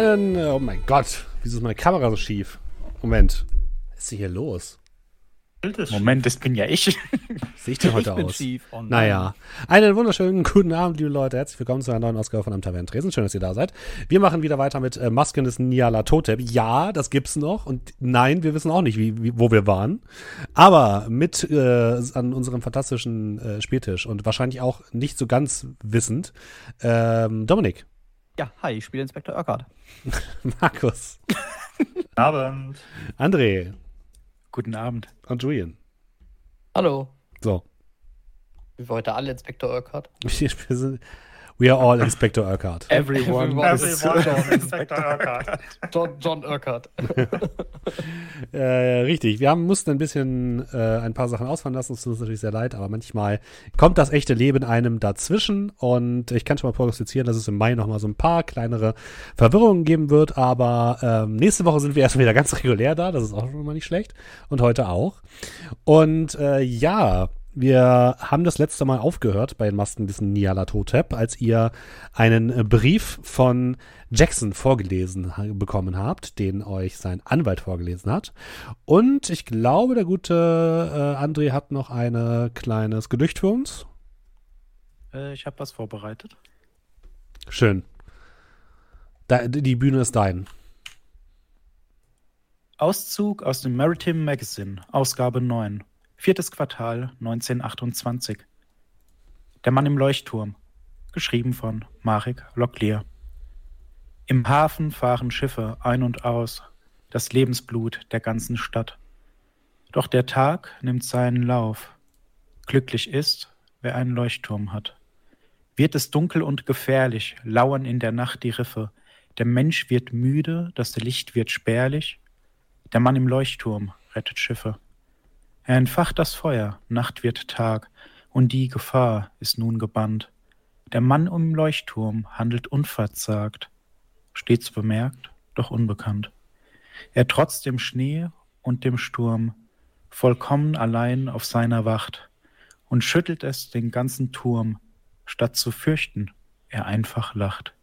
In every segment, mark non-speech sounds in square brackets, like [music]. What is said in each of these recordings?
Einen, oh mein Gott, wieso ist meine Kamera so schief? Moment, was ist denn hier los? Moment, das bin ja ich. [laughs] Sehe ich denn heute ich bin aus? schief. Oh. Naja, einen wunderschönen guten Abend, liebe Leute. Herzlich willkommen zu einer neuen Ausgabe von Am Tavernentresen. Schön, dass ihr da seid. Wir machen wieder weiter mit äh, Masken des Niala Totep. Ja, das gibt's noch. Und nein, wir wissen auch nicht, wie, wie, wo wir waren. Aber mit äh, an unserem fantastischen äh, Spieltisch und wahrscheinlich auch nicht so ganz wissend, ähm, Dominik, Ja, hi, ich spiele Inspektor Urquhart. [laughs] Markus, Abend. André Guten Abend. und Julian. Hallo. So, Wir heute alle Inspektor Urquhart. wir sind, we are all Inspector Urquhart. Everyone, Everyone is is John Inspector John, John Urquhart. [laughs] Äh, richtig, wir haben, mussten ein bisschen äh, ein paar Sachen ausfahren lassen, es tut uns natürlich sehr leid, aber manchmal kommt das echte Leben einem dazwischen. Und ich kann schon mal prognostizieren, dass es im Mai nochmal so ein paar kleinere Verwirrungen geben wird, aber ähm, nächste Woche sind wir erstmal wieder ganz regulär da, das ist auch schon mal nicht schlecht. Und heute auch. Und äh, ja, wir haben das letzte Mal aufgehört bei den Masken des Niala Totep, als ihr einen äh, Brief von Jackson vorgelesen bekommen habt, den euch sein Anwalt vorgelesen hat. Und ich glaube, der gute äh, André hat noch ein kleines Gedicht für uns. Äh, ich habe was vorbereitet. Schön. Da, die Bühne ist dein. Auszug aus dem Maritime Magazine, Ausgabe 9. Viertes Quartal 1928. Der Mann im Leuchtturm. Geschrieben von Marek Locklear. Im Hafen fahren Schiffe ein und aus, das Lebensblut der ganzen Stadt. Doch der Tag nimmt seinen Lauf. Glücklich ist, wer einen Leuchtturm hat. Wird es dunkel und gefährlich, lauern in der Nacht die Riffe. Der Mensch wird müde, das Licht wird spärlich. Der Mann im Leuchtturm rettet Schiffe. Er entfacht das Feuer, Nacht wird Tag, und die Gefahr ist nun gebannt. Der Mann im Leuchtturm handelt unverzagt, stets bemerkt, doch unbekannt. Er trotzt dem Schnee und dem Sturm, vollkommen allein auf seiner Wacht, und schüttelt es den ganzen Turm, statt zu fürchten, er einfach lacht.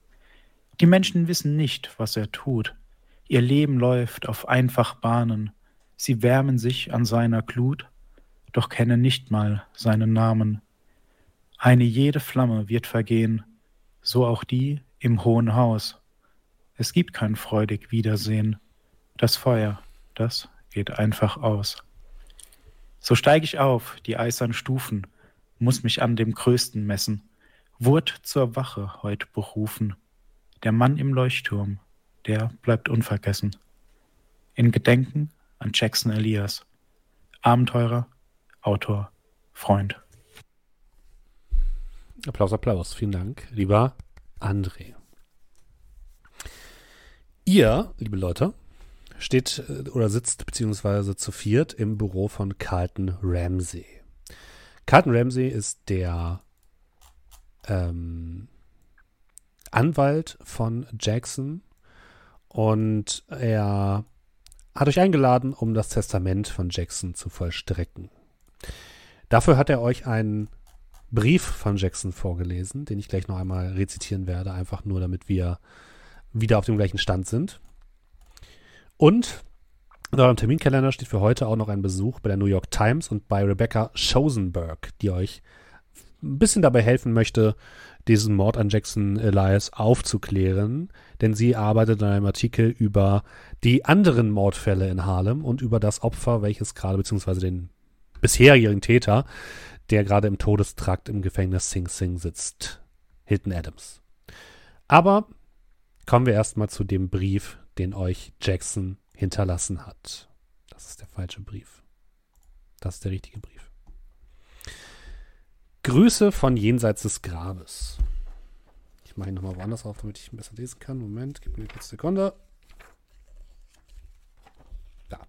Die Menschen wissen nicht, was er tut, ihr Leben läuft auf einfach Bahnen, sie wärmen sich an seiner Glut, doch kennen nicht mal seinen Namen. Eine jede Flamme wird vergehen, so auch die im hohen Haus. Es gibt kein freudig Wiedersehen, das Feuer, das geht einfach aus. So steig ich auf, die eisern Stufen, muss mich an dem Größten messen, Wurd zur Wache heut berufen, der Mann im Leuchtturm, der bleibt unvergessen. In Gedenken an Jackson Elias, Abenteurer, Autor, Freund. Applaus, Applaus. Vielen Dank, lieber André. Ihr, liebe Leute, steht äh, oder sitzt beziehungsweise zu viert im Büro von Carlton Ramsey. Carlton Ramsey ist der ähm, Anwalt von Jackson und er hat euch eingeladen, um das Testament von Jackson zu vollstrecken. Dafür hat er euch einen Brief von Jackson vorgelesen, den ich gleich noch einmal rezitieren werde, einfach nur damit wir wieder auf dem gleichen Stand sind. Und in eurem Terminkalender steht für heute auch noch ein Besuch bei der New York Times und bei Rebecca Schosenberg, die euch ein bisschen dabei helfen möchte, diesen Mord an Jackson Elias aufzuklären, denn sie arbeitet an einem Artikel über die anderen Mordfälle in Harlem und über das Opfer, welches gerade, beziehungsweise den bisherigen Täter, der gerade im Todestrakt im Gefängnis Sing Sing sitzt. Hilton Adams. Aber kommen wir erstmal zu dem Brief, den euch Jackson hinterlassen hat. Das ist der falsche Brief. Das ist der richtige Brief. Grüße von jenseits des Grabes. Ich mache ihn nochmal woanders auf, damit ich ihn besser lesen kann. Moment, gib mir eine kurze Sekunde. Da.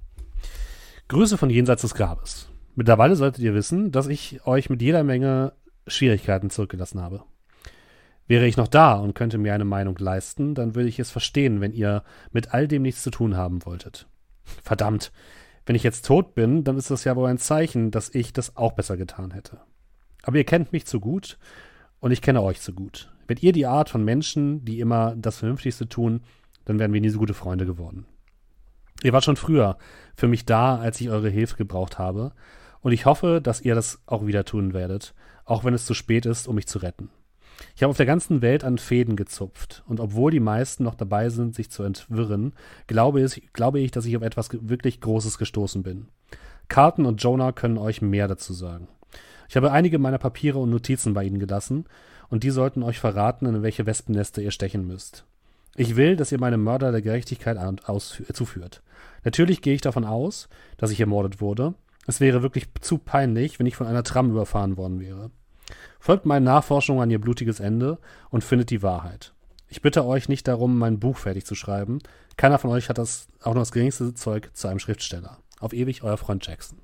Grüße von jenseits des Grabes. Mittlerweile solltet ihr wissen, dass ich euch mit jeder Menge Schwierigkeiten zurückgelassen habe. Wäre ich noch da und könnte mir eine Meinung leisten, dann würde ich es verstehen, wenn ihr mit all dem nichts zu tun haben wolltet. Verdammt, wenn ich jetzt tot bin, dann ist das ja wohl ein Zeichen, dass ich das auch besser getan hätte. Aber ihr kennt mich zu gut und ich kenne euch zu gut. Wenn ihr die Art von Menschen, die immer das Vernünftigste tun, dann wären wir nie so gute Freunde geworden. Ihr wart schon früher für mich da, als ich eure Hilfe gebraucht habe. Und ich hoffe, dass ihr das auch wieder tun werdet, auch wenn es zu spät ist, um mich zu retten. Ich habe auf der ganzen Welt an Fäden gezupft, und obwohl die meisten noch dabei sind, sich zu entwirren, glaube ich, glaube ich dass ich auf etwas wirklich Großes gestoßen bin. Carton und Jonah können euch mehr dazu sagen. Ich habe einige meiner Papiere und Notizen bei ihnen gelassen, und die sollten euch verraten, in welche Wespenneste ihr stechen müsst. Ich will, dass ihr meine Mörder der Gerechtigkeit zuführt. Natürlich gehe ich davon aus, dass ich ermordet wurde. Es wäre wirklich zu peinlich, wenn ich von einer Tram überfahren worden wäre. Folgt meinen Nachforschungen an ihr blutiges Ende und findet die Wahrheit. Ich bitte euch nicht darum, mein Buch fertig zu schreiben. Keiner von euch hat das auch nur das geringste Zeug zu einem Schriftsteller. Auf ewig, euer Freund Jackson.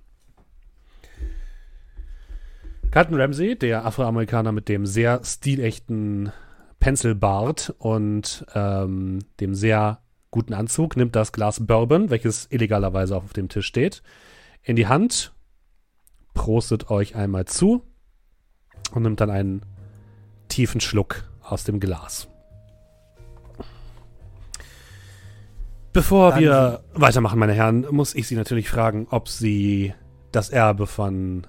Carlton Ramsey, der Afroamerikaner mit dem sehr stilechten Pencilbart und ähm, dem sehr guten Anzug, nimmt das Glas Bourbon, welches illegalerweise auf dem Tisch steht, in die Hand, prostet euch einmal zu und nimmt dann einen tiefen Schluck aus dem Glas. Bevor dann wir weitermachen, meine Herren, muss ich Sie natürlich fragen, ob Sie das Erbe von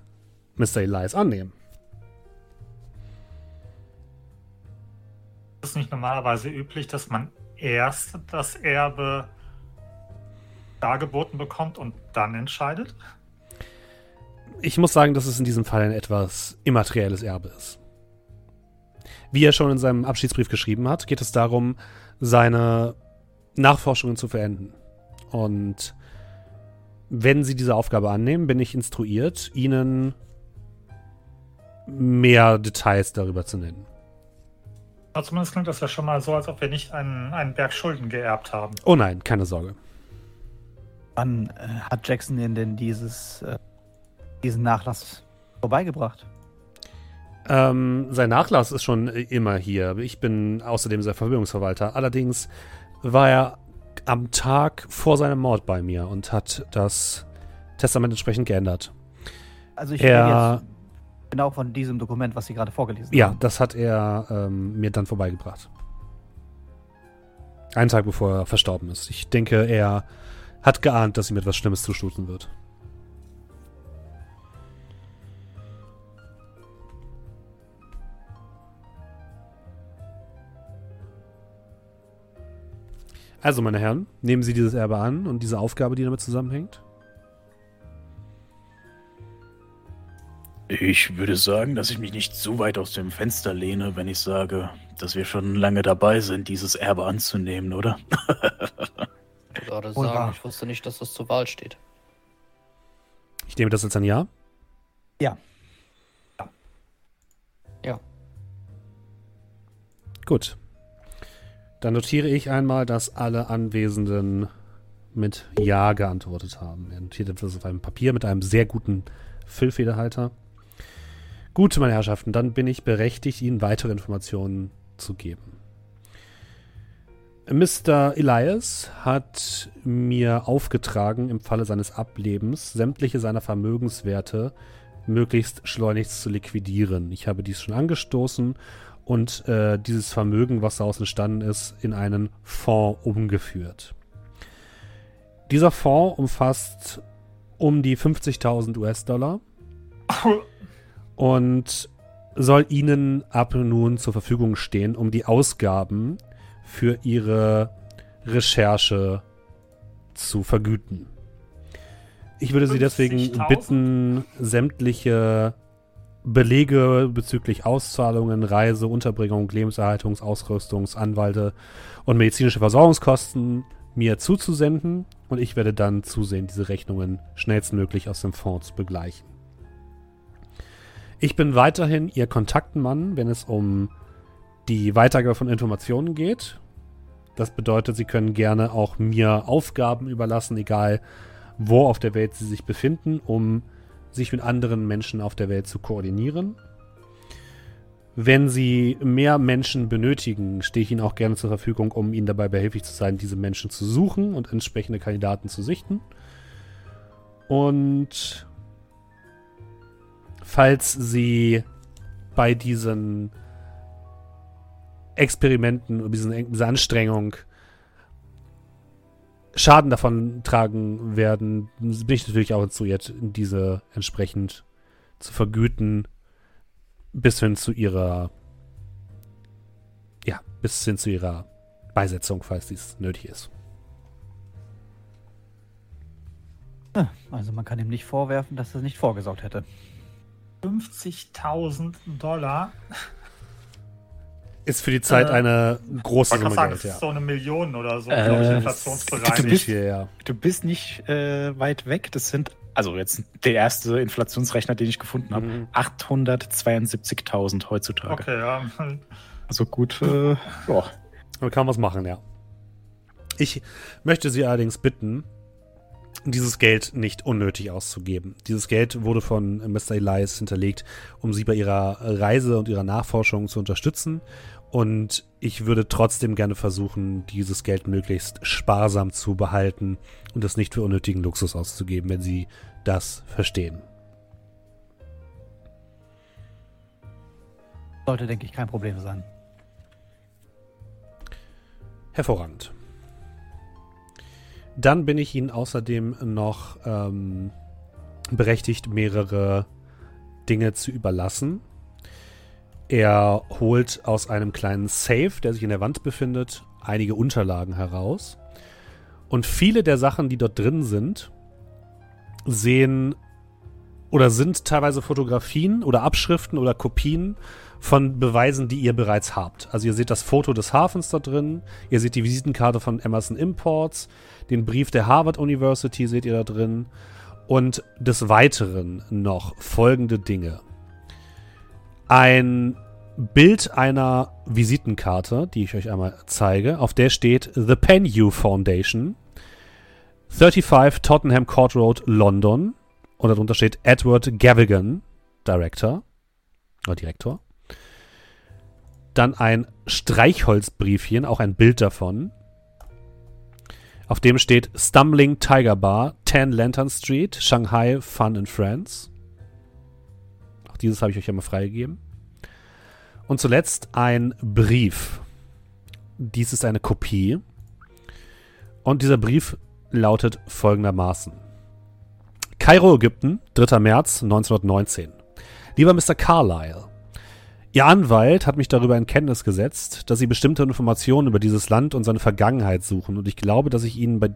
Mr. Elias annehmen. Ist es nicht normalerweise üblich, dass man erst das Erbe dargeboten bekommt und dann entscheidet? ich muss sagen, dass es in diesem Fall ein etwas immaterielles Erbe ist. Wie er schon in seinem Abschiedsbrief geschrieben hat, geht es darum, seine Nachforschungen zu verenden. Und wenn Sie diese Aufgabe annehmen, bin ich instruiert, Ihnen mehr Details darüber zu nennen. Aber zumindest klingt das ja schon mal so, als ob wir nicht einen, einen Berg Schulden geerbt haben. Oh nein, keine Sorge. Wann äh, hat Jackson Ihnen denn dieses äh, diesen Nachlass vorbeigebracht? Ähm, sein Nachlass ist schon immer hier. Ich bin außerdem sein Vermögensverwalter. Allerdings war er am Tag vor seinem Mord bei mir und hat das Testament entsprechend geändert. Also ich er, jetzt genau von diesem Dokument, was Sie gerade vorgelesen haben. Ja, das hat er ähm, mir dann vorbeigebracht. Einen Tag bevor er verstorben ist. Ich denke, er hat geahnt, dass ihm etwas Schlimmes zustoßen wird. Also, meine Herren, nehmen Sie dieses Erbe an und diese Aufgabe, die damit zusammenhängt? Ich würde sagen, dass ich mich nicht zu weit aus dem Fenster lehne, wenn ich sage, dass wir schon lange dabei sind, dieses Erbe anzunehmen, oder? ich würde gerade sagen, ich wusste nicht, dass das zur Wahl steht. Ich nehme das als ein Ja? Ja. Ja. Gut. Dann notiere ich einmal, dass alle Anwesenden mit Ja geantwortet haben. Er notiert etwas auf einem Papier mit einem sehr guten Füllfederhalter. Gut, meine Herrschaften, dann bin ich berechtigt, Ihnen weitere Informationen zu geben. Mr. Elias hat mir aufgetragen, im Falle seines Ablebens sämtliche seiner Vermögenswerte möglichst schleunigst zu liquidieren. Ich habe dies schon angestoßen und äh, dieses Vermögen, was daraus entstanden ist, in einen Fonds umgeführt. Dieser Fonds umfasst um die 50.000 US-Dollar [laughs] und soll Ihnen ab nun zur Verfügung stehen, um die Ausgaben für Ihre Recherche zu vergüten. Ich würde Sie deswegen bitten, sämtliche Belege bezüglich Auszahlungen, Reise, Unterbringung, Lebenserhaltungs-, Ausrüstungs-, Anwalte und medizinische Versorgungskosten mir zuzusenden und ich werde dann zusehen, diese Rechnungen schnellstmöglich aus dem Fonds zu begleichen. Ich bin weiterhin Ihr Kontaktmann, wenn es um die Weitergabe von Informationen geht. Das bedeutet, Sie können gerne auch mir Aufgaben überlassen, egal wo auf der Welt Sie sich befinden, um sich mit anderen Menschen auf der Welt zu koordinieren. Wenn Sie mehr Menschen benötigen, stehe ich Ihnen auch gerne zur Verfügung, um Ihnen dabei behilflich zu sein, diese Menschen zu suchen und entsprechende Kandidaten zu sichten. Und falls Sie bei diesen Experimenten, diesen, dieser Anstrengung Schaden davon tragen werden, bin ich natürlich auch instruiert, diese entsprechend zu vergüten, bis hin zu ihrer, ja, bis hin zu ihrer Beisetzung, falls dies nötig ist. Also man kann ihm nicht vorwerfen, dass er nicht vorgesorgt hätte. 50.000 Dollar. Ist für die Zeit Äh, eine große Summe sagen, Geld, das ist ja. so eine Million oder so, Äh, glaube ich, du inflationsbereit. bist- ja. Du bist nicht äh, weit weg. Das sind, also jetzt der erste Inflationsrechner, den ich gefunden habe, Mhm. 872.000 heutzutage. Okay, ja. Also gut, äh, ja. Man kann was machen, ja. Ich möchte Sie allerdings bitten, dieses Geld nicht unnötig auszugeben. Dieses Geld wurde von Mr. Elias hinterlegt, um Sie bei Ihrer Reise und Ihrer Nachforschung zu unterstützen. Und ich würde trotzdem gerne versuchen, dieses Geld möglichst sparsam zu behalten und es nicht für unnötigen Luxus auszugeben, wenn Sie das verstehen. Sollte, denke ich, kein Problem sein. Hervorragend. Dann bin ich Ihnen außerdem noch ähm, berechtigt, mehrere Dinge zu überlassen. Er holt aus einem kleinen Safe, der sich in der Wand befindet, einige Unterlagen heraus. Und viele der Sachen, die dort drin sind, sehen oder sind teilweise Fotografien oder Abschriften oder Kopien von Beweisen, die ihr bereits habt. Also ihr seht das Foto des Hafens da drin, ihr seht die Visitenkarte von Emerson Imports, den Brief der Harvard University seht ihr da drin und des Weiteren noch folgende Dinge. Ein Bild einer Visitenkarte, die ich euch einmal zeige, auf der steht The Penn U Foundation, 35 Tottenham Court Road, London. Und darunter steht Edward Gavigan, Director oder Direktor. Dann ein Streichholzbriefchen, auch ein Bild davon. Auf dem steht Stumbling Tiger Bar, 10 Lantern Street, Shanghai Fun in France. Auch dieses habe ich euch ja mal freigegeben. Und zuletzt ein Brief. Dies ist eine Kopie. Und dieser Brief lautet folgendermaßen. Kairo, Ägypten, 3. März 1919. Lieber Mr. Carlyle, Ihr Anwalt hat mich darüber in Kenntnis gesetzt, dass Sie bestimmte Informationen über dieses Land und seine Vergangenheit suchen und ich glaube, dass ich Ihnen bei,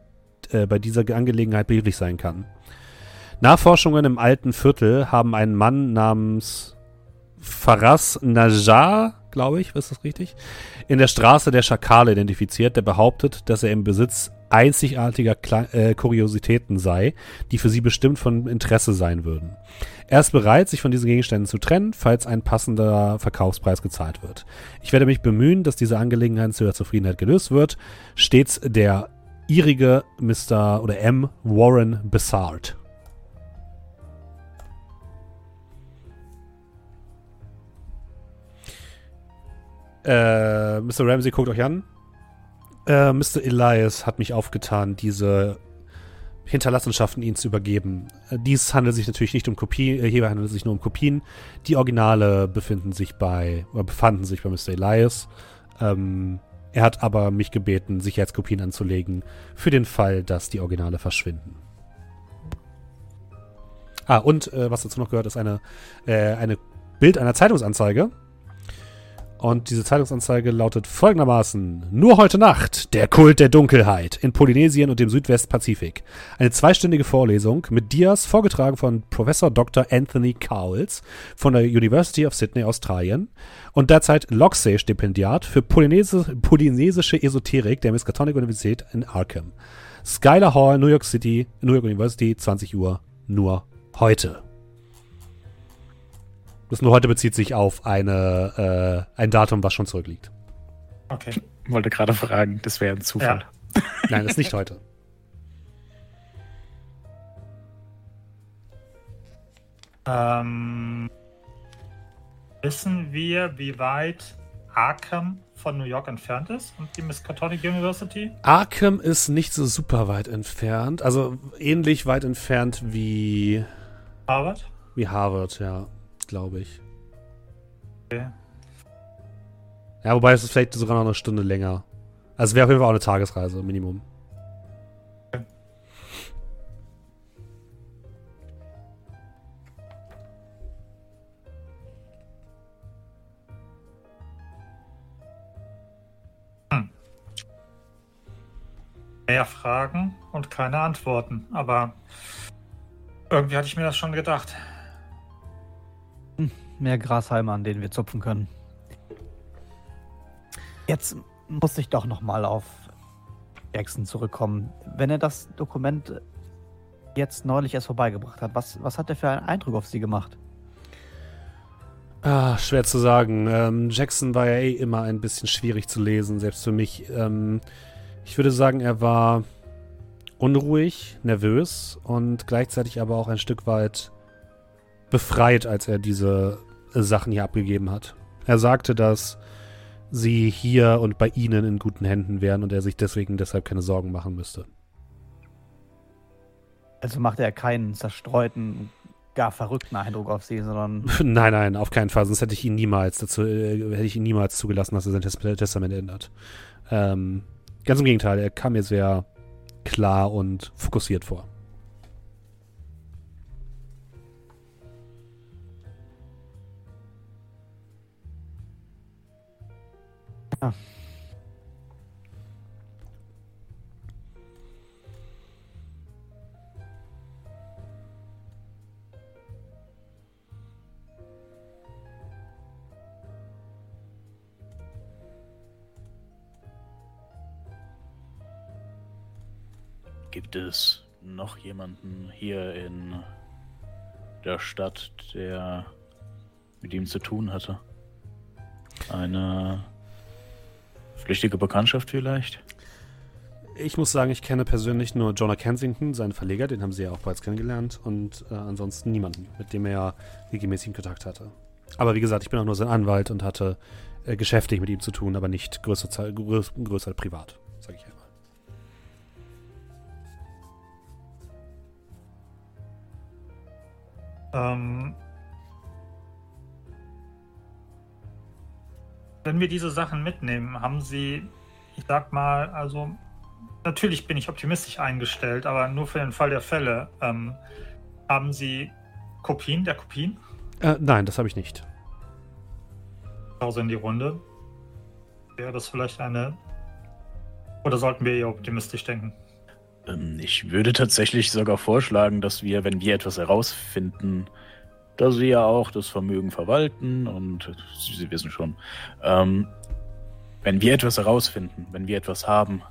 äh, bei dieser Angelegenheit behilflich sein kann. Nachforschungen im alten Viertel haben einen Mann namens Faras Najjar, glaube ich, ist das richtig, in der Straße der Schakale identifiziert, der behauptet, dass er im Besitz einzigartiger Kle äh, Kuriositäten sei, die für sie bestimmt von Interesse sein würden. Er ist bereit, sich von diesen Gegenständen zu trennen, falls ein passender Verkaufspreis gezahlt wird. Ich werde mich bemühen, dass diese Angelegenheit zu ihrer Zufriedenheit gelöst wird. Stets der ihrige Mr. oder M. Warren Bessard. Äh, Mr. Ramsey guckt euch an. Äh, Mr. Elias hat mich aufgetan, diese Hinterlassenschaften ihnen zu übergeben. Äh, dies handelt sich natürlich nicht um Kopien, äh, hierbei handelt es sich nur um Kopien. Die Originale befinden sich bei, oder befanden sich bei Mr. Elias. Ähm, er hat aber mich gebeten, Sicherheitskopien anzulegen, für den Fall, dass die Originale verschwinden. Ah, und äh, was dazu noch gehört, ist eine, äh, eine Bild einer Zeitungsanzeige. Und diese Zeitungsanzeige lautet folgendermaßen: Nur heute Nacht, der Kult der Dunkelheit in Polynesien und dem Südwestpazifik. Eine zweistündige Vorlesung mit Dias, vorgetragen von Professor Dr. Anthony Cowles von der University of Sydney, Australien und derzeit Loxley-Stipendiat für Polynesi polynesische Esoterik der Miskatonic Universität in Arkham. Skylar Hall, New York City, New York University, 20 Uhr, nur heute. Das nur heute bezieht sich auf eine, äh, ein Datum, was schon zurückliegt. Okay. Wollte gerade fragen, das wäre ein Zufall. Nein, ist nicht heute. [laughs] Ähm, wissen wir, wie weit Arkham von New York entfernt ist und die Miskatonic University? Arkham ist nicht so super weit entfernt. Also ähnlich weit entfernt wie, Harvard? wie Harvard, ja, glaube ich. Okay. Ja, wobei es ist vielleicht sogar noch eine Stunde länger. Also wäre auf jeden Fall auch eine Tagesreise, Minimum. Hm. Mehr Fragen und keine Antworten, aber irgendwie hatte ich mir das schon gedacht. Mehr Grashalme, an denen wir zupfen können. Jetzt muss ich doch noch mal auf Jackson zurückkommen. Wenn er das Dokument jetzt neulich erst vorbeigebracht hat, was, was hat er für einen Eindruck auf Sie gemacht? Ah, schwer zu sagen. Ähm, Jackson war ja eh immer ein bisschen schwierig zu lesen, selbst für mich. Ähm, ich würde sagen, er war unruhig, nervös und gleichzeitig aber auch ein Stück weit befreit, als er diese Sachen hier abgegeben hat. Er sagte, dass sie hier und bei ihnen in guten Händen wären und er sich deswegen deshalb keine Sorgen machen müsste. Also macht er keinen zerstreuten, gar verrückten Eindruck auf Sie, sondern [laughs] nein, nein, auf keinen Fall. Sonst hätte ich ihn niemals dazu, äh, hätte ich ihn niemals zugelassen, dass er sein Tes- Testament ändert. Ähm, ganz im Gegenteil, er kam mir sehr klar und fokussiert vor. Gibt es noch jemanden hier in der Stadt, der mit ihm zu tun hatte? Eine flüchtige Bekanntschaft vielleicht? Ich muss sagen, ich kenne persönlich nur Jonah Kensington, seinen Verleger, den haben sie ja auch bereits kennengelernt und äh, ansonsten niemanden, mit dem er regelmäßig Kontakt hatte. Aber wie gesagt, ich bin auch nur sein Anwalt und hatte äh, geschäftlich mit ihm zu tun, aber nicht größer, Zahl- größ, größer privat, sage ich einmal. Ähm, wenn wir diese Sachen mitnehmen, haben Sie, ich sag mal, also natürlich bin ich optimistisch eingestellt, aber nur für den Fall der Fälle. Ähm, haben Sie Kopien der Kopien? Äh, nein, das habe ich nicht. Pause in die Runde. Wäre das vielleicht eine. Oder sollten wir eher optimistisch denken? Ähm, ich würde tatsächlich sogar vorschlagen, dass wir, wenn wir etwas herausfinden, da Sie ja auch das Vermögen verwalten und Sie, wissen schon, ähm, wenn wir etwas herausfinden, wenn wir etwas haben,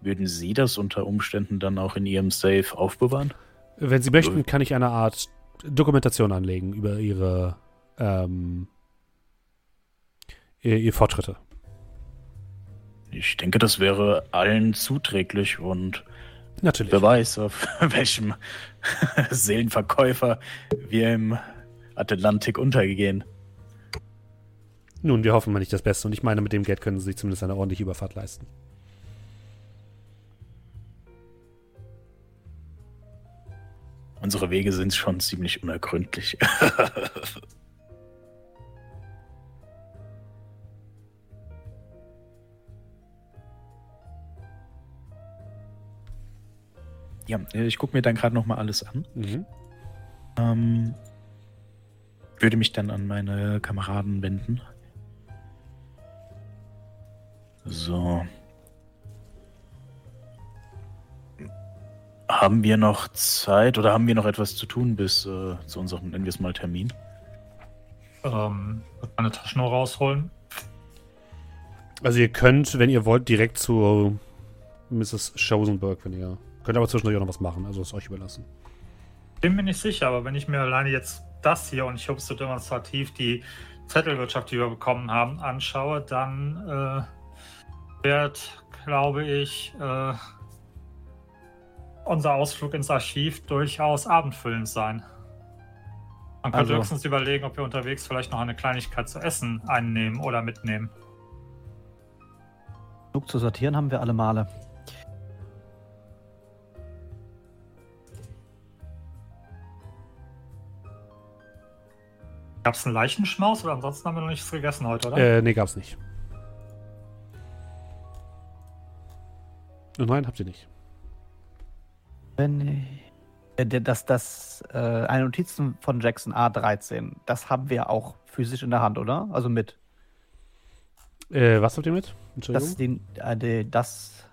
würden Sie das unter Umständen dann auch in Ihrem Safe aufbewahren? Wenn Sie möchten, kann ich eine Art Dokumentation anlegen über Ihre ähm, ihr, ihr Fortschritte. Ich denke, das wäre allen zuträglich und Natürlich. wer weiß, auf [laughs] welchem [laughs] Seelenverkäufer wir im Atlantik untergehen. Nun, wir hoffen mal nicht das Beste und ich meine, mit dem Geld können Sie sich zumindest eine ordentliche Überfahrt leisten. Unsere Wege sind schon ziemlich unergründlich. [laughs] ja, äh, ich gucke mir dann gerade noch mal alles an. Mhm. Ähm, würde mich dann an meine Kameraden wenden. So. Haben wir noch Zeit oder haben wir noch etwas zu tun bis äh, zu unserem, nennen wir es mal, Termin? Ähm, meine Taschenuhr rausholen. Also ihr könnt, wenn ihr wollt, direkt zu Mrs. Schosenberg, wenn ihr. Könnt aber zwischendurch auch noch was machen, also ist euch überlassen. Bin mir nicht sicher, aber wenn ich mir alleine jetzt das hier und ich habe so demonstrativ die Zettelwirtschaft, die wir bekommen haben, anschaue, dann äh, wird, glaube ich, äh, unser Ausflug ins Archiv durchaus abendfüllend sein. Man könnte Also- höchstens überlegen, ob wir unterwegs vielleicht noch eine Kleinigkeit zu essen einnehmen oder mitnehmen. Genug zu sortieren haben wir alle Male. Gab es einen Leichenschmaus oder ansonsten haben wir noch nichts gegessen heute, oder? Äh, nee, gab's nicht. Oh Nein, habt ihr nicht. Wenn äh, der- das, das, äh, eine Notizen von Jackson A13, das haben wir auch physisch in der Hand, oder? Also mit. Äh, was habt ihr mit? Das, Entschuldigung. ist die, äh, die, das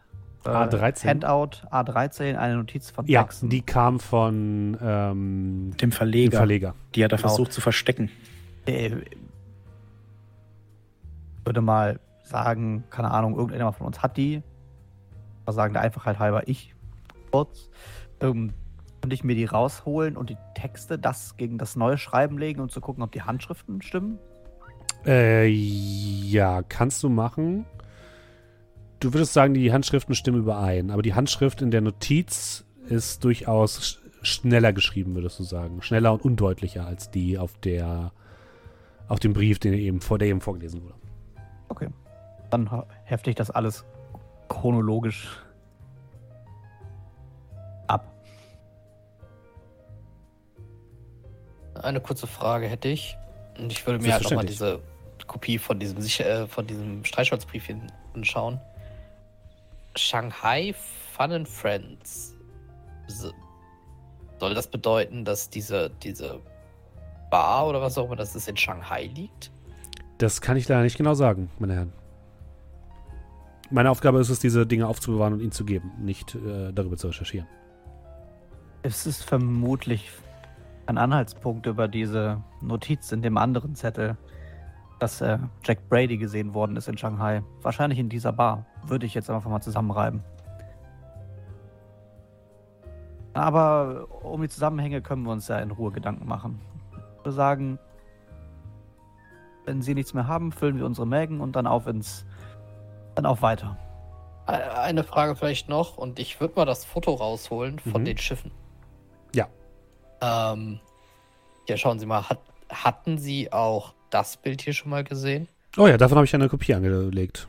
äh, A13. Handout A13 eine Notiz von Ja, Jackson. die kam von ähm, Dem dem Verleger. Verleger. Die hat er Genau. versucht zu verstecken. Äh, würde mal sagen, keine Ahnung, irgendjemand von uns hat die. Mal sagen, der Einfachheit halber ich. Kurz. Ähm, könnte ich mir die rausholen und die Texte das gegen das neue Schreiben legen und zu gucken, ob die Handschriften stimmen? Äh, ja, kannst du machen. Du würdest sagen, die Handschriften stimmen überein, aber die Handschrift in der Notiz ist durchaus sch schneller geschrieben, würdest du sagen. Schneller und undeutlicher als die auf der auf dem Brief, den eben vor der eben vorgelesen wurde. Okay. Dann hefte ich das alles chronologisch ab. Eine kurze Frage hätte ich. Und ich würde mir halt nochmal diese Kopie von diesem, Sich- äh, von diesem Streichholzbrief hin- anschauen. Shanghai Fun and Friends. Soll das bedeuten, dass diese, diese Bar oder was auch immer das ist in Shanghai liegt? Das kann ich leider nicht genau sagen, meine Herren. Meine Aufgabe ist es, diese Dinge aufzubewahren und ihnen zu geben, nicht äh, darüber zu recherchieren. Es ist vermutlich ein Anhaltspunkt über diese Notiz in dem anderen Zettel, dass äh, Jack Brady gesehen worden ist in Shanghai. Wahrscheinlich in dieser Bar. Würde ich jetzt einfach mal zusammenreiben. Aber um die Zusammenhänge können wir uns ja in Ruhe Gedanken machen. Ich würde sagen, wenn Sie nichts mehr haben, füllen wir unsere Mägen und dann auf ins. dann auf weiter. Eine Frage vielleicht noch und ich würde mal das Foto rausholen von Mhm. den Schiffen. Ja. Ähm, ja, schauen Sie mal, hat, hatten Sie auch das Bild hier schon mal gesehen? Oh ja, davon habe ich eine Kopie angelegt.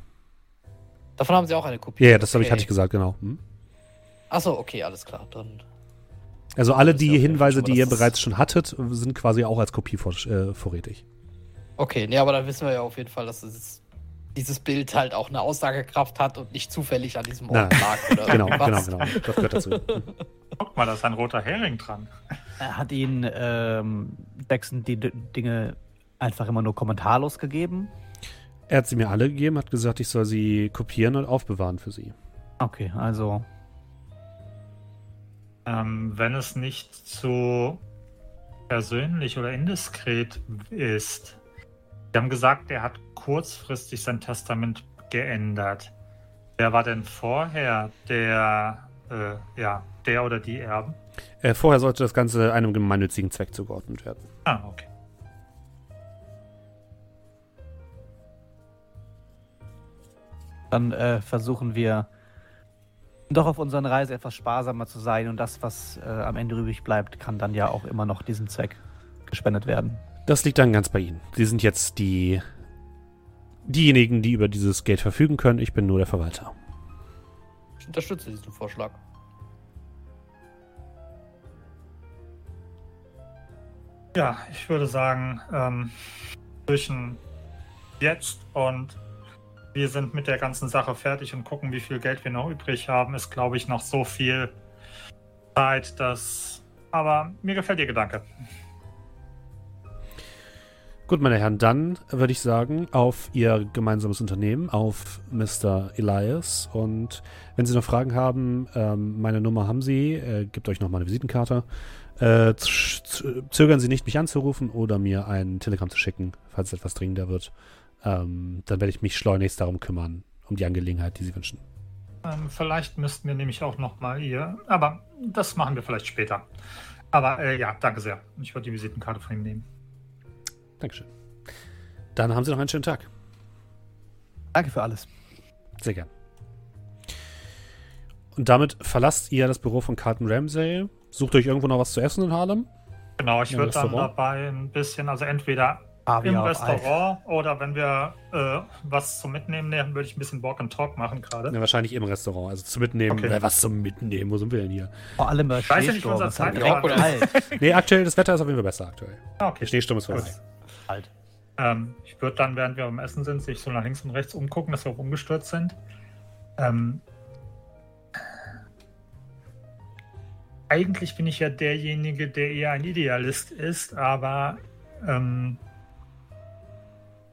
Davon haben Sie auch eine Kopie. Ja, ja das habe ich, Okay. hatte ich gesagt, genau. Hm? Achso, okay, alles klar. Dann Also alle ja die Fall Hinweise, die ihr bereits schon hattet, sind quasi auch als Kopie vor, äh, vorrätig. Okay, nee, aber dann wissen wir ja auf jeden Fall, dass es, dieses Bild halt auch eine Aussagekraft hat und nicht zufällig an diesem Ort Nein. lag oder Genau, [laughs] genau, irgendwas. genau. Das gehört dazu. [laughs] Guck mal, da ist ein roter Hering dran. Hat Ihnen ähm, Jackson die D Dinge einfach immer nur kommentarlos gegeben? Er hat sie mir alle gegeben, hat gesagt, ich soll sie kopieren und aufbewahren für sie. Okay, also Ähm, wenn es nicht zu persönlich oder indiskret ist. Sie haben gesagt, er hat kurzfristig sein Testament geändert. Wer war denn vorher der, äh, ja, der oder die Erben? Äh, vorher sollte das Ganze einem gemeinnützigen Zweck zugeordnet werden. Ah, okay. Dann äh, versuchen wir doch auf unseren Reise etwas sparsamer zu sein und das, was äh, am Ende übrig bleibt, kann dann ja auch immer noch diesem Zweck gespendet werden. Das liegt dann ganz bei Ihnen. Sie sind jetzt die diejenigen, die über dieses Geld verfügen können. Ich bin nur der Verwalter. Ich unterstütze diesen Vorschlag. Ja, ich würde sagen, ähm, zwischen jetzt und wir sind mit der ganzen Sache fertig und gucken, wie viel Geld wir noch übrig haben, ist, glaube ich, noch so viel Zeit, dass. Aber mir gefällt Ihr Gedanke. Gut, meine Herren, dann würde ich sagen, auf Ihr gemeinsames Unternehmen, auf Mr. Elias. Und wenn Sie noch Fragen haben, ähm, meine Nummer haben Sie, äh, gebt euch noch mal eine Visitenkarte. Äh, zögern Sie nicht, mich anzurufen oder mir ein Telegramm zu schicken, falls etwas dringender wird. Ähm, dann werde ich mich schleunigst darum kümmern, um die Angelegenheit, die Sie wünschen. Ähm, vielleicht müssten wir nämlich auch noch mal Ihr. Aber das machen wir vielleicht später. Aber äh, ja, danke sehr. Ich würde die Visitenkarte von ihm nehmen. Dankeschön. Dann haben Sie noch einen schönen Tag. Danke für alles. Sehr gern. Und damit verlasst ihr das Büro von Carlton Ramsay. Sucht euch irgendwo noch was zu essen in Harlem? Genau, ich würde dann dabei ein bisschen, also entweder Kaviar im Restaurant oder wenn wir äh, was zum Mitnehmen nehmen, würde ich ein bisschen Walk and Talk machen gerade. Ja, wahrscheinlich im Restaurant. Also zum Mitnehmen. Okay. Äh, was zum Mitnehmen? Wo sind wir denn hier? Vor allem bei Ich weiß ja nicht, Schneesturm. unser ist halt. [laughs] Nee, aktuell, das Wetter ist auf jeden Fall besser aktuell. Ah, Der okay. Schneesturm ist vorbei. Kalt. Ähm, ich würde dann, während wir beim Essen sind, sich so nach links und rechts umgucken, dass wir auch umgestürzt sind. Ähm, eigentlich bin ich ja derjenige, der eher ein Idealist ist, aber ähm,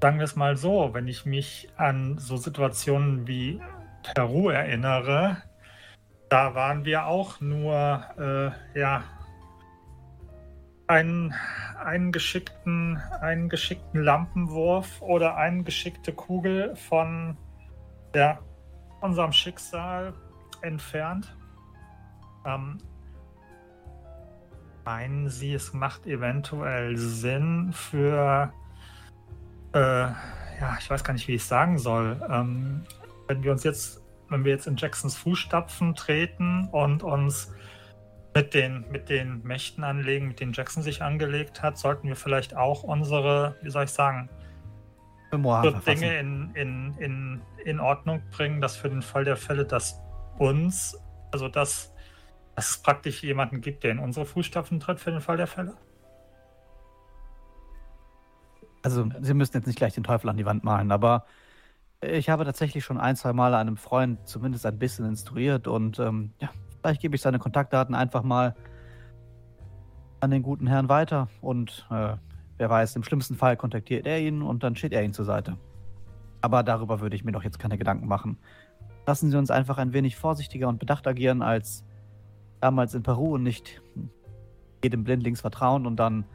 sagen wir es mal so, wenn ich mich an so Situationen wie Peru erinnere, Da waren wir auch nur, äh, ja, einen, einen, geschickten, einen geschickten Lampenwurf oder eine geschickte Kugel von ja, unserem Schicksal entfernt. Ähm, meinen Sie, es macht eventuell Sinn für, äh, ja, ich weiß gar nicht, wie ich es sagen soll, ähm, wenn wir uns jetzt, wenn wir jetzt in Jacksons Fußstapfen treten und uns mit den, mit den Mächten anlegen, mit denen Jackson sich angelegt hat, sollten wir vielleicht auch unsere, wie soll ich sagen, Dinge in, in, in, in Ordnung bringen, dass für den Fall der Fälle, dass uns, also dass, dass es praktisch jemanden gibt, der in unsere Fußstapfen tritt, für den Fall der Fälle? Also, Sie müssen jetzt nicht gleich den Teufel an die Wand malen, aber ich habe tatsächlich schon ein, zwei Mal einem Freund zumindest ein bisschen instruiert und ähm, ja, Vielleicht gebe ich seine Kontaktdaten einfach mal an den guten Herrn weiter und äh, wer weiß, im schlimmsten Fall kontaktiert er ihn und dann steht er ihm zur Seite. Aber darüber würde ich mir doch jetzt keine Gedanken machen. Lassen Sie uns einfach ein wenig vorsichtiger und bedacht agieren als damals in Peru und nicht jedem blindlings vertrauen und dann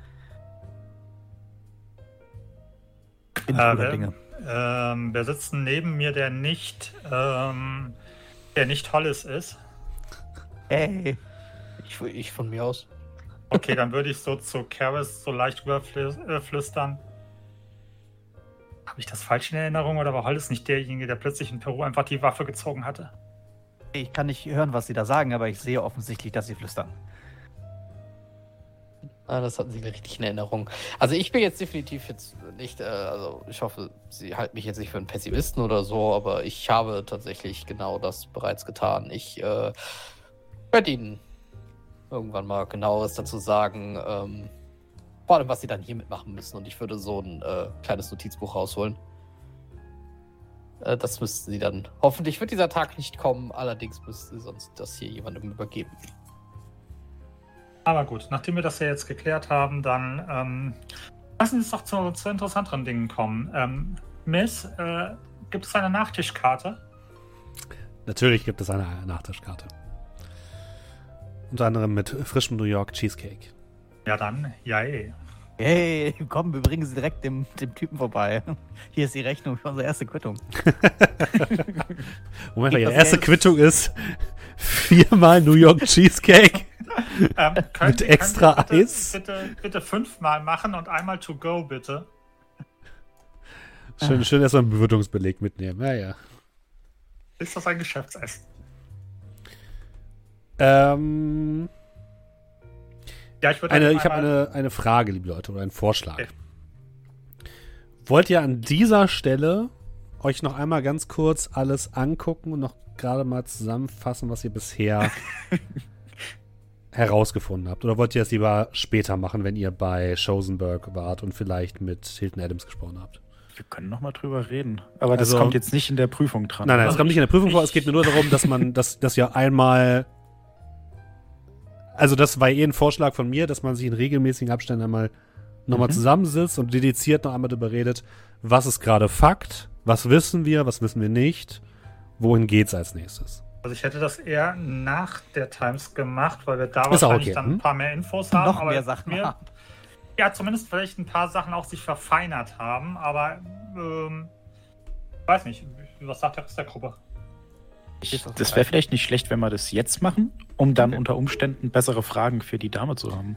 in äh, wer, Dinge. Ähm, wer sitzt neben mir, der nicht, ähm, der nicht Hollis ist? Hey. Ich, ich von mir aus. Okay, dann würde ich so zu Karis so leicht rüberflüstern. Äh, Habe ich das falsch in Erinnerung oder war Hollis nicht derjenige, der plötzlich in Peru einfach die Waffe gezogen hatte? Ich kann nicht hören, was Sie da sagen, aber ich sehe offensichtlich, dass Sie flüstern. Ah, das hatten Sie richtig in Erinnerung. Also ich bin jetzt definitiv jetzt nicht, äh, also ich hoffe, Sie halten mich jetzt nicht für einen Pessimisten oder so, aber ich habe tatsächlich genau das bereits getan. Ich äh, werde Ihnen irgendwann mal genaueres dazu sagen. Ähm, vor allem, was Sie dann hier mitmachen müssen. Und ich würde so ein äh, kleines Notizbuch rausholen. Äh, das müssten Sie dann. Hoffentlich wird dieser Tag nicht kommen. Allerdings müssten Sie sonst das hier jemandem übergeben. Aber gut, nachdem wir das ja jetzt geklärt haben, dann ähm, lassen Sie uns doch zu, zu interessanteren Dingen kommen. Ähm, Miss, äh, gibt es eine Nachtischkarte? Natürlich gibt es eine Nachtischkarte. Unter anderem mit frischem New York Cheesecake. Ja, dann, ja, eh. Hey, komm, wir bringen sie direkt dem, dem Typen vorbei. Hier ist die Rechnung für unsere erste Quittung. [laughs] Moment mal, ihre erste Geld. Quittung ist viermal New York Cheesecake. Ähm, mit extra bitte, Eis. Bitte, bitte fünfmal machen und einmal to go, bitte. Schön, schön erstmal einen Bewirtungsbeleg mitnehmen. Ja, ja. Ist das ein Geschäftsessen? Ähm, ja, ich würde eine, Ich habe eine, eine Frage, liebe Leute, oder einen Vorschlag. Okay. Wollt ihr an dieser Stelle euch noch einmal ganz kurz alles angucken und noch gerade mal zusammenfassen, was ihr bisher [laughs] herausgefunden habt? Oder wollt ihr das lieber später machen, wenn ihr bei Chosenberg wart und vielleicht mit Hilton Adams gesprochen habt? Wir können noch mal drüber reden. Aber das also, kommt jetzt nicht in der Prüfung dran. Nein, nein, es kommt nicht in der Prüfung vor. Es geht mir nur darum, dass man, [laughs] dass, dass ihr einmal also das war eh ein Vorschlag von mir, dass man sich in regelmäßigen Abständen einmal nochmal mhm. zusammensitzt und dediziert noch einmal darüber redet, was ist gerade Fakt, was wissen wir, was wissen wir nicht, wohin geht's als nächstes. Also ich hätte das eher nach der Times gemacht, weil wir da ist wahrscheinlich okay. dann ein hm? paar mehr Infos haben. Noch mehr Sachen wir, Ja, zumindest vielleicht ein paar Sachen auch sich verfeinert haben, aber ähm, weiß nicht, was sagt der Rest der Gruppe? Ich, das wäre vielleicht nicht schlecht, wenn wir das jetzt machen, um dann okay. unter Umständen bessere Fragen für die Dame zu haben.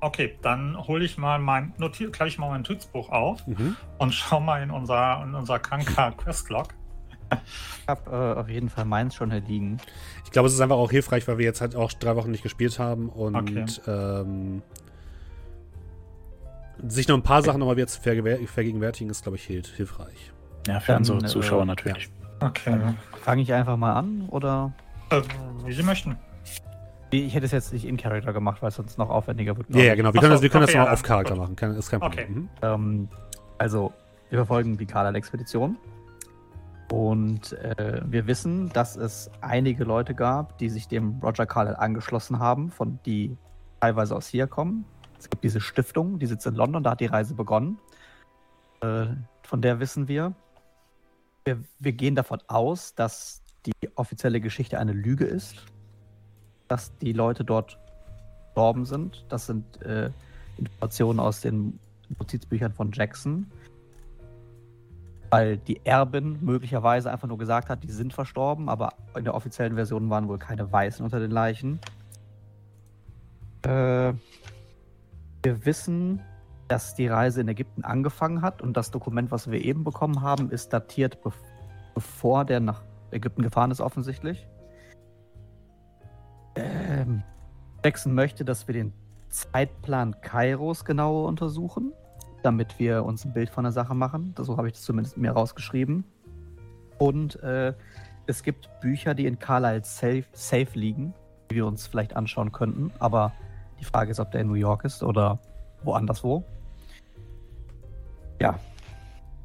Okay, dann hole ich mal mein, notiere gleich mal mein Notizbuch auf mhm. und schau mal in unser, in unser Kanka Questlog. Ich habe äh, auf jeden Fall meins schon hier liegen. Ich glaube, es ist einfach auch hilfreich, weil wir jetzt halt auch drei Wochen nicht gespielt haben und okay. ähm, sich noch ein paar Sachen nochmal jetzt vergegenwärtigen, ist, glaube ich, hilfreich. Ja, für dann, unsere Zuschauer äh, natürlich. Ja. Okay. Fange ich einfach mal an oder? Äh, wie Sie möchten. Ich hätte es jetzt nicht in Character gemacht, weil es sonst noch aufwendiger wird. Ja, ja, genau. Wir können, so, das, wir können okay, das mal auf Charakter machen. Kann, ist kein Problem. Okay. Mhm. Ähm, also, wir verfolgen die Kadal-Expedition. Und äh, wir wissen, dass es einige Leute gab, die sich dem Roger Carlyle angeschlossen haben, von die teilweise aus hier kommen. Es gibt diese Stiftung, die sitzt in London, da hat die Reise begonnen. Äh, von der wissen wir wir, wir gehen davon aus, dass die offizielle Geschichte eine Lüge ist, dass die Leute dort gestorben sind. Das sind äh, Informationen aus den Notizbüchern von Jackson. Weil die Erbin möglicherweise einfach nur gesagt hat, die sind verstorben, aber in der offiziellen Version waren wohl keine Weißen unter den Leichen. Äh, wir wissen, dass die Reise in Ägypten angefangen hat und das Dokument, was wir eben bekommen haben, ist datiert, bev bevor der nach Ägypten gefahren ist, offensichtlich. Ähm, Jackson möchte, dass wir den Zeitplan Kairos genauer untersuchen, damit wir uns ein Bild von der Sache machen. So habe ich das zumindest mir rausgeschrieben. Und äh, es gibt Bücher, die in Carlisle safe, safe liegen, die wir uns vielleicht anschauen könnten. Aber die Frage ist, ob der in New York ist oder woanders wo. Ja.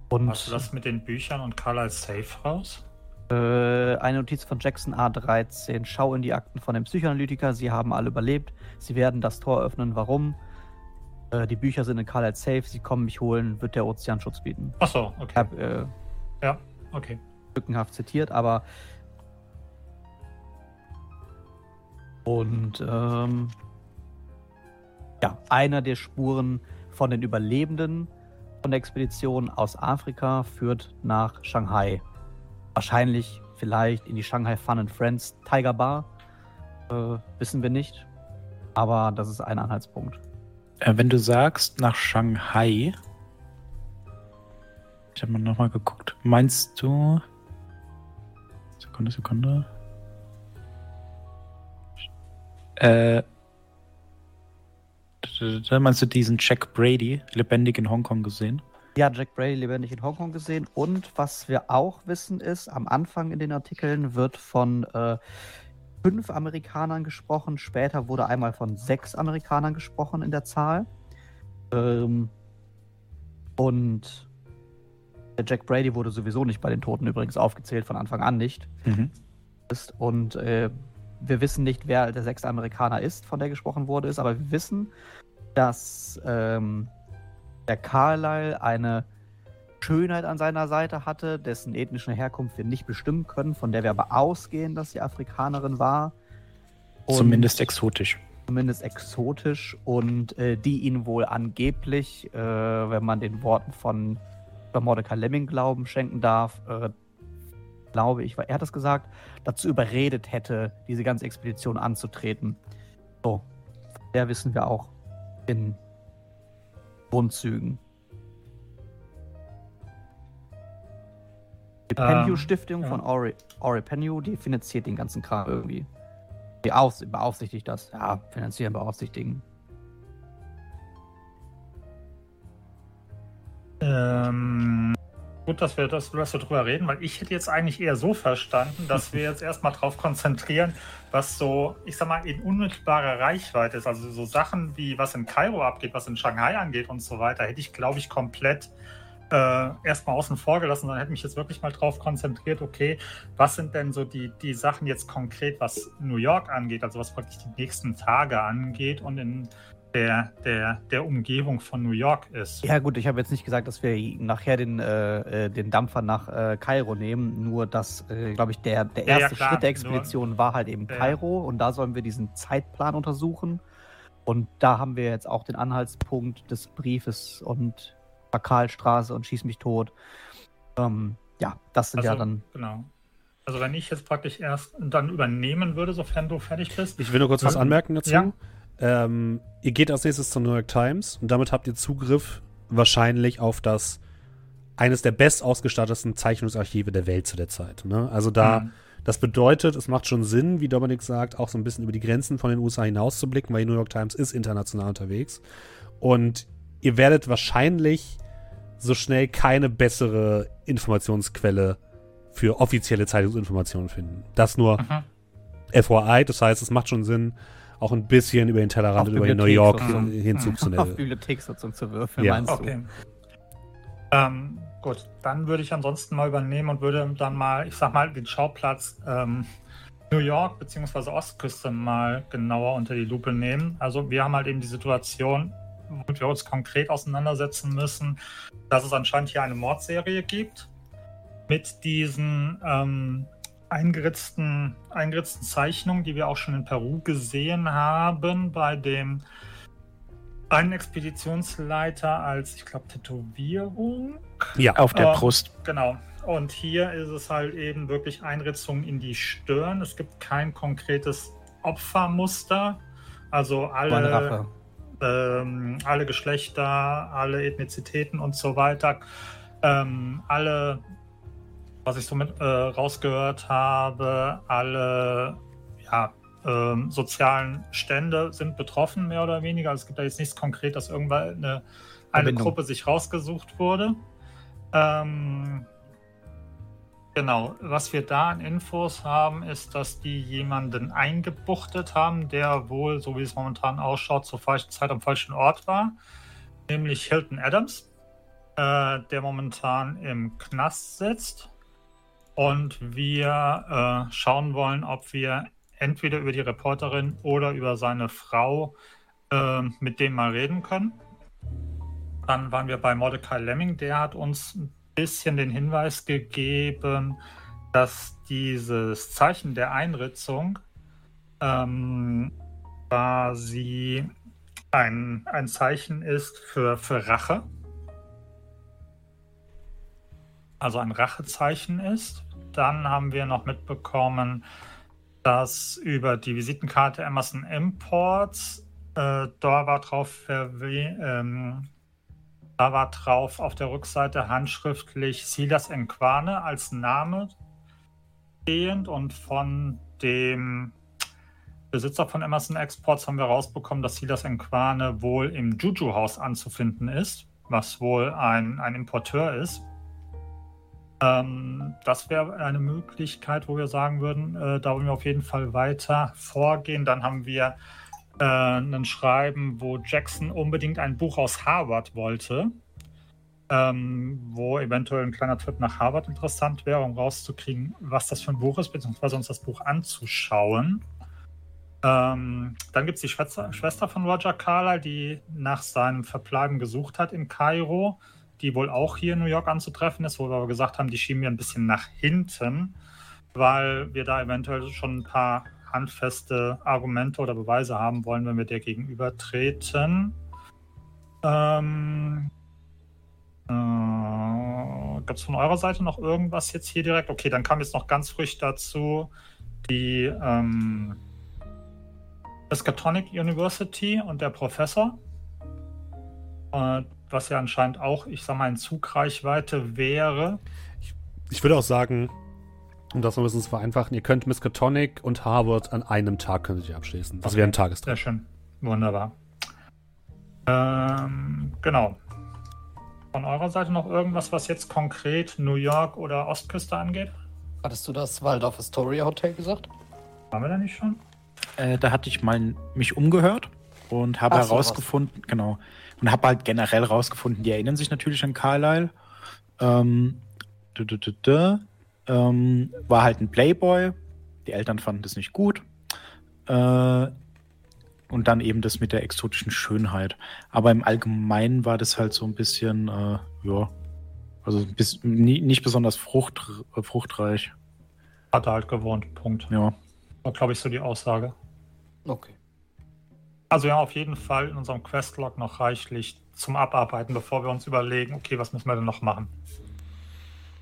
Und Hast du das mit den Büchern und Carlisle Safe raus? Äh, eine Notiz von Jackson A13. Schau in die Akten von dem Psychoanalytiker. Sie haben alle überlebt. Sie werden das Tor öffnen. Warum? Äh, die Bücher sind in Carlisle safe. Sie kommen mich holen. Wird der Ozeanschutz bieten. Achso, Ich okay. habe äh, Ja, okay. lückenhaft zitiert, aber. Und ähm, ja, einer der Spuren von den Überlebenden von der Expedition aus Afrika führt nach Shanghai. Wahrscheinlich, vielleicht in die Shanghai Fun and Friends Tiger Bar. Äh, wissen wir nicht. Aber das ist ein Anhaltspunkt. Äh, wenn du sagst nach Shanghai, ich habe mal nochmal geguckt, meinst du. Sekunde, Sekunde. Äh. [laughs] Meinst du diesen Jack Brady lebendig in Hongkong gesehen? Ja, Jack Brady lebendig in Hongkong gesehen. Und was wir auch wissen ist, am Anfang in den Artikeln wird von äh, fünf Amerikanern gesprochen. Später wurde einmal von sechs Amerikanern gesprochen in der Zahl. Ähm, und der Jack Brady wurde sowieso nicht bei den Toten übrigens aufgezählt, von Anfang an nicht. Mhm. Ist. Und äh, wir wissen nicht, wer der sechste Amerikaner ist, von der gesprochen wurde, ist, aber wir wissen, dass ähm, der Carlyle eine Schönheit an seiner Seite hatte, dessen ethnische Herkunft wir nicht bestimmen können, von der wir aber ausgehen, dass sie Afrikanerin war. Und Zumindest exotisch. zumindest exotisch und äh, die ihn wohl angeblich, äh, wenn man den Worten von Mordecai Lemming Glauben schenken darf, äh, glaube ich, weil er hat es gesagt, dazu überredet hätte, diese ganze Expedition anzutreten. So, der wissen wir auch in Grundzügen. Die Ähm, Penhew-Stiftung ja. von Ori, Ori Penhew, die finanziert den ganzen Kram irgendwie. Die aus, beaufsichtigt das. Ja, finanzieren, beaufsichtigen. Ähm, gut, dass wir, das, dass wir drüber reden, weil ich hätte jetzt eigentlich eher so verstanden, dass wir jetzt erstmal drauf konzentrieren, was so, ich sag mal, in unmittelbarer Reichweite ist. Also so Sachen wie was in Kairo abgeht, was in Shanghai angeht und so weiter, hätte ich, glaube ich, komplett äh, erstmal außen vor gelassen. Dann hätte mich jetzt wirklich mal drauf konzentriert, okay, was sind denn so die, die Sachen jetzt konkret, was New York angeht, also was praktisch die nächsten Tage angeht und in der, der, der Umgebung von New York ist. Ja, gut, ich habe jetzt nicht gesagt, dass wir nachher den, äh, äh, den Dampfer nach äh, Kairo nehmen, nur dass, äh, glaube ich, der, der Ja, ja, erste klar, Schritt der Expedition war halt eben Ja, ja. Kairo und da sollen wir diesen Zeitplan untersuchen. Und da haben wir jetzt auch den Anhaltspunkt des Briefes und Bakalstraße und Schieß mich tot. Ähm, ja, das sind ja Also, dann. Genau. Also wenn ich jetzt praktisch erst dann übernehmen würde, sofern du fertig bist. Ich will nur kurz was anmerken dazu. ja. Ähm, ihr geht als nächstes zur New York Times und damit habt ihr Zugriff wahrscheinlich auf das eines der best ausgestattetsten Zeichnungsarchive der Welt zu der Zeit. Ne? Also da, Mhm. das bedeutet, es macht schon Sinn, wie Dominik sagt, auch so ein bisschen über die Grenzen von den USA hinaus zu blicken, weil die New York Times ist international unterwegs. Und ihr werdet wahrscheinlich so schnell keine bessere Informationsquelle für offizielle Zeitungsinformationen finden. Das nur Mhm. FYI, das heißt, es macht schon Sinn, auch ein bisschen über den Tellerrand und über New York Bibliotheksnutzung. Hin zu [laughs] Auf zu Bibliotheksnutzung zu würfeln, Ja. meinst Okay. Ähm, gut, dann würde ich ansonsten mal übernehmen und würde dann mal, ich sag mal, den Schauplatz ähm, New York bzw. Ostküste mal genauer unter die Lupe nehmen. Also wir haben halt eben die Situation, womit wir uns konkret auseinandersetzen müssen, dass es anscheinend hier eine Mordserie gibt mit diesen ähm, eingeritzten, eingeritzten Zeichnung, die wir auch schon in Peru gesehen haben, bei dem einen Expeditionsleiter als, ich glaube, Tätowierung. Ja, Auf der Ähm, Brust. Genau. Und hier ist es halt eben wirklich Einritzung in die Stirn. Es gibt kein konkretes Opfermuster. Also alle, Rache. Ähm, alle Geschlechter, alle Ethnizitäten und so weiter. Ähm, alle, was ich so mit äh, rausgehört habe, alle ja, ähm, sozialen Stände sind betroffen, mehr oder weniger. Also es gibt da jetzt nichts konkret, dass irgendwann eine, eine. Gruppe sich rausgesucht wurde. Ähm, genau, was wir da an Infos haben, ist, dass die jemanden eingebuchtet haben, der wohl, so wie es momentan ausschaut, zur falschen Zeit am falschen Ort war, nämlich Hilton Adams, äh, der momentan im Knast sitzt. Und wir äh, schauen wollen, ob wir entweder über die Reporterin oder über seine Frau äh, mit dem mal reden können. Dann waren wir bei Mordecai Lemming, der hat uns ein bisschen den Hinweis gegeben, dass dieses Zeichen der Einritzung ähm, quasi ein, ein Zeichen ist für, für Rache. Also ein Rachezeichen ist. Dann haben wir noch mitbekommen, dass über die Visitenkarte Emerson Imports äh, da war drauf ähm, da war drauf auf der Rückseite handschriftlich Silas Enquane als Name stehend und von dem Besitzer von Emerson Exports haben wir rausbekommen, dass Silas Enquane wohl im Juju-Haus anzufinden ist, was wohl ein, ein Importeur ist. Ähm, das wäre eine Möglichkeit, wo wir sagen würden, äh, da wollen wir auf jeden Fall weiter vorgehen. Dann haben wir äh, ein Schreiben, wo Jackson unbedingt ein Buch aus Harvard wollte, ähm, wo eventuell ein kleiner Trip nach Harvard interessant wäre, um rauszukriegen, was das für ein Buch ist, beziehungsweise uns das Buch anzuschauen. Ähm, dann gibt es die Schwester, Schwester von Roger Carlyle, die nach seinem Verbleiben gesucht hat in Kairo, die wohl auch hier in New York anzutreffen ist, wo wir aber gesagt haben, die schieben wir ein bisschen nach hinten, weil wir da eventuell schon ein paar handfeste Argumente oder Beweise haben wollen, wenn wir der gegenübertreten. Ähm, äh, Gibt es von eurer Seite noch irgendwas jetzt hier direkt? Okay, dann kam jetzt noch ganz frisch dazu die ähm, Miskatonic University und der Professor. Äh, was ja anscheinend auch, ich sag mal, in Zugreichweite wäre. Ich würde auch sagen, um das noch ein bisschen zu vereinfachen, ihr könnt Miskatonic und Harvard an einem Tag könntet ihr abschließen. Das Okay. wäre ein Sehr Tagestrip. schön. Wunderbar. Ähm, genau. Von eurer Seite noch irgendwas, was jetzt konkret New York oder Ostküste angeht? Hattest du das Waldorf Astoria Hotel gesagt? Waren wir da nicht schon? Äh, da hatte ich mal mich umgehört und habe Ach so, herausgefunden, genau, und habe halt generell herausgefunden, die erinnern sich natürlich an Carlyle. Ähm, dü, dü, dü, ähm, war halt ein Playboy. Die Eltern fanden das nicht gut. Äh, und dann eben das mit der exotischen Schönheit. Aber im Allgemeinen war das halt so ein bisschen, äh, ja, also bis, nie, nicht besonders frucht, äh, fruchtreich. Hat er halt gewohnt. Punkt. Ja. War, glaube ich, so die Aussage. Okay. Also wir haben auf jeden Fall in unserem Questlog noch reichlich zum Abarbeiten, bevor wir uns überlegen, okay, was müssen wir denn noch machen?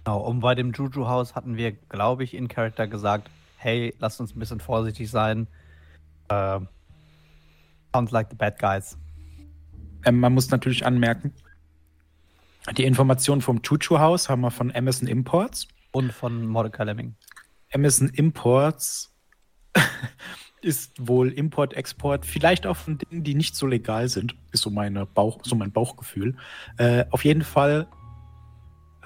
Genau, und bei dem Juju-Haus hatten wir, glaube ich, in Character gesagt, hey, lasst uns ein bisschen vorsichtig sein. Äh, sounds like the bad guys. Ähm, man muss natürlich anmerken, die Informationen vom Chuchu-Haus haben wir von Amazon Imports. Und von Mordecai Lemming. Amazon Imports [laughs] ist wohl Import, Export, vielleicht auch von Dingen, die nicht so legal sind, ist so, meine Bauch, so mein Bauchgefühl. Äh, auf jeden Fall,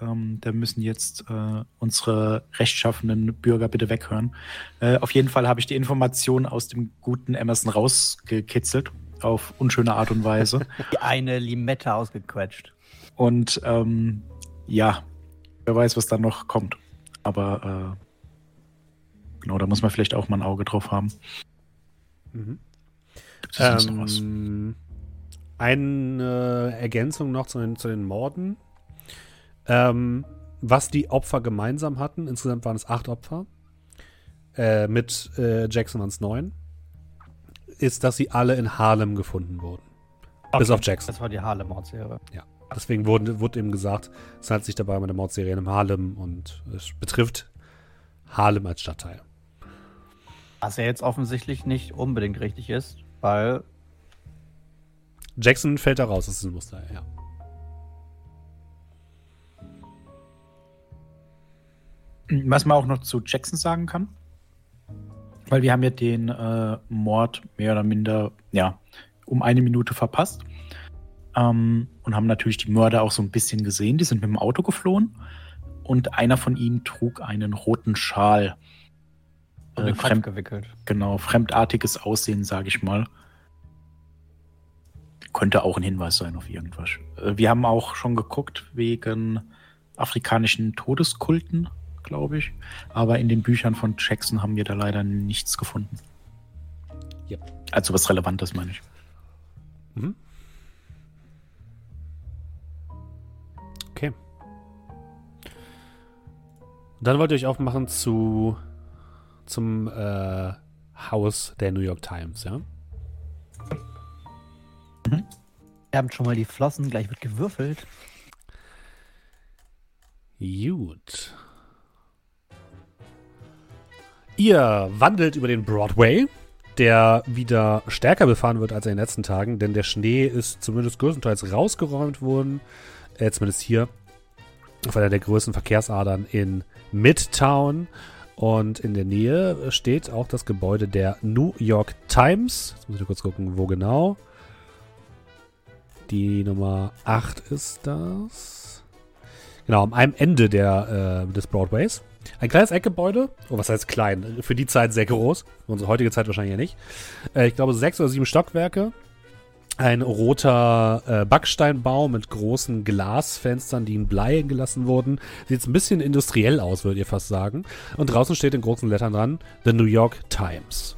ähm, da müssen jetzt äh, unsere rechtschaffenen Bürger bitte weghören. Äh, auf jeden Fall habe ich die Informationen aus dem guten Amazon rausgekitzelt, auf unschöne Art und Weise. [laughs] Die eine Limette ausgequetscht. Und ähm, ja, wer weiß, was da noch kommt. Aber äh, genau, da muss man vielleicht auch mal ein Auge drauf haben. Mhm. Ähm, eine Ergänzung noch zu den, zu den Morden. Ähm, was die Opfer gemeinsam hatten, insgesamt waren es acht Opfer. äh, mit äh, Jackson waren es neun, ist, dass sie alle in Harlem gefunden wurden. Bis auf Jackson. Das war die Harlem-Mordserie. Deswegen wurde, wurde eben gesagt, es handelt sich dabei um eine Mordserie in Harlem und es betrifft Harlem als Stadtteil. Was ja jetzt offensichtlich nicht unbedingt richtig ist, weil Jackson fällt da raus, das ist ein Muster, ja. Was man auch noch zu Jackson sagen kann, weil wir haben ja den äh, Mord mehr oder minder, ja, um eine Minute verpasst. Ähm, und haben natürlich die Mörder auch so ein bisschen gesehen. Die sind mit dem Auto geflohen. Und einer von ihnen trug einen roten Schal. Äh, fremd, gewickelt. genau, fremdartiges Aussehen, sage ich mal. Könnte auch ein Hinweis sein auf irgendwas. Äh, wir haben auch schon geguckt wegen afrikanischen Todeskulten, glaube ich. Aber in den Büchern von Jackson haben wir da leider nichts gefunden. Ja. Also was Relevantes, meine ich. Mhm. Okay. Dann wollt ihr euch aufmachen zu zum äh, Haus der New York Times, ja? Wir haben schon mal die Flossen, gleich wird gewürfelt. Gut. Ihr wandelt über den Broadway, der wieder stärker befahren wird als in den letzten Tagen, denn der Schnee ist zumindest größtenteils rausgeräumt worden. Äh, zumindest hier auf einer der größten Verkehrsadern in Midtown. Und in der Nähe steht auch das Gebäude der New York Times. Jetzt muss ich kurz gucken, wo genau. Die Nummer 8 ist das. Genau, am einem Ende der, äh, des Broadways. Ein kleines Eckgebäude. Oh, was heißt klein? Für die Zeit sehr groß. Für unsere heutige Zeit wahrscheinlich ja nicht. Äh, ich glaube, sechs oder sieben Stockwerke. Ein roter äh, Backsteinbau mit großen Glasfenstern, die in Blei gelassen wurden. Sieht ein bisschen industriell aus, würdet ihr fast sagen. Und draußen steht in großen Lettern dran: The New York Times.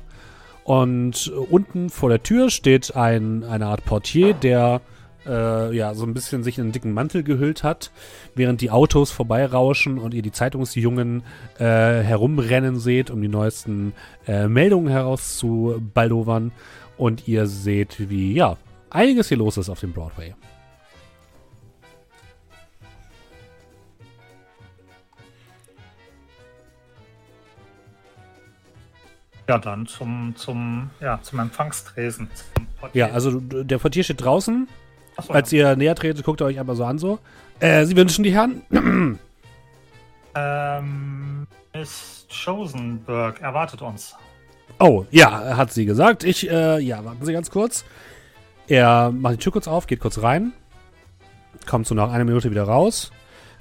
Und äh, unten vor der Tür steht ein, eine Art Portier, der äh, ja so ein bisschen sich in einen dicken Mantel gehüllt hat, während die Autos vorbeirauschen und ihr die Zeitungsjungen äh, herumrennen seht, um die neuesten äh, Meldungen herauszubaldowern. Und ihr seht, wie ja einiges hier los ist auf dem Broadway. Ja, dann zum, zum, ja, zum Empfangstresen. Zum. Ja, also der Portier steht draußen. Achso, Als ihr näher tretet, guckt er euch einmal so an so. Äh, Sie wünschen die Herren? [clears throat] ähm, Miss Chosenberg erwartet uns. Oh, ja, hat sie gesagt. Ich, äh, ja, warten Sie ganz kurz. Er macht die Tür kurz auf, geht kurz rein. Kommt so nach einer Minute wieder raus.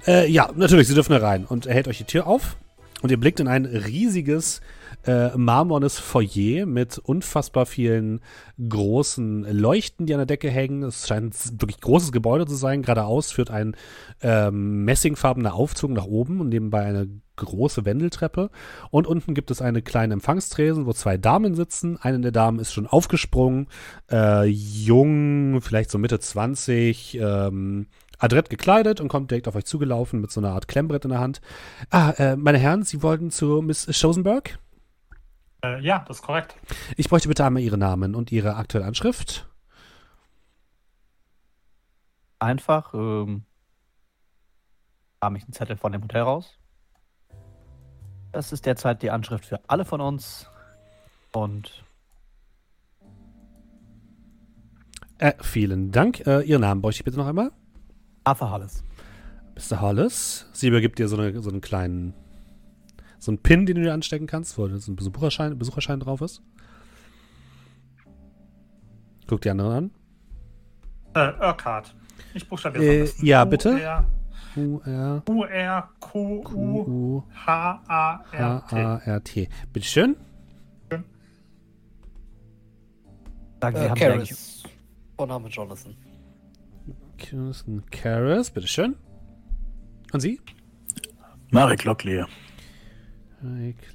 Äh, ja, natürlich, Sie dürfen da rein. Und er hält euch die Tür auf. Und ihr blickt in ein riesiges, äh, marmornes Foyer mit unfassbar vielen großen Leuchten, die an der Decke hängen. Es scheint ein wirklich großes Gebäude zu sein. Geradeaus führt ein ähm, messingfarbener Aufzug nach oben und nebenbei eine große Wendeltreppe. Und unten gibt es eine kleine Empfangstresen, wo zwei Damen sitzen. Eine der Damen ist schon aufgesprungen, äh, jung, vielleicht so Mitte 20, ähm, adrett gekleidet und kommt direkt auf euch zugelaufen mit so einer Art Klemmbrett in der Hand. Ah, äh, meine Herren, Sie wollten zu Miss Schosenberg? Äh, ja, das ist korrekt. Ich bräuchte bitte einmal Ihre Namen und Ihre aktuelle Anschrift. Einfach, ähm, nahm ich einen Zettel von dem Hotel raus. Das ist derzeit die Anschrift für alle von uns. Und Äh, vielen Dank. Äh, Ihren Namen bräuchte ich bitte noch einmal. Arthur Halles. Mr. Hollis. Sie übergibt dir so, eine, so einen kleinen, so einen Pin, den du dir anstecken kannst, wo so ein Besucherschein, Besucherschein drauf ist. Guck die anderen an. Äh, Urquhart. Ich buchstabiere Äh, besten. ja, bitte. U-R- U, R, Q, U, U-R-Q-U-H-A-R-T. H-A-R-T. Bitteschön. Sagen Sie, Äh, haben Sie eigentlich Karis. Vorname Jonathan. Kirsten Karras. Bitteschön. Und Sie? Marek Locklear.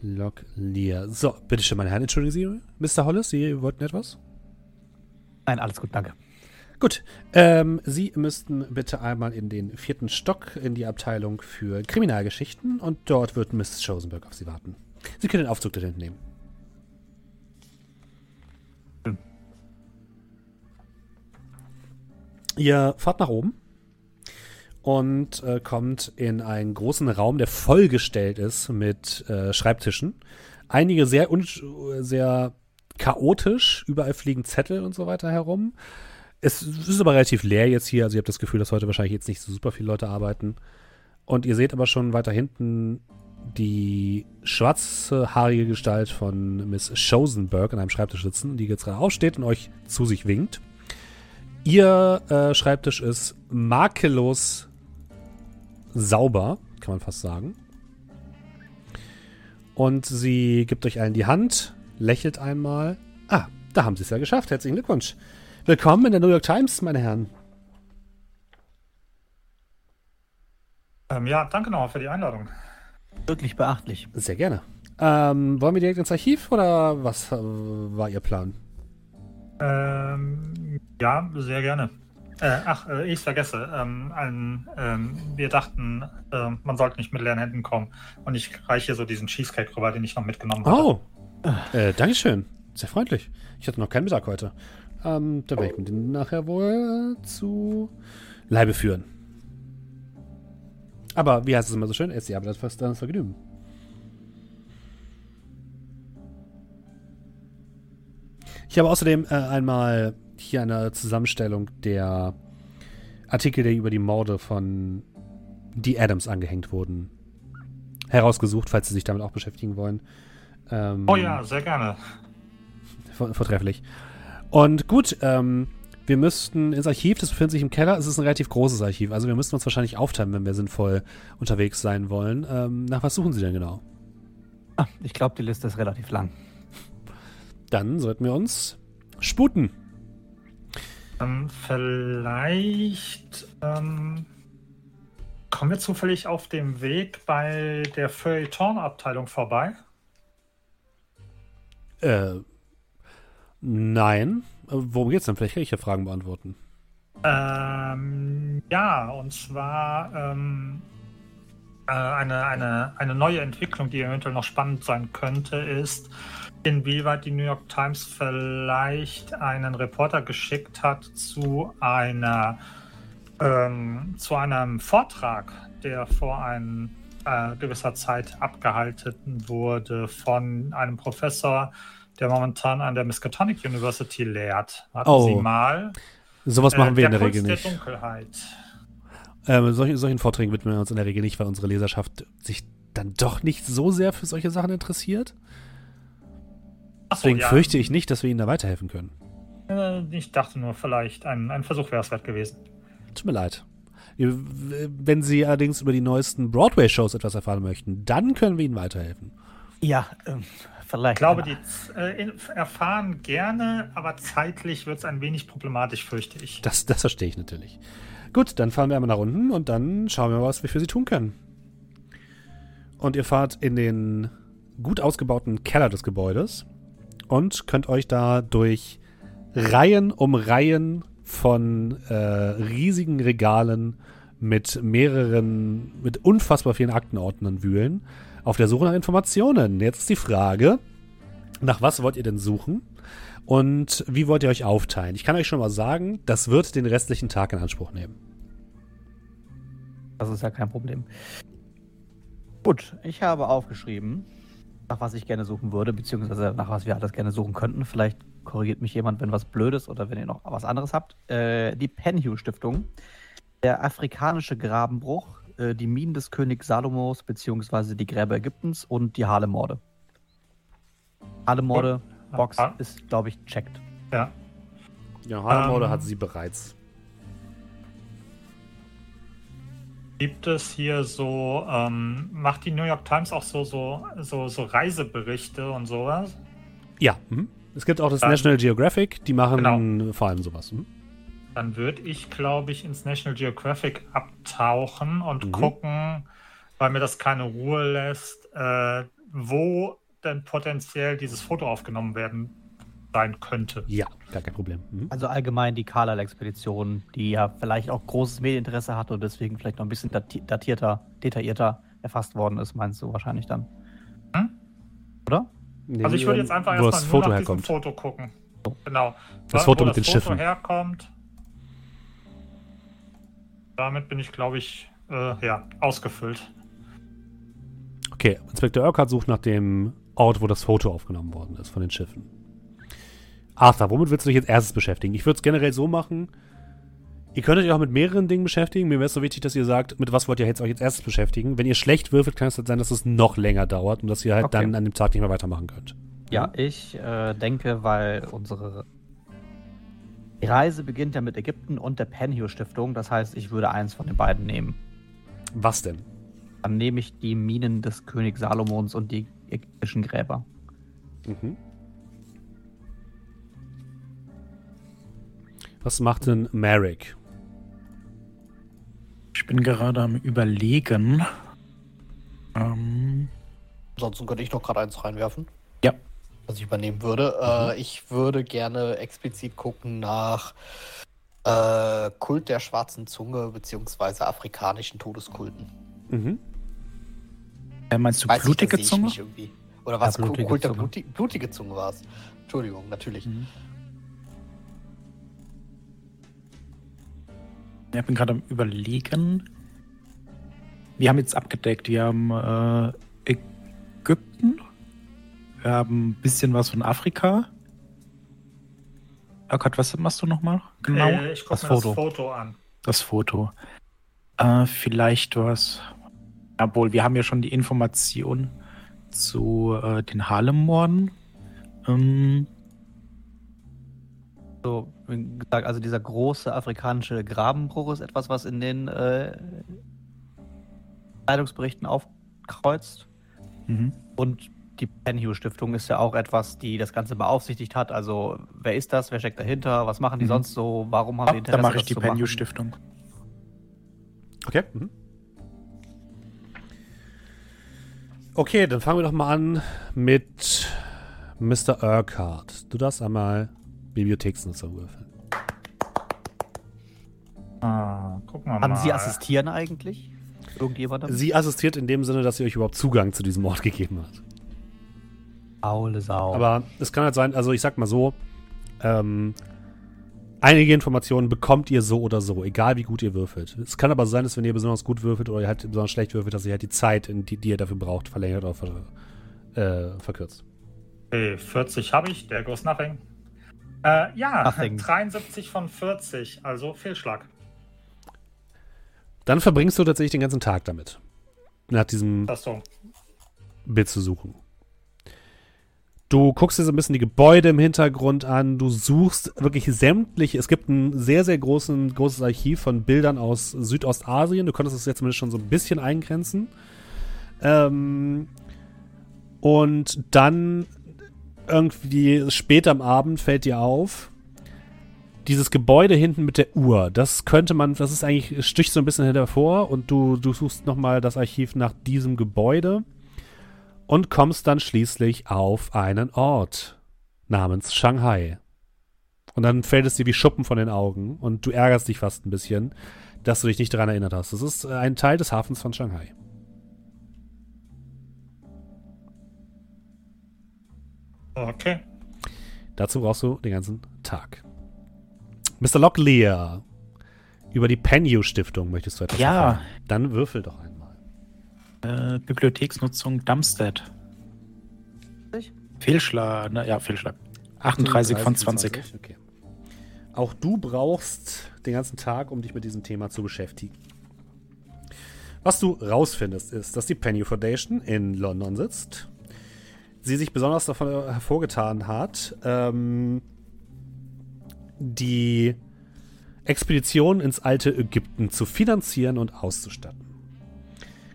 Locklear. So, bitteschön, meine Herren. Entschuldigen Sie, Mr. Hollis, Sie wollten etwas? Nein, alles gut, danke. Gut, ähm, Sie müssten bitte einmal in den vierten Stock in die Abteilung für Kriminalgeschichten und dort wird Miss Chosenberg auf Sie warten. Sie können den Aufzug da hinten nehmen. Ihr fahrt nach oben und äh, kommt in einen großen Raum, der vollgestellt ist mit äh, Schreibtischen. Einige sehr, sehr chaotisch, überall fliegen Zettel und so weiter herum. Es ist aber relativ leer jetzt hier, also ihr habt das Gefühl, dass heute wahrscheinlich jetzt nicht so super viele Leute arbeiten. Und ihr seht aber schon weiter hinten die schwarze haarige Gestalt von Miss Schosenberg an einem Schreibtisch sitzen, die jetzt gerade aufsteht und euch zu sich winkt. Ihr äh, Schreibtisch ist makellos sauber, kann man fast sagen. Und sie gibt euch allen die Hand, lächelt einmal. Ah, da haben sie es ja geschafft. Herzlichen Glückwunsch. Willkommen in der New York Times, meine Herren. Ähm, ja, danke nochmal für die Einladung. Wirklich beachtlich. Sehr gerne. Ähm, wollen wir direkt ins Archiv oder was äh, war Ihr Plan? Ähm, ja, sehr gerne. Äh, ach, äh, ich vergesse. Ähm, ein, ähm, wir dachten, äh, man sollte nicht mit leeren Händen kommen. Und ich reiche so diesen Cheesecake rüber, den ich noch mitgenommen habe. Oh, äh, Dankeschön. Sehr freundlich. Ich hatte noch keinen Mittag heute. Ähm, da werde ich mir den nachher wohl zu Leibe führen. Aber wie heißt es immer so schön? Esst die Arbeit fast dann Vergnügen. Ich habe außerdem äh, einmal hier eine Zusammenstellung der Artikel, die über die Morde von die Adams angehängt wurden, herausgesucht, falls Sie sich damit auch beschäftigen wollen. Ähm, Oh ja, sehr gerne. vor- Vortrefflich. Und gut, ähm, wir müssten ins Archiv, das befindet sich im Keller. Es ist ein relativ großes Archiv, also wir müssten uns wahrscheinlich aufteilen, wenn wir sinnvoll unterwegs sein wollen. Ähm, nach was suchen Sie denn genau? Ah, ich glaube, die Liste ist relativ lang. Dann sollten wir uns sputen. Ähm, vielleicht ähm, kommen wir zufällig auf dem Weg bei der Feuilleton-Abteilung vorbei. Äh, nein. Äh, Worum geht's denn? Vielleicht kann ich ja Fragen beantworten. Ähm, ja, und zwar ähm, äh, eine, eine, eine neue Entwicklung, die eventuell noch spannend sein könnte, ist, inwieweit die New York Times vielleicht einen Reporter geschickt hat zu einer ähm, zu einem Vortrag, der vor ein, äh, gewisser Zeit abgehalten wurde von einem Professor, der momentan an der Miskatonic University lehrt. Warten Oh. Sie mal. Sowas machen Äh, wir in der der Regel der nicht. Dunkelheit. Ähm, solchen, solchen Vorträgen widmen wir uns in der Regel nicht, weil unsere Leserschaft sich dann doch nicht so sehr für solche Sachen interessiert. Ach so, Deswegen ja. fürchte ich nicht, dass wir Ihnen da weiterhelfen können. Äh, Ich dachte nur, vielleicht ein, ein Versuch wäre es wert gewesen. Tut mir leid. Wenn Sie allerdings über die neuesten Broadway-Shows etwas erfahren möchten, dann können wir Ihnen weiterhelfen. Ja, ähm, vielleicht. Ich glaube, die äh, erfahren gerne, aber zeitlich wird es ein wenig problematisch, fürchte ich. Das, das verstehe ich natürlich. Gut, dann fahren wir einmal nach unten und dann schauen wir mal, was wir für Sie tun können. Und ihr fahrt in den gut ausgebauten Keller des Gebäudes und könnt euch da durch Reihen um Reihen von äh, riesigen Regalen mit mehreren, mit unfassbar vielen Aktenordnern wühlen, auf der Suche nach Informationen. Jetzt ist die Frage, nach was wollt ihr denn suchen? Und wie wollt ihr euch aufteilen? Ich kann euch schon mal sagen, das wird den restlichen Tag in Anspruch nehmen. Das ist ja kein Problem. Gut, ich habe aufgeschrieben, nach was ich gerne suchen würde, beziehungsweise nach was wir alles gerne suchen könnten. Vielleicht korrigiert mich jemand, wenn was Blödes oder wenn ihr noch was anderes habt. Äh, die Penhue Stiftung, der afrikanische Grabenbruch, äh, die Minen des Königs Salomos, beziehungsweise die Gräber Ägyptens und die Harlem-Morde. Harlem-Morde, Box ist, glaube ich, checkt. Ja. Ja, Harlem Ähm, hat sie bereits. Gibt es hier so, ähm, macht die New York Times auch so, so, so, so Reiseberichte und sowas? Ja, mhm. es gibt auch das Dann- National Geographic, die machen Genau. vor allem sowas. Mhm. Dann würde ich, glaube ich, ins National Geographic abtauchen und Mhm. gucken, weil mir das keine Ruhe lässt, äh, wo denn potenziell dieses Foto aufgenommen werden sein könnte. Ja, gar kein Problem. Mhm. Also allgemein die Carlisle-Expedition, die ja vielleicht auch großes Medieninteresse hatte und deswegen vielleicht noch ein bisschen dati datierter, detaillierter erfasst worden ist, meinst du wahrscheinlich dann? Oder? Also ich würde jetzt einfach wo erstmal das nur Foto nach herkommt. diesem Foto gucken. Genau. Das Foto wo mit den das Foto Schiffen. herkommt. Damit bin ich, glaube ich, äh, ja, ausgefüllt. Okay, Inspektor Urquhart sucht nach dem Ort, wo das Foto aufgenommen worden ist von den Schiffen. Arthur, womit willst du dich jetzt erstes beschäftigen? Ich würde es generell so machen. Ihr könnt euch auch mit mehreren Dingen beschäftigen. Mir wäre es so wichtig, dass ihr sagt, mit was wollt ihr jetzt euch jetzt erstes beschäftigen. Wenn ihr schlecht würfelt, kann es halt sein, dass es noch länger dauert und dass ihr halt Okay. dann an dem Tag nicht mehr weitermachen könnt. Ja, ich äh, denke, weil unsere Reise beginnt ja mit Ägypten und der Penhue Stiftung. Das heißt, ich würde eins von den beiden nehmen. Was denn? Dann nehme ich die Minen des Königs Salomons und die ägyptischen Gräber. Mhm. Was macht denn Merrick? Ich bin gerade am Überlegen. Ähm, Ansonsten könnte ich noch gerade eins reinwerfen. Ja. Was ich übernehmen würde. Äh, ich würde gerne explizit gucken nach äh, Kult der schwarzen Zunge beziehungsweise afrikanischen Todeskulten. Mhm. äh, meinst du Weiß blutige ich Zunge? mich irgendwie. Oder was? Ja, blutige Kult der Zunge. blutige Zunge war es. Entschuldigung, natürlich. Mhm. Ich bin gerade am Überlegen. Wir haben jetzt abgedeckt. Wir haben äh, Ägypten. Wir haben ein bisschen was von Afrika. Oh Gott, was machst du nochmal? Genau. Äh, ich gucke Das Foto. das Foto an. Das Foto. Äh, vielleicht was. Obwohl, wir haben ja schon die Information zu äh, den Harlem-Morden. Ähm, So, gesagt, also dieser große afrikanische Grabenbruch ist etwas, was in den äh, Zeitungsberichten aufkreuzt. mhm. Und die Penhue Stiftung ist ja auch etwas, die das Ganze beaufsichtigt hat. Also, wer ist das? Wer steckt dahinter? Was machen die Mhm. sonst so? Warum haben die Ah, Interesse? da mache ich das die? Penhue-Stiftung. Okay. Mhm. Okay, dann fangen wir doch mal an mit Mr. Urquhart. Du darfst einmal Bibliotheksnutzer würfeln. Ah, gucken wir Haben mal. Sie assistieren eigentlich? Irgendjemandem? Sie assistiert in dem Sinne, dass sie euch überhaupt Zugang zu diesem Ort [laughs] gegeben hat. Faule Sau. Aber es kann halt sein, also ich sag mal so, ähm, einige Informationen bekommt ihr so oder so, egal wie gut ihr würfelt. Es kann aber sein, dass wenn ihr besonders gut würfelt oder ihr halt besonders schlecht würfelt, dass ihr halt die Zeit, in die, die ihr dafür braucht, verlängert oder ver, äh, verkürzt. Okay, 40 habe ich, der goes nothing. Äh, ja, Nothing. 73 von 40, also Fehlschlag. Dann verbringst du tatsächlich den ganzen Tag damit, nach diesem so. Bild zu suchen. Du guckst dir so ein bisschen die Gebäude im Hintergrund an, du suchst wirklich sämtliche, es gibt ein sehr, sehr großen, großes Archiv von Bildern aus Südostasien, du konntest es jetzt zumindest schon so ein bisschen eingrenzen. Ähm, und dann irgendwie später am Abend fällt dir auf, dieses Gebäude hinten mit der Uhr, das könnte man, das ist eigentlich, sticht so ein bisschen hervor und du, du suchst nochmal das Archiv nach diesem Gebäude und kommst dann schließlich auf einen Ort namens Shanghai. Und dann fällt es dir wie Schuppen von den Augen und du ärgerst dich fast ein bisschen, dass du dich nicht daran erinnert hast. Das ist ein Teil des Hafens von Shanghai. Okay. Dazu brauchst du den ganzen Tag. Mr. Locklear, über die Penhue Stiftung möchtest du etwas Ja. erfahren. Dann würfel doch einmal. Äh, Bibliotheksnutzung Dumpstead. Fehlschlag, ne, ja, Fehlschlag. 38 von 20. Okay. Auch du brauchst den ganzen Tag, um dich mit diesem Thema zu beschäftigen. Was du rausfindest, ist, dass die Penny Foundation in London sitzt. Sie sich besonders davon hervorgetan hat, ähm, die Expedition ins alte Ägypten zu finanzieren und auszustatten.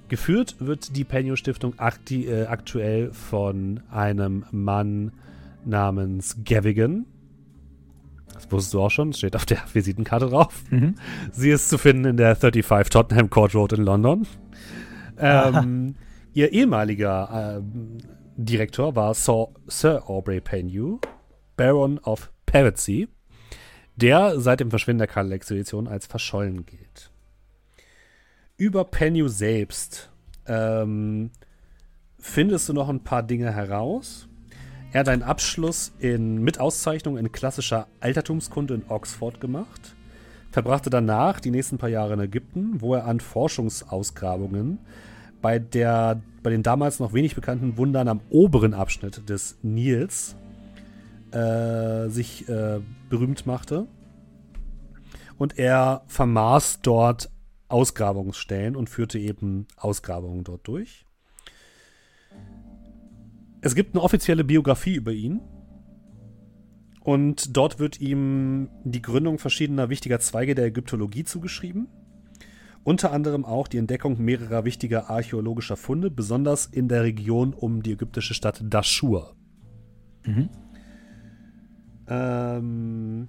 Geführt wird die Penny Stiftung akti- äh, aktuell von einem Mann namens Gavigan. Das wusstest du auch schon, steht auf der Visitenkarte drauf. Mhm. Sie ist zu finden in der 35 Tottenham Court Road in London. [laughs] Ähm, ihr ehemaliger ähm, Direktor war Sir, Aubrey Penhew, Baron of Pevensey, der seit dem Verschwinden der Karl-Expedition als verschollen gilt. Über Penhew selbst ähm, findest du noch ein paar Dinge heraus. Er hat einen Abschluss in, mit Auszeichnung in klassischer Altertumskunde in Oxford gemacht, verbrachte danach die nächsten paar Jahre in Ägypten, wo er an Forschungsausgrabungen bei, der, bei den damals noch wenig bekannten Wundern am oberen Abschnitt des Nils äh, sich äh, berühmt machte. Und er vermaß dort Ausgrabungsstellen und führte eben Ausgrabungen dort durch. Es gibt eine offizielle Biografie über ihn. Und dort wird ihm die Gründung verschiedener wichtiger Zweige der Ägyptologie zugeschrieben. Unter anderem auch die Entdeckung mehrerer wichtiger archäologischer Funde, besonders in der Region um die ägyptische Stadt Dashur. Mhm. Ähm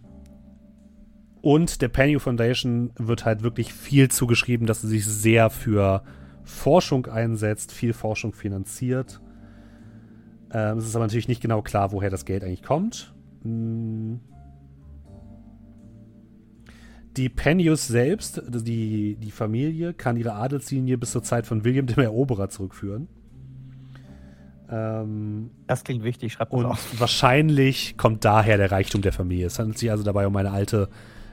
und der Penny Foundation wird halt wirklich viel zugeschrieben, dass sie sich sehr für Forschung einsetzt, viel Forschung finanziert. Ähm, es ist aber natürlich nicht genau klar, woher das Geld eigentlich kommt. Die Pennius selbst, also die, die Familie, kann ihre Adelslinie bis zur Zeit von William dem Eroberer zurückführen. Ähm, Das klingt wichtig, schreibt und auf. wahrscheinlich kommt daher der Reichtum der Familie. Es handelt sich also dabei um eine alte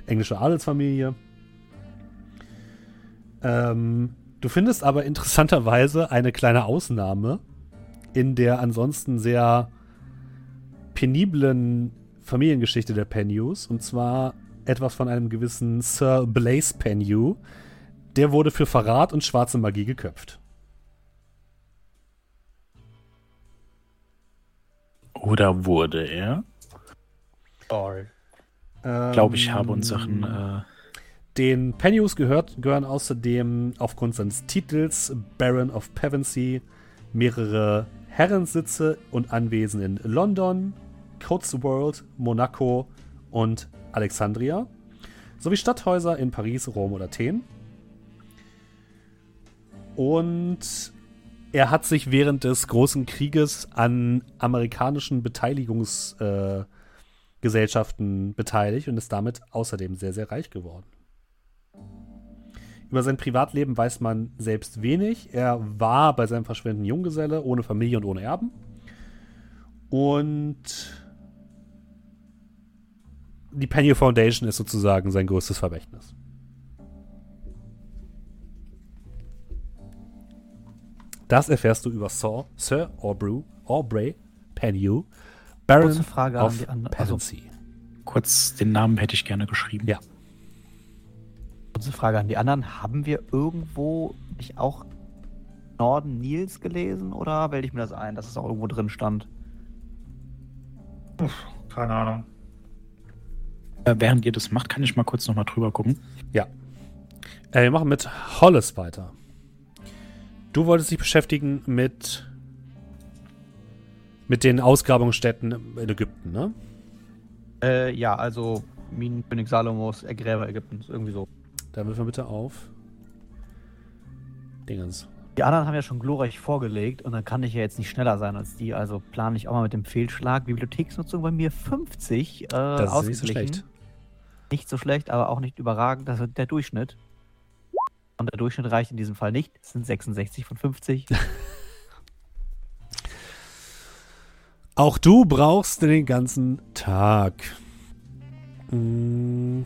englische Adelsfamilie. Ähm, du findest aber interessanterweise eine kleine Ausnahme in der ansonsten sehr peniblen Familiengeschichte der Pennews. Und zwar etwas von einem gewissen Sir Blaise Pennew. Der wurde für Verrat und schwarze Magie geköpft. Oder wurde er? Ähm, Glaube ich, habe uns Sachen. Äh, Den Pennews gehört, gehören außerdem aufgrund seines Titels Baron of Pevensey mehrere Herrensitze und Anwesen in London, Cotswold, Monaco und Alexandria, sowie Stadthäuser in Paris, Rom und Athen. Und er hat sich während des Großen Krieges an amerikanischen Beteiligungsgesellschaften äh, beteiligt und ist damit außerdem sehr, sehr reich geworden. Über sein Privatleben weiß man selbst wenig. Er war bei seinem Verschwinden Junggeselle, ohne Familie und ohne Erben. Und die Penny Foundation ist sozusagen sein größtes Vermächtnis. Das erfährst du über Sir, Sir Aubrey, Aubrey Pennew, Baron Kurze Frage an of die anderen. Also, kurz den Namen hätte ich gerne geschrieben. Ja. kurze Frage an die anderen. Haben wir irgendwo nicht auch Norden Nils gelesen oder wähle ich mir das ein, dass es auch irgendwo drin stand? Keine Ahnung. Äh, während ihr das macht, kann ich mal kurz nochmal drüber gucken. Äh, wir machen mit Hollis weiter. Du wolltest dich beschäftigen mit mit den Ausgrabungsstätten in Ägypten, ne? Äh, ja, also Minenkönig Salomos, Ergräber Ägyptens, irgendwie so. Da würfeln wir bitte auf. Dingens. Die anderen haben ja schon glorreich vorgelegt und dann kann ich ja jetzt nicht schneller sein als die, also plane ich auch mal mit dem Fehlschlag. Bibliotheksnutzung bei mir 50 äh, Das ist nicht so ausgeglichen. schlecht. Nicht so schlecht, aber auch nicht überragend. Das ist der Durchschnitt. Und der Durchschnitt reicht in diesem Fall nicht. Es sind 66 von 50. [laughs] Auch du brauchst den ganzen Tag. Mm.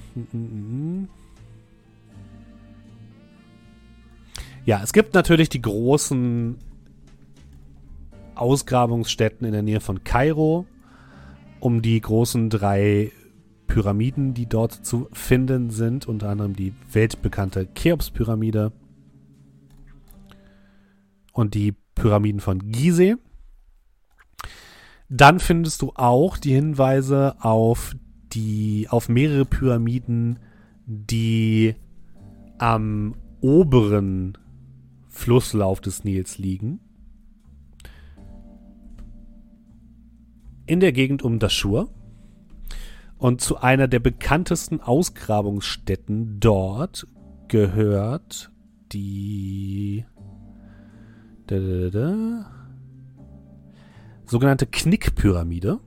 Ja, es gibt natürlich die großen Ausgrabungsstätten in der Nähe von Kairo, um die großen drei Pyramiden, die dort zu finden sind, unter anderem die weltbekannte Cheops-Pyramide und die Pyramiden von Gizeh. Dann findest du auch die Hinweise auf die auf mehrere Pyramiden, die am oberen Flusslauf des Nils liegen. In der Gegend um Dashur. Und zu einer der bekanntesten Ausgrabungsstätten dort gehört die da, da, da, sogenannte Knickpyramide.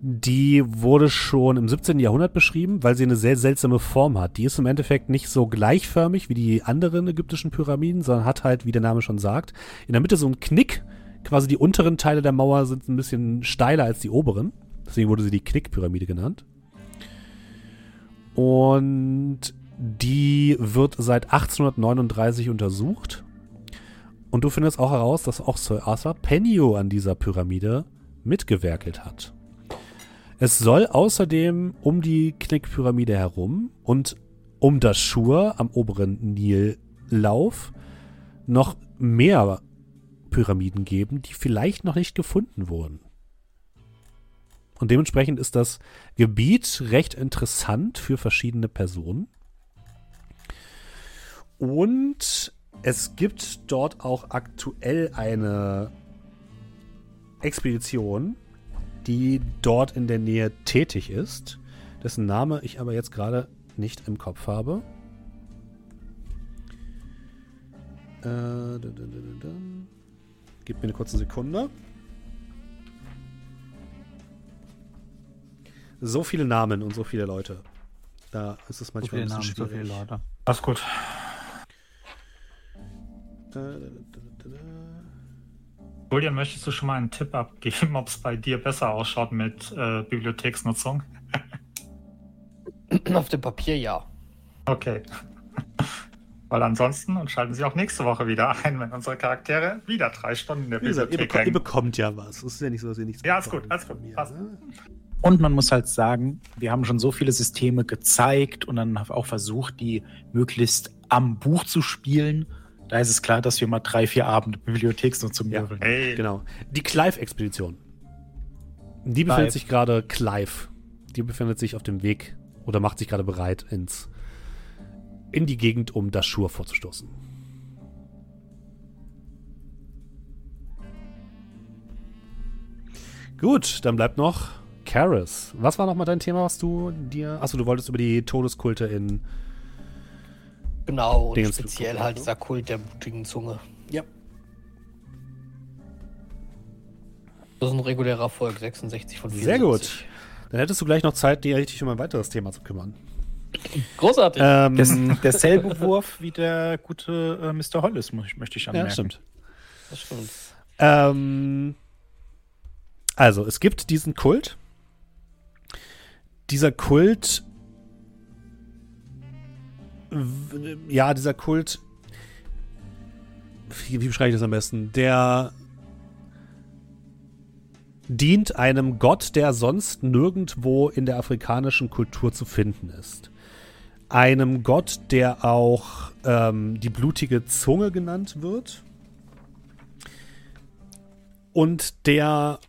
die wurde schon im 17. Jahrhundert beschrieben, weil sie eine sehr seltsame Form hat. Die ist im Endeffekt nicht so gleichförmig wie die anderen ägyptischen Pyramiden, sondern hat halt, wie der Name schon sagt, in der Mitte so einen Knick. Quasi die unteren Teile der Mauer sind ein bisschen steiler als die oberen. Deswegen wurde sie die Knickpyramide genannt. Und die wird seit 1839 untersucht. Und du findest auch heraus, dass auch Sir Arthur Penio an dieser Pyramide mitgewerkelt hat. Es soll außerdem um die Knickpyramide herum und um das Schur am oberen Nillauf noch mehr Pyramiden geben, die vielleicht noch nicht gefunden wurden. Und dementsprechend ist das Gebiet recht interessant für verschiedene Personen. Und es gibt dort auch aktuell eine Expedition, die dort in der Nähe tätig ist, dessen Name ich aber jetzt gerade nicht im Kopf habe. Äh, da, da, da, Gib mir eine kurze Sekunde. So viele Namen und so viele Leute. Da ist es manchmal so ein bisschen Namen, so schwierig. viele Leute. Alles gut. Da, da, da, da, da. Julian, möchtest du schon mal einen Tipp abgeben, [laughs] ob es bei dir besser ausschaut mit äh, Bibliotheksnutzung? Auf dem Papier ja. Okay. [laughs] Weil ansonsten und schalten Sie auch nächste Woche wieder ein, wenn unsere Charaktere wieder drei Stunden in der Wie gesagt, ihr, Bibliothek beko ihr bekommt ja was. Es ist ja nicht so, dass ihr nichts Ja, ist bekommt gut, alles von gut, mir, passt. ne? Und man muss halt sagen, wir haben schon so viele Systeme gezeigt und dann auch versucht, die möglichst am Buch zu spielen. Da ist es klar, dass wir mal drei, vier Abende Bibliotheksnutzung Ja. würfeln. Hey, Genau. Die Clive-Expedition. Die befindet Clive. sich gerade, Clive, die befindet sich auf dem Weg oder macht sich gerade bereit, ins, in die Gegend, um das Schur vorzustoßen. Gut, dann bleibt noch Karis. Was war nochmal dein Thema, was du dir. Achso, du wolltest über die Todeskulte in. Genau, und Dingens- speziell halt dieser Kult der blutigen Zunge. Ja. Das ist ein regulärer Folge, 66 von 74. Sehr gut. Dann hättest du gleich noch Zeit, dir dich um ein weiteres Thema zu kümmern. Großartig. Ähm, Das, derselbe Wurf wie der gute äh, Mr. Hollis, ich- möchte ich ja, anmerken. stimmt. Das stimmt. Ähm, also, es gibt diesen Kult. Dieser Kult. Ja, dieser Kult. Wie, wie beschreibe ich das am besten? Der dient einem Gott, der sonst nirgendwo in der afrikanischen Kultur zu finden ist. Einem Gott, der auch ähm, die blutige Zunge genannt wird und der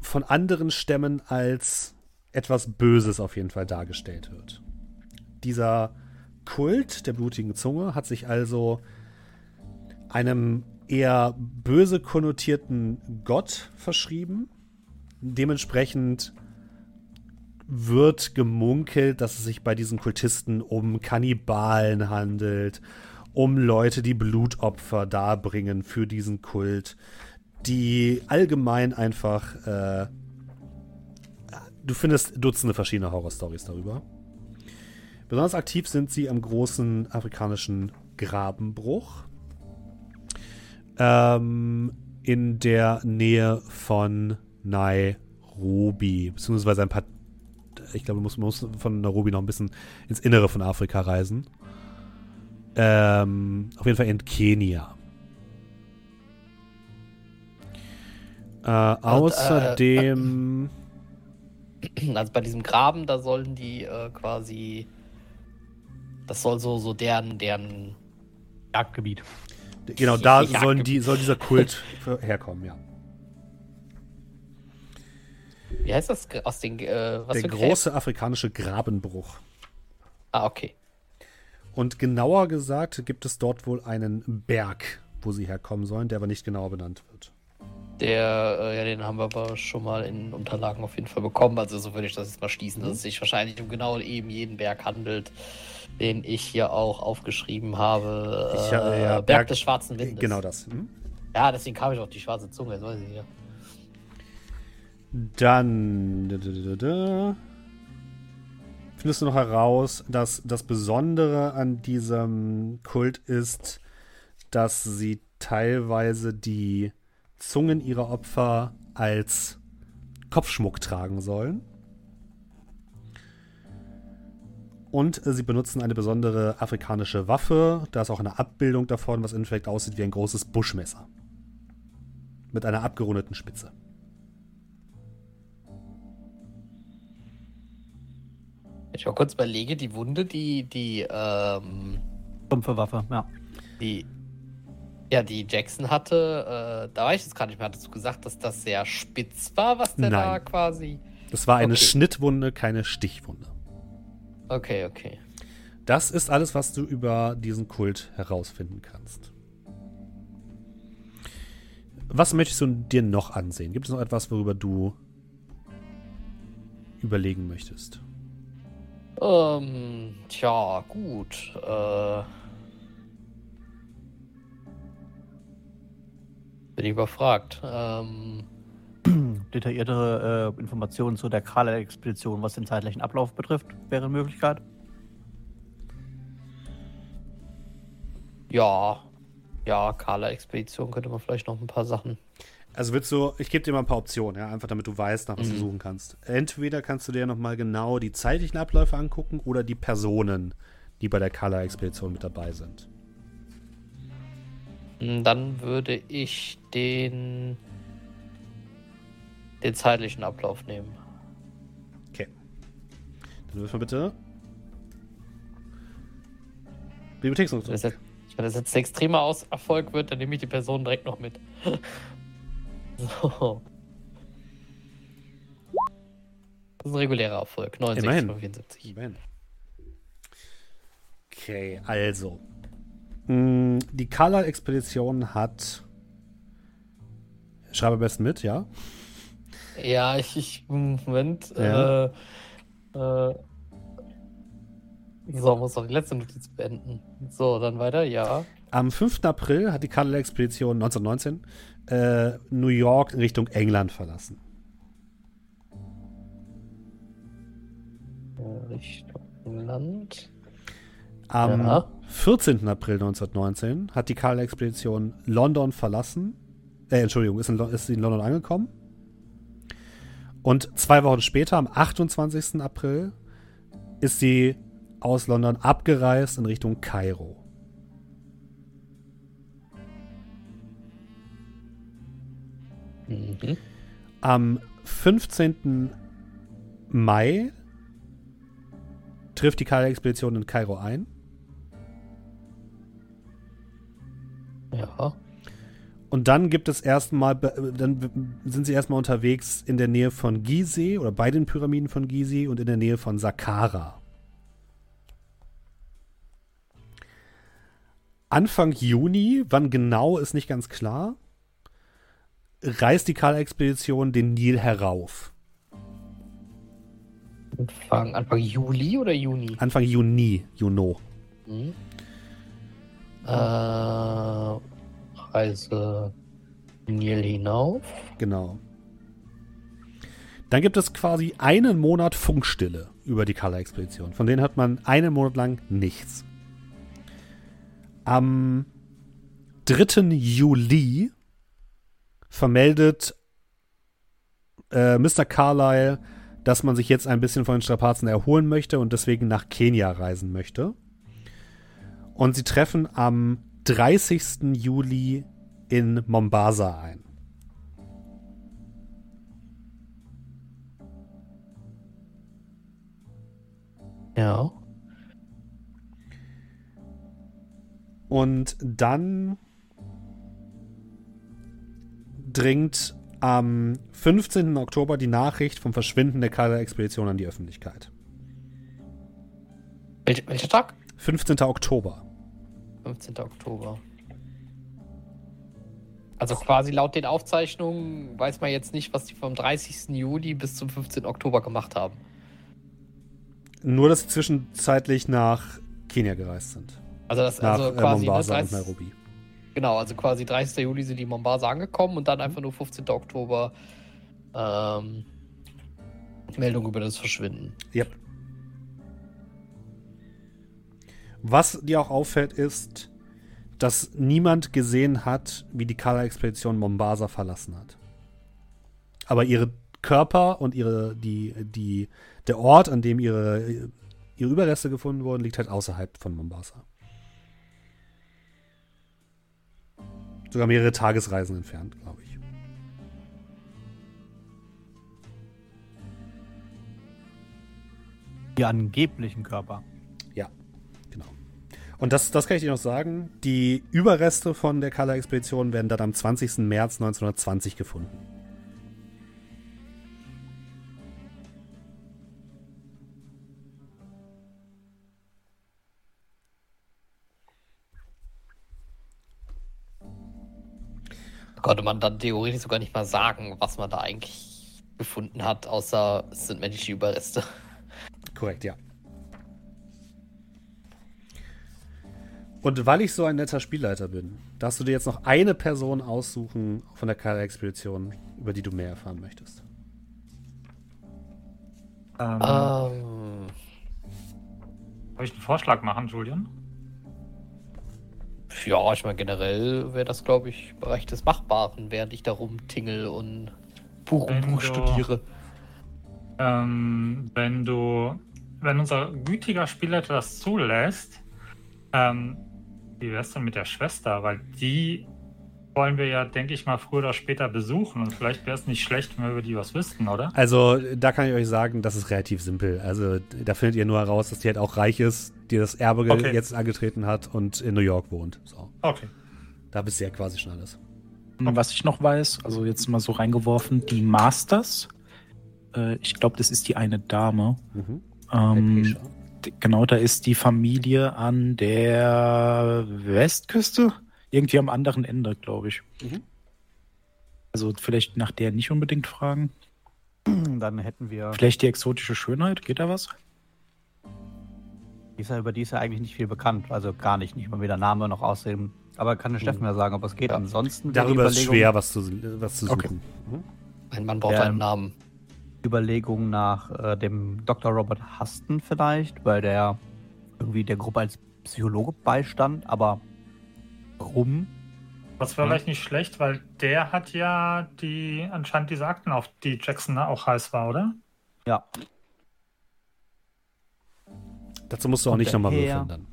von anderen Stämmen als etwas Böses auf jeden Fall dargestellt wird. Dieser Kult der blutigen Zunge hat sich also einem eher böse konnotierten Gott verschrieben. Dementsprechend wird gemunkelt, dass es sich bei diesen Kultisten um Kannibalen handelt, um Leute, die Blutopfer darbringen für diesen Kult, die allgemein einfach. Äh, du findest Dutzende verschiedene Horrorstories darüber. Besonders aktiv sind sie am großen afrikanischen Grabenbruch. Ähm, in der Nähe von Nairobi, beziehungsweise ein paar. Ich glaube, man muss, man muss von Nairobi noch ein bisschen ins Innere von Afrika reisen. Ähm, auf jeden Fall in Kenia. Äh, außerdem. [clears throat] Also bei diesem Graben, da sollen die äh, quasi. Das soll so, so deren, deren. Jagdgebiet. genau, [laughs] da Ja, sollen die, soll dieser Kult herkommen, ja. Wie heißt das aus den. Äh, was Der für Gräben? große afrikanische Grabenbruch. Ah, okay. Und genauer gesagt gibt es dort wohl einen Berg, wo sie herkommen sollen, der aber nicht genauer benannt wird. Der, äh, ja, den haben wir aber schon mal in Unterlagen auf jeden Fall bekommen. Also so würde ich das jetzt mal schließen, Mhm. dass es sich wahrscheinlich um genau eben jeden Berg handelt, den ich hier auch aufgeschrieben habe. Ich, äh, äh, ja, Berg, Berg- des schwarzen Windes. Genau das. Hm? Ja, deswegen kam ich auf die schwarze Zunge, jetzt weiß ich ja. Dann da, da, da, da. findest du noch heraus, dass das Besondere an diesem Kult ist, dass sie teilweise die Zungen ihrer Opfer als Kopfschmuck tragen sollen. Und äh, sie benutzen eine besondere afrikanische Waffe. Da ist auch eine Abbildung davon, was in Endeffekt aussieht wie ein großes Buschmesser. Mit einer abgerundeten Spitze. Ich mal kurz überlege, die Wunde, die, die, ähm, Dumpfe Waffe, ja. die, ja, die Jackson hatte, äh, da weiß ich jetzt gar nicht mehr, hattest du gesagt, dass das sehr spitz war, was der da Nein. quasi. Das war eine Okay. Schnittwunde, keine Stichwunde. Okay, okay. Das ist alles, was du über diesen Kult herausfinden kannst. Was möchtest du dir noch ansehen? Gibt es noch etwas, worüber du überlegen möchtest? Ähm, tja, gut. Äh, bin überfragt. Ähm, Detailliertere äh, Informationen zu der Kala-Expedition, was den zeitlichen Ablauf betrifft, wäre eine Möglichkeit. ja, ja, Kala-Expedition könnte man vielleicht noch ein paar Sachen. Also willst du, ich gebe dir mal ein paar Optionen, ja, einfach damit du weißt, nach was du Mhm. suchen kannst. Entweder kannst du dir nochmal genau die zeitlichen Abläufe angucken oder die Personen, die bei der Kala-Expedition mit dabei sind. Hm, Dann würde ich den, den zeitlichen Ablauf nehmen. Okay. Dann wirf mal bitte. Bibliotheksnutzung. Wenn das jetzt, wenn das jetzt ein extremer Aus Erfolg wird, dann nehme ich die Person direkt noch mit. [laughs] so. Das ist ein regulärer Erfolg. 69 Immerhin. von 74. Immerhin. Okay, also. Mm, Die Kala-Expedition hat. Schreibe am besten mit, ja? Ja, ich, ich Moment. Ja. Äh, äh, so, muss noch die letzte Notiz beenden. So, dann weiter, ja. Am 5. April hat die Kala-Expedition 1919 äh, New York in Richtung England verlassen. Äh, Richtung Land. Am Ja. 14. April 1919 hat die Kala-Expedition London verlassen. Äh, Entschuldigung, ist in, ist in London angekommen. Und zwei Wochen später, am 28. April, ist sie aus London abgereist in Richtung Kairo. Mhm. Am 15. Mai trifft die Kala-Expedition in Kairo ein. Ja. Und dann gibt es erstmal, dann sind sie erstmal unterwegs in der Nähe von Gizeh oder bei den Pyramiden von Gizeh und in der Nähe von Saqqara. Anfang Juni, wann genau ist nicht ganz klar, reist die Kala-Expedition den Nil herauf. Anfang, Anfang Juli oder Juni? Anfang Juni, Juno. Mhm. Äh, Reise Nil hinauf. Genau. Dann gibt es quasi einen Monat Funkstille über die Kala-Expedition. Von denen hört man einen Monat lang nichts. Am 3. Juli vermeldet äh, Mr. Carlyle, dass man sich jetzt ein bisschen von den Strapazen erholen möchte und deswegen nach Kenia reisen möchte. Und sie treffen am 30. Juli in Mombasa ein. Ja. Und dann dringt am 15. Oktober die Nachricht vom Verschwinden der Kala-Expedition an die Öffentlichkeit. Welch, welcher Tag? 15. Oktober. 15. Oktober. Also quasi laut den Aufzeichnungen weiß man jetzt nicht, was die vom 30. Juli bis zum 15. Oktober gemacht haben. Nur, dass sie zwischenzeitlich nach Kenia gereist sind. Also das Nach also äh, quasi ne, Mombasa und 30, ähm, Meldung über das Verschwinden. Yep. Was dir auch auffällt, ist, dass niemand gesehen hat, wie die Kala-Expedition Mombasa verlassen hat. Aber ihre Körper und ihre, die, die, der Ort, an dem ihre, ihre Überreste gefunden wurden, liegt halt außerhalb von Mombasa. Sogar mehrere Tagesreisen entfernt, glaube ich. Die angeblichen Körper. Und das, das kann ich dir noch sagen. Die Überreste von der Kala-Expedition werden dann am 20. März 1920 gefunden. Konnte man dann theoretisch sogar nicht mal sagen, was man da eigentlich gefunden hat, außer es sind menschliche Überreste. Korrekt, ja. Und weil ich so ein netter Spielleiter bin, darfst du dir jetzt noch eine Person aussuchen von der Kara-Expedition, über die du mehr erfahren möchtest. Ähm, Ähm, Soll ich einen Vorschlag machen, Julian? ja, ich meine, generell wäre das, glaube ich, Bereich des Machbaren, während ich da rumtingel und Buch um Wenn Buch studiere. Ähm, wenn du, wenn unser gütiger Spielleiter das zulässt, ähm, wie wär's denn mit der Schwester? Weil die wollen wir ja, denke ich mal, früher oder später besuchen und vielleicht wäre es nicht schlecht, wenn wir über die was wüssten, oder? Also, da kann ich euch sagen, das ist relativ simpel. Also, da findet ihr nur heraus, dass die halt auch reich ist, die das Erbe Okay. jetzt angetreten hat und in New York wohnt. So, Okay. da bist du ja quasi schon alles. Was ich noch weiß, also jetzt mal so reingeworfen, die Masters. Äh, ich glaube, das ist die eine Dame. Mhm. Ähm, genau, da ist die Familie an der Westküste. Irgendwie am anderen Ende, glaube ich. Mhm. Also vielleicht nach der nicht unbedingt fragen. Dann hätten wir. Vielleicht die exotische Schönheit, geht da was? Die ist ja, über die ist ja eigentlich nicht viel bekannt. Also gar nicht, nicht mal weder Name noch Aussehen. Aber kann der Steffen ja sagen, ob es geht. Ja. Ansonsten Darüber ist schwer, was zu, was zu Okay. suchen. Mhm. Ein Mann braucht Ähm, einen Namen. Überlegung nach äh, dem Dr. Robert Huston vielleicht, weil der irgendwie der Gruppe als Psychologe beistand, aber warum? Das wäre vielleicht nicht schlecht, weil der hat ja die anscheinend diese Akten, auf die Jackson auch heiß war, oder? Ja, Dazu musst du auch Und nicht nochmal würfeln dann.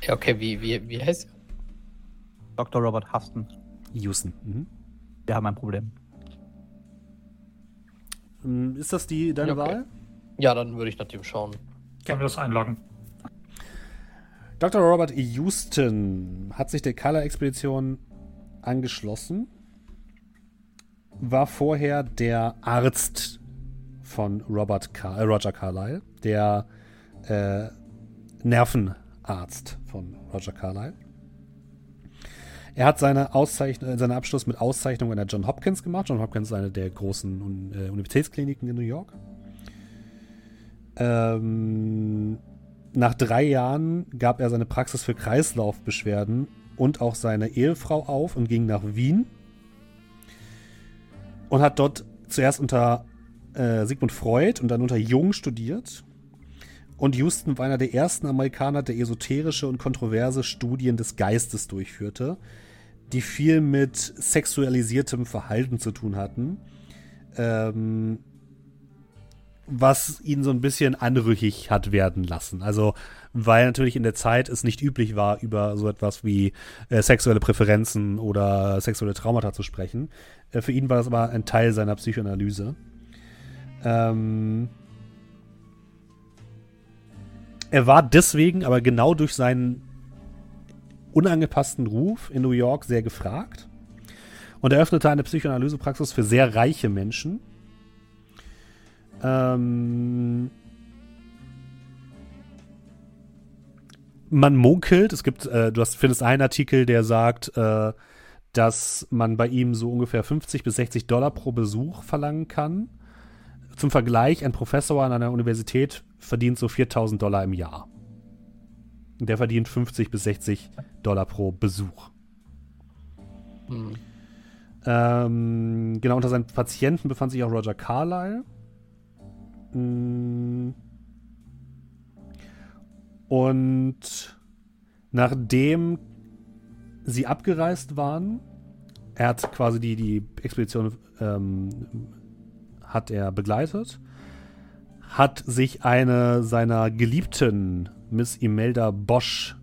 Ja, okay, wie, wie, wie heißt er? Dr. Robert Huston. Houston. Mhm. Wir haben ein Problem. Ähm, Ist das die deine Okay. Wahl? Ja, dann würde ich nach dem schauen. Können wir das einloggen? Dr. Robert E. Houston hat sich der Color-Expedition angeschlossen, war vorher der Arzt von Robert Car äh, Roger Carlyle, der äh, Nervenarzt von Roger Carlyle. Er hat seine, Auszeichnung, äh, seinen Abschluss mit Auszeichnung an der John Hopkins gemacht. John Hopkins ist eine der großen äh, Universitätskliniken in New York. Ähm, nach drei Jahren gab er seine Praxis für Kreislaufbeschwerden und auch seine Ehefrau auf und ging nach Wien und hat dort zuerst unter äh, Sigmund Freud und dann unter Jung studiert. Und Houston war einer der ersten Amerikaner, der esoterische und kontroverse Studien des Geistes durchführte, die viel mit sexualisiertem Verhalten zu tun hatten. Ähm, was ihn so ein bisschen anrüchig hat werden lassen. Also, weil natürlich in der Zeit es nicht üblich war, über so etwas wie äh, sexuelle Präferenzen oder sexuelle Traumata zu sprechen. Äh, für ihn war das aber ein Teil seiner Psychoanalyse. Ähm, er war deswegen, aber genau durch seinen unangepassten Ruf in New York sehr gefragt und eröffnete eine Psychoanalysepraxis für sehr reiche Menschen. Ähm, man munkelt, es gibt, äh, du hast, findest einen Artikel, der sagt, äh, dass man bei ihm so ungefähr 50 bis 60 Dollar pro Besuch verlangen kann. Zum Vergleich, ein Professor an einer Universität verdient so 4000 Dollar im Jahr. Der verdient 50 bis 60 Dollar pro Besuch. Hm. Ähm, genau, unter seinen Patienten befand sich auch Roger Carlyle. Mm. Und nachdem sie abgereist waren, er hat quasi die, die Expedition ähm, hat er begleitet, hat sich eine seiner Geliebten, Miss Imelda Bosch,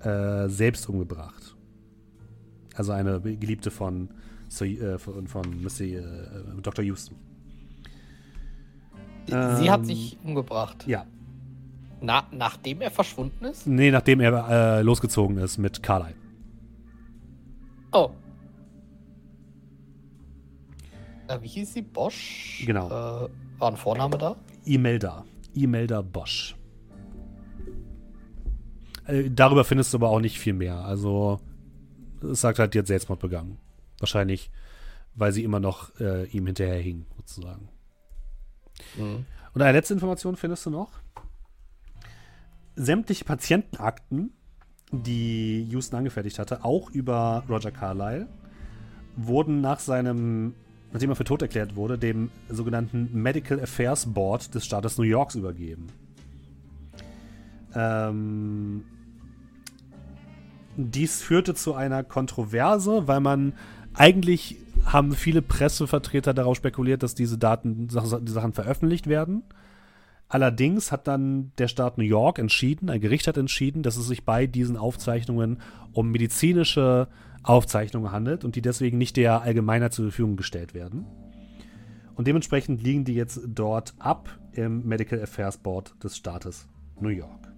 äh, selbst umgebracht. Also eine Geliebte von, äh, von, von Miss, äh, Dr. Houston. Sie hat Ähm, sich umgebracht. Ja, Na, nachdem er verschwunden ist? nee, nachdem er äh, losgezogen ist mit Carlyle. Oh. Äh, wie hieß sie? Bosch? Genau. War ein Vorname da? Imelda. Imelda Bosch. Äh, darüber findest du aber auch nicht viel mehr. Also, es sagt halt, die hat Selbstmord begangen. Wahrscheinlich, weil sie immer noch äh, ihm hinterher hing, sozusagen. Mhm. Und eine letzte Information findest du noch. Sämtliche Patientenakten, die Houston angefertigt hatte, auch über Roger Carlyle, wurden nach seinem, nachdem er für tot erklärt wurde, dem sogenannten Medical Affairs Board des Staates New Yorks übergeben. Ähm, dies führte zu einer Kontroverse, weil man eigentlich haben viele Pressevertreter darauf spekuliert, dass diese Daten, die Sachen veröffentlicht werden. Allerdings hat dann der Staat New York entschieden, ein Gericht hat entschieden, dass es sich bei diesen Aufzeichnungen um medizinische Aufzeichnungen handelt und die deswegen nicht der Allgemeinheit zur Verfügung gestellt werden. Und dementsprechend liegen die jetzt dort ab im Medical Affairs Board des Staates New York.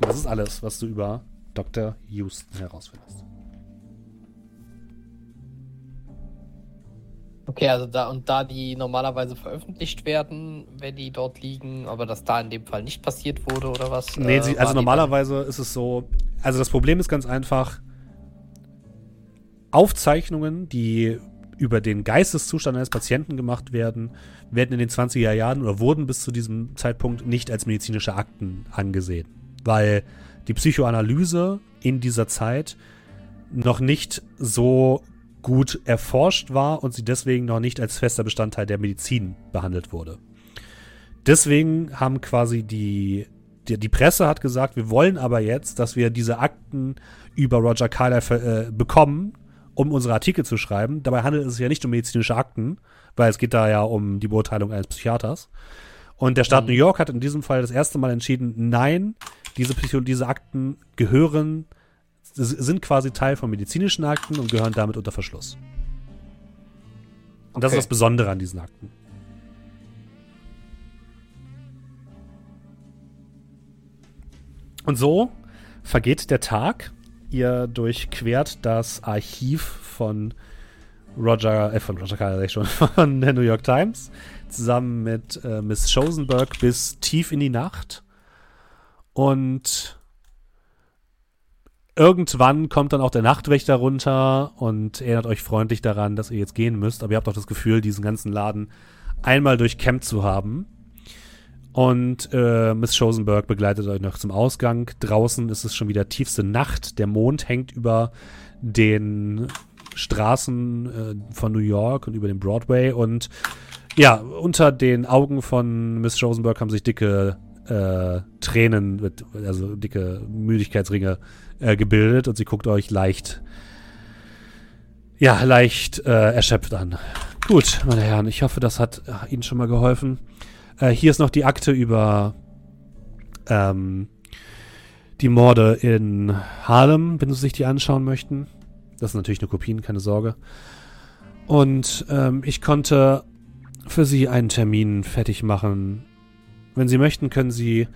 Das ist alles, was du über Dr. Houston herausfindest. Okay, also da und da die normalerweise veröffentlicht werden, wenn die dort liegen, aber das da in dem Fall nicht passiert wurde oder was? Nee, äh, also normalerweise ist es so, also das Problem ist ganz einfach, Aufzeichnungen, die über den Geisteszustand eines Patienten gemacht werden, werden in den 20er Jahren oder wurden bis zu diesem Zeitpunkt nicht als medizinische Akten angesehen, weil die Psychoanalyse in dieser Zeit noch nicht so gut erforscht war und sie deswegen noch nicht als fester Bestandteil der Medizin behandelt wurde. Deswegen haben quasi die, die, die Presse hat gesagt, wir wollen aber jetzt, dass wir diese Akten über Roger Carlyle äh, bekommen, um unsere Artikel zu schreiben. Dabei handelt es sich ja nicht um medizinische Akten, weil es geht da ja um die Beurteilung eines Psychiaters. Und der Staat Mhm. New York hat in diesem Fall das erste Mal entschieden, nein, diese, Psycho diese Akten gehören, sind quasi Teil von medizinischen Akten und gehören damit unter Verschluss. Und das Okay. ist das Besondere an diesen Akten. Und so vergeht der Tag. Ihr durchquert das Archiv von Roger, äh, von Roger ich schon, [laughs] von der New York Times, zusammen mit äh, Miss Chosenberg bis tief in die Nacht. Und irgendwann kommt dann auch der Nachtwächter runter und erinnert euch freundlich daran, dass ihr jetzt gehen müsst. Aber ihr habt auch das Gefühl, diesen ganzen Laden einmal durchkämmt zu haben. Und äh, Miss Chosenberg begleitet euch noch zum Ausgang. Draußen ist es schon wieder tiefste Nacht. Der Mond hängt über den Straßen äh, von New York und über den Broadway. Und ja, unter den Augen von Miss Chosenberg haben sich dicke äh, Tränen, mit- also dicke Müdigkeitsringe äh, gebildet. Und sie guckt euch leicht, ja, leicht äh, erschöpft an. Gut, meine Herren, ich hoffe, das hat äh, Ihnen schon mal geholfen. Äh, hier ist noch die Akte über ähm, die Morde in Harlem, wenn Sie sich die anschauen möchten. Das sind natürlich nur Kopien, keine Sorge. Und ähm, ich konnte für Sie einen Termin fertig machen. Wenn Sie möchten, können Sie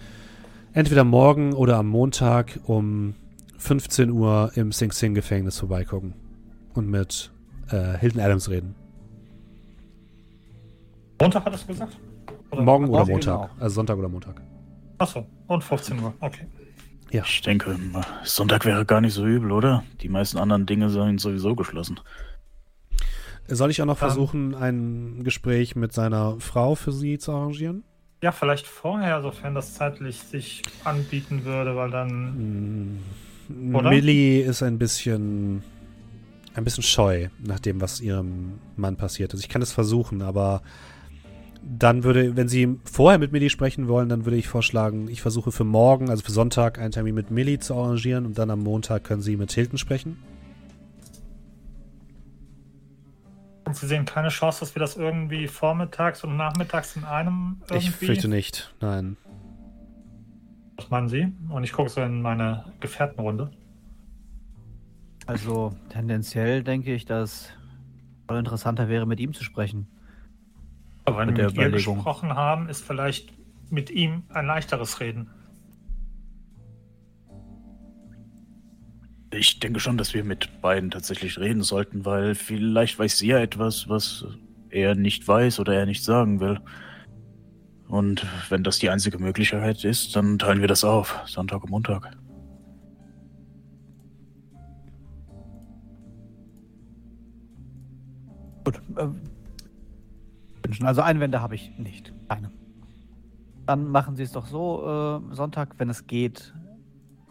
entweder morgen oder am Montag um 15 Uhr im Sing Sing Gefängnis vorbeigucken und mit äh, Hilton Adams reden. Montag hattest du gesagt? Oder- Morgen oder Montag. genau. Also Sonntag oder Montag. Achso, und 15 Uhr, okay. Ja. Ich denke, Sonntag wäre gar nicht so übel, oder? Die meisten anderen Dinge sind sowieso geschlossen. Soll ich auch noch Ähm. versuchen, ein Gespräch mit seiner Frau für Sie zu arrangieren? Ja, vielleicht vorher, sofern das zeitlich sich anbieten würde, weil dann. Mm, Oder? Millie ist ein bisschen ein bisschen scheu nach dem, was ihrem Mann passiert ist. Ich kann es versuchen, aber dann würde, wenn Sie vorher mit Millie sprechen wollen, dann würde ich vorschlagen, ich versuche für morgen, also für Sonntag, einen Termin mit Millie zu arrangieren und dann am Montag können Sie mit Hilton sprechen. Und Sie sehen keine Chance, dass wir das irgendwie vormittags und nachmittags in einem irgendwie. Ich fürchte nicht, nein. Was meinen Sie? Und ich gucke so in meine Gefährtenrunde. Also tendenziell denke ich, dass voll interessanter wäre, mit ihm zu sprechen. Aber wenn wir mit ihr gesprochen haben, ist vielleicht mit ihm ein leichteres Reden. Ich denke schon, dass wir mit beiden tatsächlich reden sollten, weil vielleicht weiß sie ja etwas, was er nicht weiß oder er nicht sagen will. Und wenn das die einzige Möglichkeit ist, dann teilen wir das auf. Sonntag und Montag. Gut. Wünschen. also Einwände habe ich nicht. Keine. Dann machen Sie es doch so, äh, Sonntag, wenn es geht,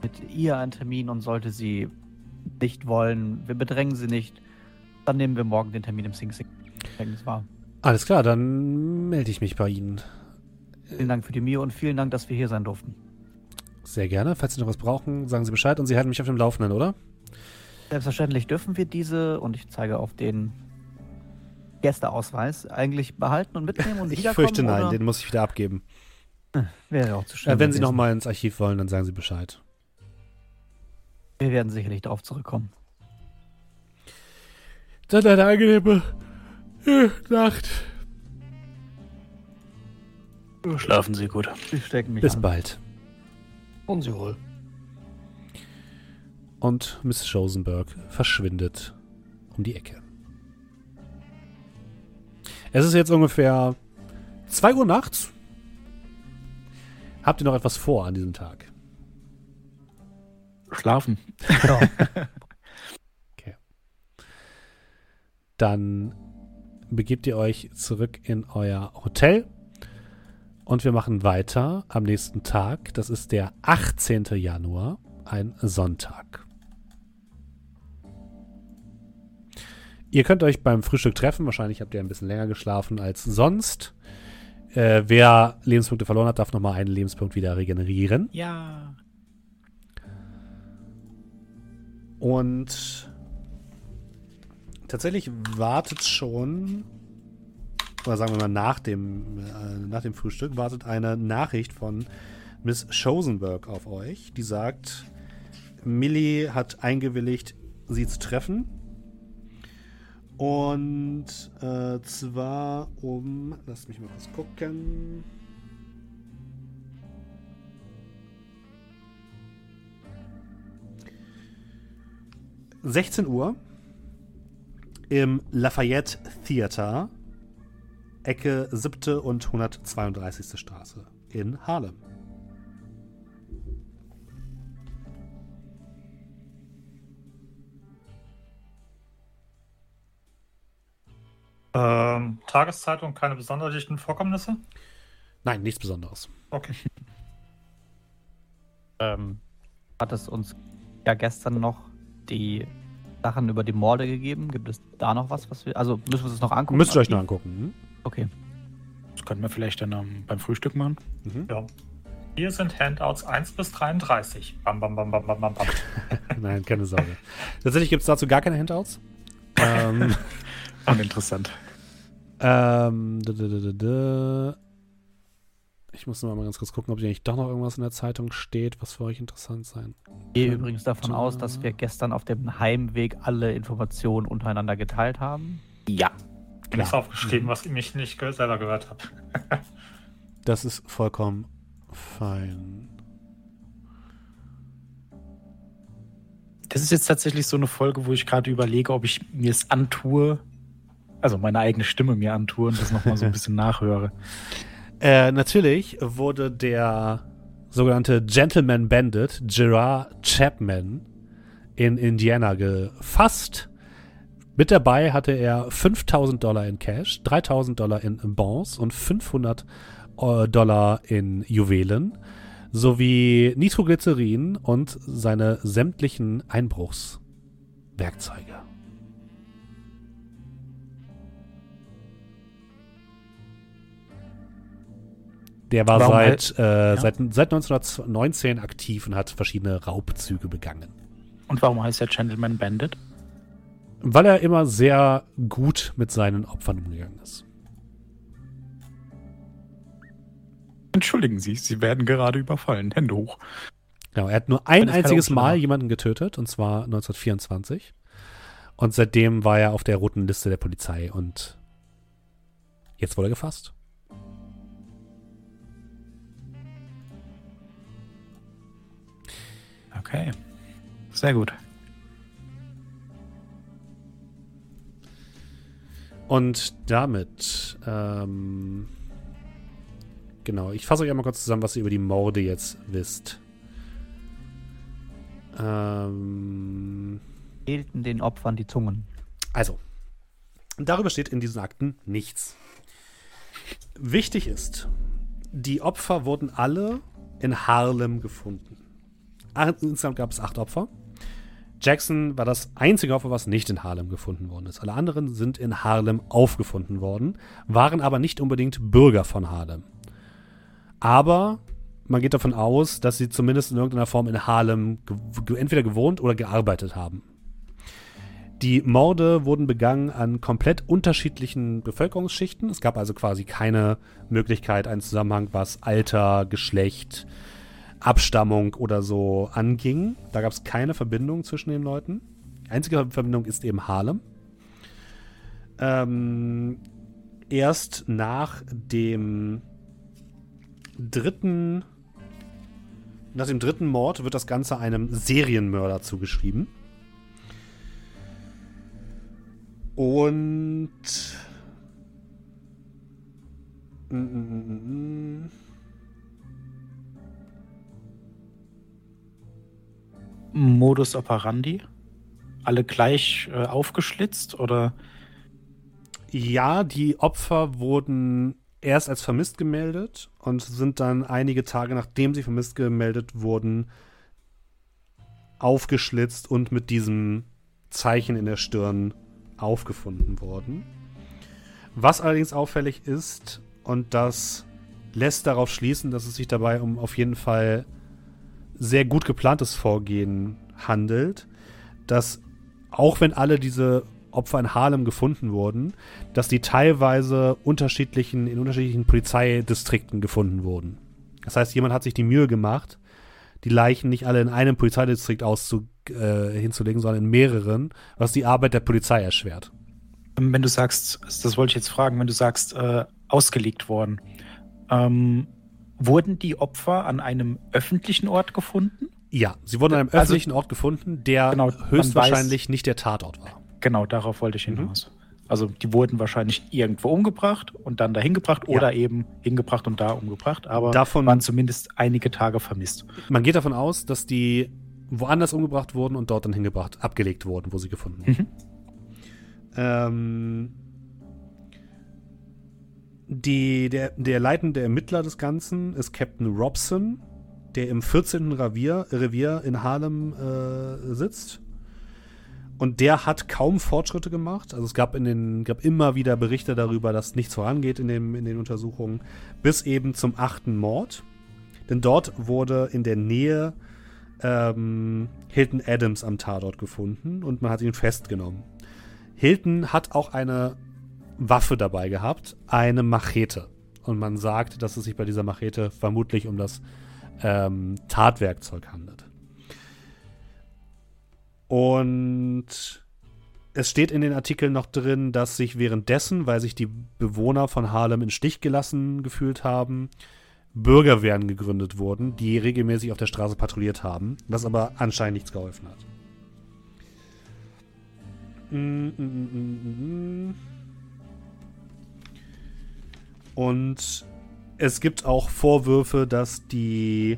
mit ihr einen Termin und sollte sie nicht wollen, wir bedrängen sie nicht, dann nehmen wir morgen den Termin im Sing Sing. Gefängnis wahr. Alles klar, dann melde ich mich bei Ihnen. Vielen Dank für die Mio und vielen Dank, dass wir hier sein durften. Sehr gerne. Falls Sie noch was brauchen, sagen Sie Bescheid und Sie halten mich auf dem Laufenden, oder? Selbstverständlich dürfen wir diese, und ich zeige auf den Gästeausweis, eigentlich behalten und mitnehmen und [laughs] Ich fürchte nein, oder? den muss ich wieder abgeben. Wäre auch zu schön. Äh, wenn Sie gewesen. nochmal ins Archiv wollen, dann sagen Sie Bescheid. Wir werden sicherlich darauf zurückkommen. Dann eine angenehme äh, Nacht. Schlafen Sie gut. Sie stecken mich Bis an. bald. Und sie wohl. Und Miss Schosenberg verschwindet um die Ecke. Es ist jetzt ungefähr 2 Uhr nachts. Habt ihr noch etwas vor an diesem Tag? Schlafen. [laughs] Dann begebt ihr euch zurück in euer Hotel. Und wir machen weiter am nächsten Tag. Das ist der 18. Januar, ein Sonntag. Ihr könnt euch beim Frühstück treffen. Wahrscheinlich habt ihr ein bisschen länger geschlafen als sonst. Äh, wer Lebenspunkte verloren hat, darf nochmal einen Lebenspunkt wieder regenerieren. Ja. Und tatsächlich wartet schon, oder sagen wir mal nach dem, äh, nach dem Frühstück, wartet eine Nachricht von Miss Schosenberg auf euch, die sagt, Millie hat eingewilligt, sie zu treffen. Und äh, zwar um, lasst mich mal kurz gucken. ...16 Uhr im Lafayette Theater, Ecke 7. und 132. Straße in Harlem. Ähm, Tageszeitung, keine besonders dichten Vorkommnisse? Nein, nichts Besonderes. Okay. [laughs] Ähm, hat es uns ja gestern noch die Sachen über die Morde gegeben? Gibt es da noch was, was wir. Also müssen wir uns das noch angucken? Müsst ihr euch nur angucken. Okay. Das könnten wir vielleicht dann ähm, beim Frühstück machen. Hm? Mhm. Ja. Hier sind Handouts 1 bis 33. Bam, bam, bam, bam, bam, bam, bam. [laughs] Nein, keine Sorge. Tatsächlich gibt es dazu gar keine Handouts. ähm, [laughs] Uninteressant. ähm, da, da, da, da, da. Ich muss noch mal ganz kurz gucken, ob hier nicht doch noch irgendwas in der Zeitung steht, was für euch interessant sein Ich gehe übrigens davon aus, dass wir gestern auf dem Heimweg alle Informationen untereinander geteilt haben. Ja. Nichts aufgeschrieben, was ich mich nicht selber gehört habe. [laughs] Das ist vollkommen fein. Das ist jetzt tatsächlich so eine Folge, wo ich gerade überlege, ob ich mir es antue, also meine eigene Stimme mir antue und das nochmal so ein [laughs] bisschen nachhöre. Äh, natürlich wurde der sogenannte Gentleman Bandit Gerard Chapman in Indiana gefasst. Mit dabei hatte er 5000 Dollar in Cash, 3000 Dollar in Bonds und 500 äh, Dollar in Juwelen sowie Nitroglycerin und seine sämtlichen Einbruchswerkzeuge. Der war Warum seit, äh, ja. seit, seit 1919 aktiv und hat verschiedene Raubzüge begangen. Und warum heißt er Gentleman Bandit? Weil er immer sehr gut mit seinen Opfern umgegangen ist. Entschuldigen Sie, Sie werden gerade überfallen. Hände hoch. Genau, er hat nur ein einziges Mal jemanden getötet, und zwar 1924. Und seitdem war er auf der roten Liste der Polizei und jetzt wurde er gefasst. Okay. Sehr gut. Und damit, ähm, genau, ich fasse euch einmal kurz zusammen, was ihr über die Morde jetzt wisst. Ähm, Fehlten den Opfern die Zungen. Also, darüber steht in diesen Akten nichts. Wichtig ist, die Opfer wurden alle in Harlem gefunden. Insgesamt gab es acht Opfer. Jackson war das einzige Opfer, was nicht in Harlem gefunden worden ist. Alle anderen sind in Harlem aufgefunden worden, waren aber nicht unbedingt Bürger von Harlem. Aber man geht davon aus, dass sie zumindest in irgendeiner Form in Harlem ge entweder gewohnt oder gearbeitet haben. Die Morde wurden begangen an komplett unterschiedlichen Bevölkerungsschichten. Es gab also quasi keine Möglichkeit, einen Zusammenhang, was Alter, Geschlecht, Abstammung oder so anging. Da gab es keine Verbindung zwischen den Leuten. Die einzige Verbindung ist eben Harlem. Ähm, erst nach dem dritten, nach dem dritten Mord wird das Ganze einem Serienmörder zugeschrieben. Und. Modus operandi? Alle gleich äh, aufgeschlitzt oder? Ja, die Opfer wurden erst als vermisst gemeldet und sind dann einige Tage nachdem sie vermisst gemeldet wurden aufgeschlitzt und mit diesem Zeichen in der Stirn aufgefunden worden. Was allerdings auffällig ist, und das lässt darauf schließen, dass es sich dabei um auf jeden Fall sehr gut geplantes Vorgehen handelt, dass auch wenn alle diese Opfer in Harlem gefunden wurden, dass die teilweise unterschiedlichen, in unterschiedlichen Polizeidistrikten gefunden wurden. Das heißt, jemand hat sich die Mühe gemacht, die Leichen nicht alle in einem Polizeidistrikt auszu, äh, hinzulegen, sondern in mehreren, was die Arbeit der Polizei erschwert. Ähm, Wenn du sagst, das wollte ich jetzt fragen, wenn du sagst, äh, ausgelegt worden, ähm, wurden die Opfer an einem öffentlichen Ort gefunden? Ja, sie wurden an einem Also- öffentlichen Ort gefunden, der Genau, höchstwahrscheinlich nicht der Tatort war. Genau, darauf wollte ich Mhm. hinaus. Also die wurden wahrscheinlich irgendwo umgebracht und dann dahin gebracht Ja. oder eben hingebracht und da umgebracht, aber Davon- waren zumindest einige Tage vermisst. Man geht davon aus, dass die woanders umgebracht wurden und dort dann hingebracht, abgelegt wurden, wo sie gefunden wurden. Mhm. Ähm, die, der, der leitende Ermittler des Ganzen ist Captain Robson, der im 14. Revier, Revier in Harlem äh, sitzt. Und der hat kaum Fortschritte gemacht. Also es gab, in den, gab immer wieder Berichte darüber, dass nichts vorangeht in, dem, in den Untersuchungen, bis eben zum achten Mord. Denn dort wurde in der Nähe ähm, Hilton Adams am Tatort gefunden und man hat ihn festgenommen. Hilton hat auch eine Waffe dabei gehabt, eine Machete. Und man sagt, dass es sich bei dieser Machete vermutlich um das ähm, Tatwerkzeug handelt. Und es steht in den Artikeln noch drin, dass sich währenddessen, weil sich die Bewohner von Harlem in Stich gelassen gefühlt haben, Bürgerwehren gegründet wurden, die regelmäßig auf der Straße patrouilliert haben, was aber anscheinend nichts geholfen hat. Mm, mm, mm, mm, mm. Und es gibt auch Vorwürfe, dass die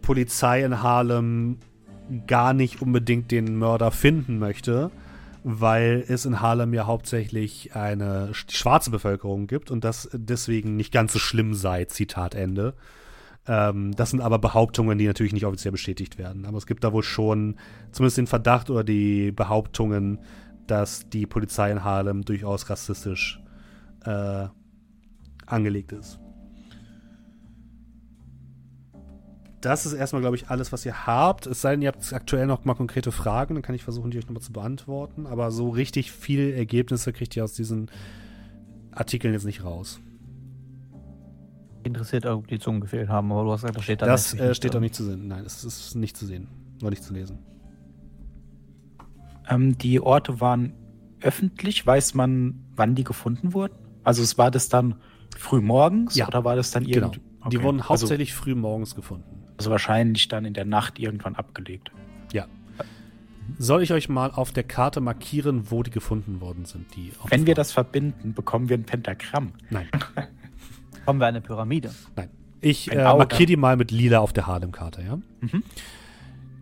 Polizei in Harlem gar nicht unbedingt den Mörder finden möchte, weil es in Harlem ja hauptsächlich eine sch- schwarze Bevölkerung gibt und das deswegen nicht ganz so schlimm sei, Zitat Ende. Ähm, das sind aber Behauptungen, die natürlich nicht offiziell bestätigt werden. Aber es gibt da wohl schon zumindest den Verdacht oder die Behauptungen, dass die Polizei in Harlem durchaus rassistisch äh, angelegt ist. Das ist erstmal, glaube ich, alles, was ihr habt. Es sei denn, ihr habt aktuell noch mal konkrete Fragen, dann kann ich versuchen, die euch nochmal zu beantworten. Aber so richtig viele Ergebnisse kriegt ihr aus diesen Artikeln jetzt nicht raus. Interessiert, ob die Zungen gefehlt haben, aber du hast gesagt, das steht da Das nicht äh, steht auch nicht zu sehen. Nein, es ist nicht zu sehen. Nur nicht zu lesen. Ähm, die Orte waren öffentlich. Weiß man, wann die gefunden wurden? Also es war das dann früh morgens Ja, oder war das dann Genau. irgendwie? Die Okay. wurden also, hauptsächlich früh morgens gefunden. also wahrscheinlich dann in der Nacht irgendwann abgelegt. Soll ich euch mal auf der Karte markieren, wo die gefunden worden sind? Die Wenn wir das verbinden, bekommen wir ein Pentagramm. Nein, [laughs] Kommen wir eine Pyramide. nein. Ich äh, markiere die mal mit lila auf der Harlem-Karte, ja? Mhm.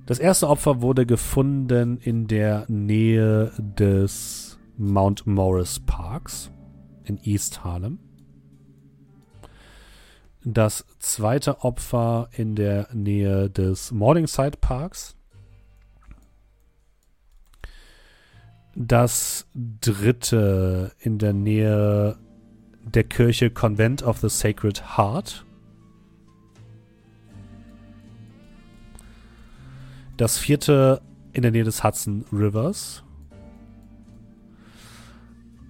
Das erste Opfer wurde gefunden in der Nähe des Mount Morris Parks in East Harlem. Das zweite Opfer in der Nähe des Morningside Parks. Das dritte in der Nähe der Kirche Convent of the Sacred Heart. Das vierte in der Nähe des Hudson Rivers.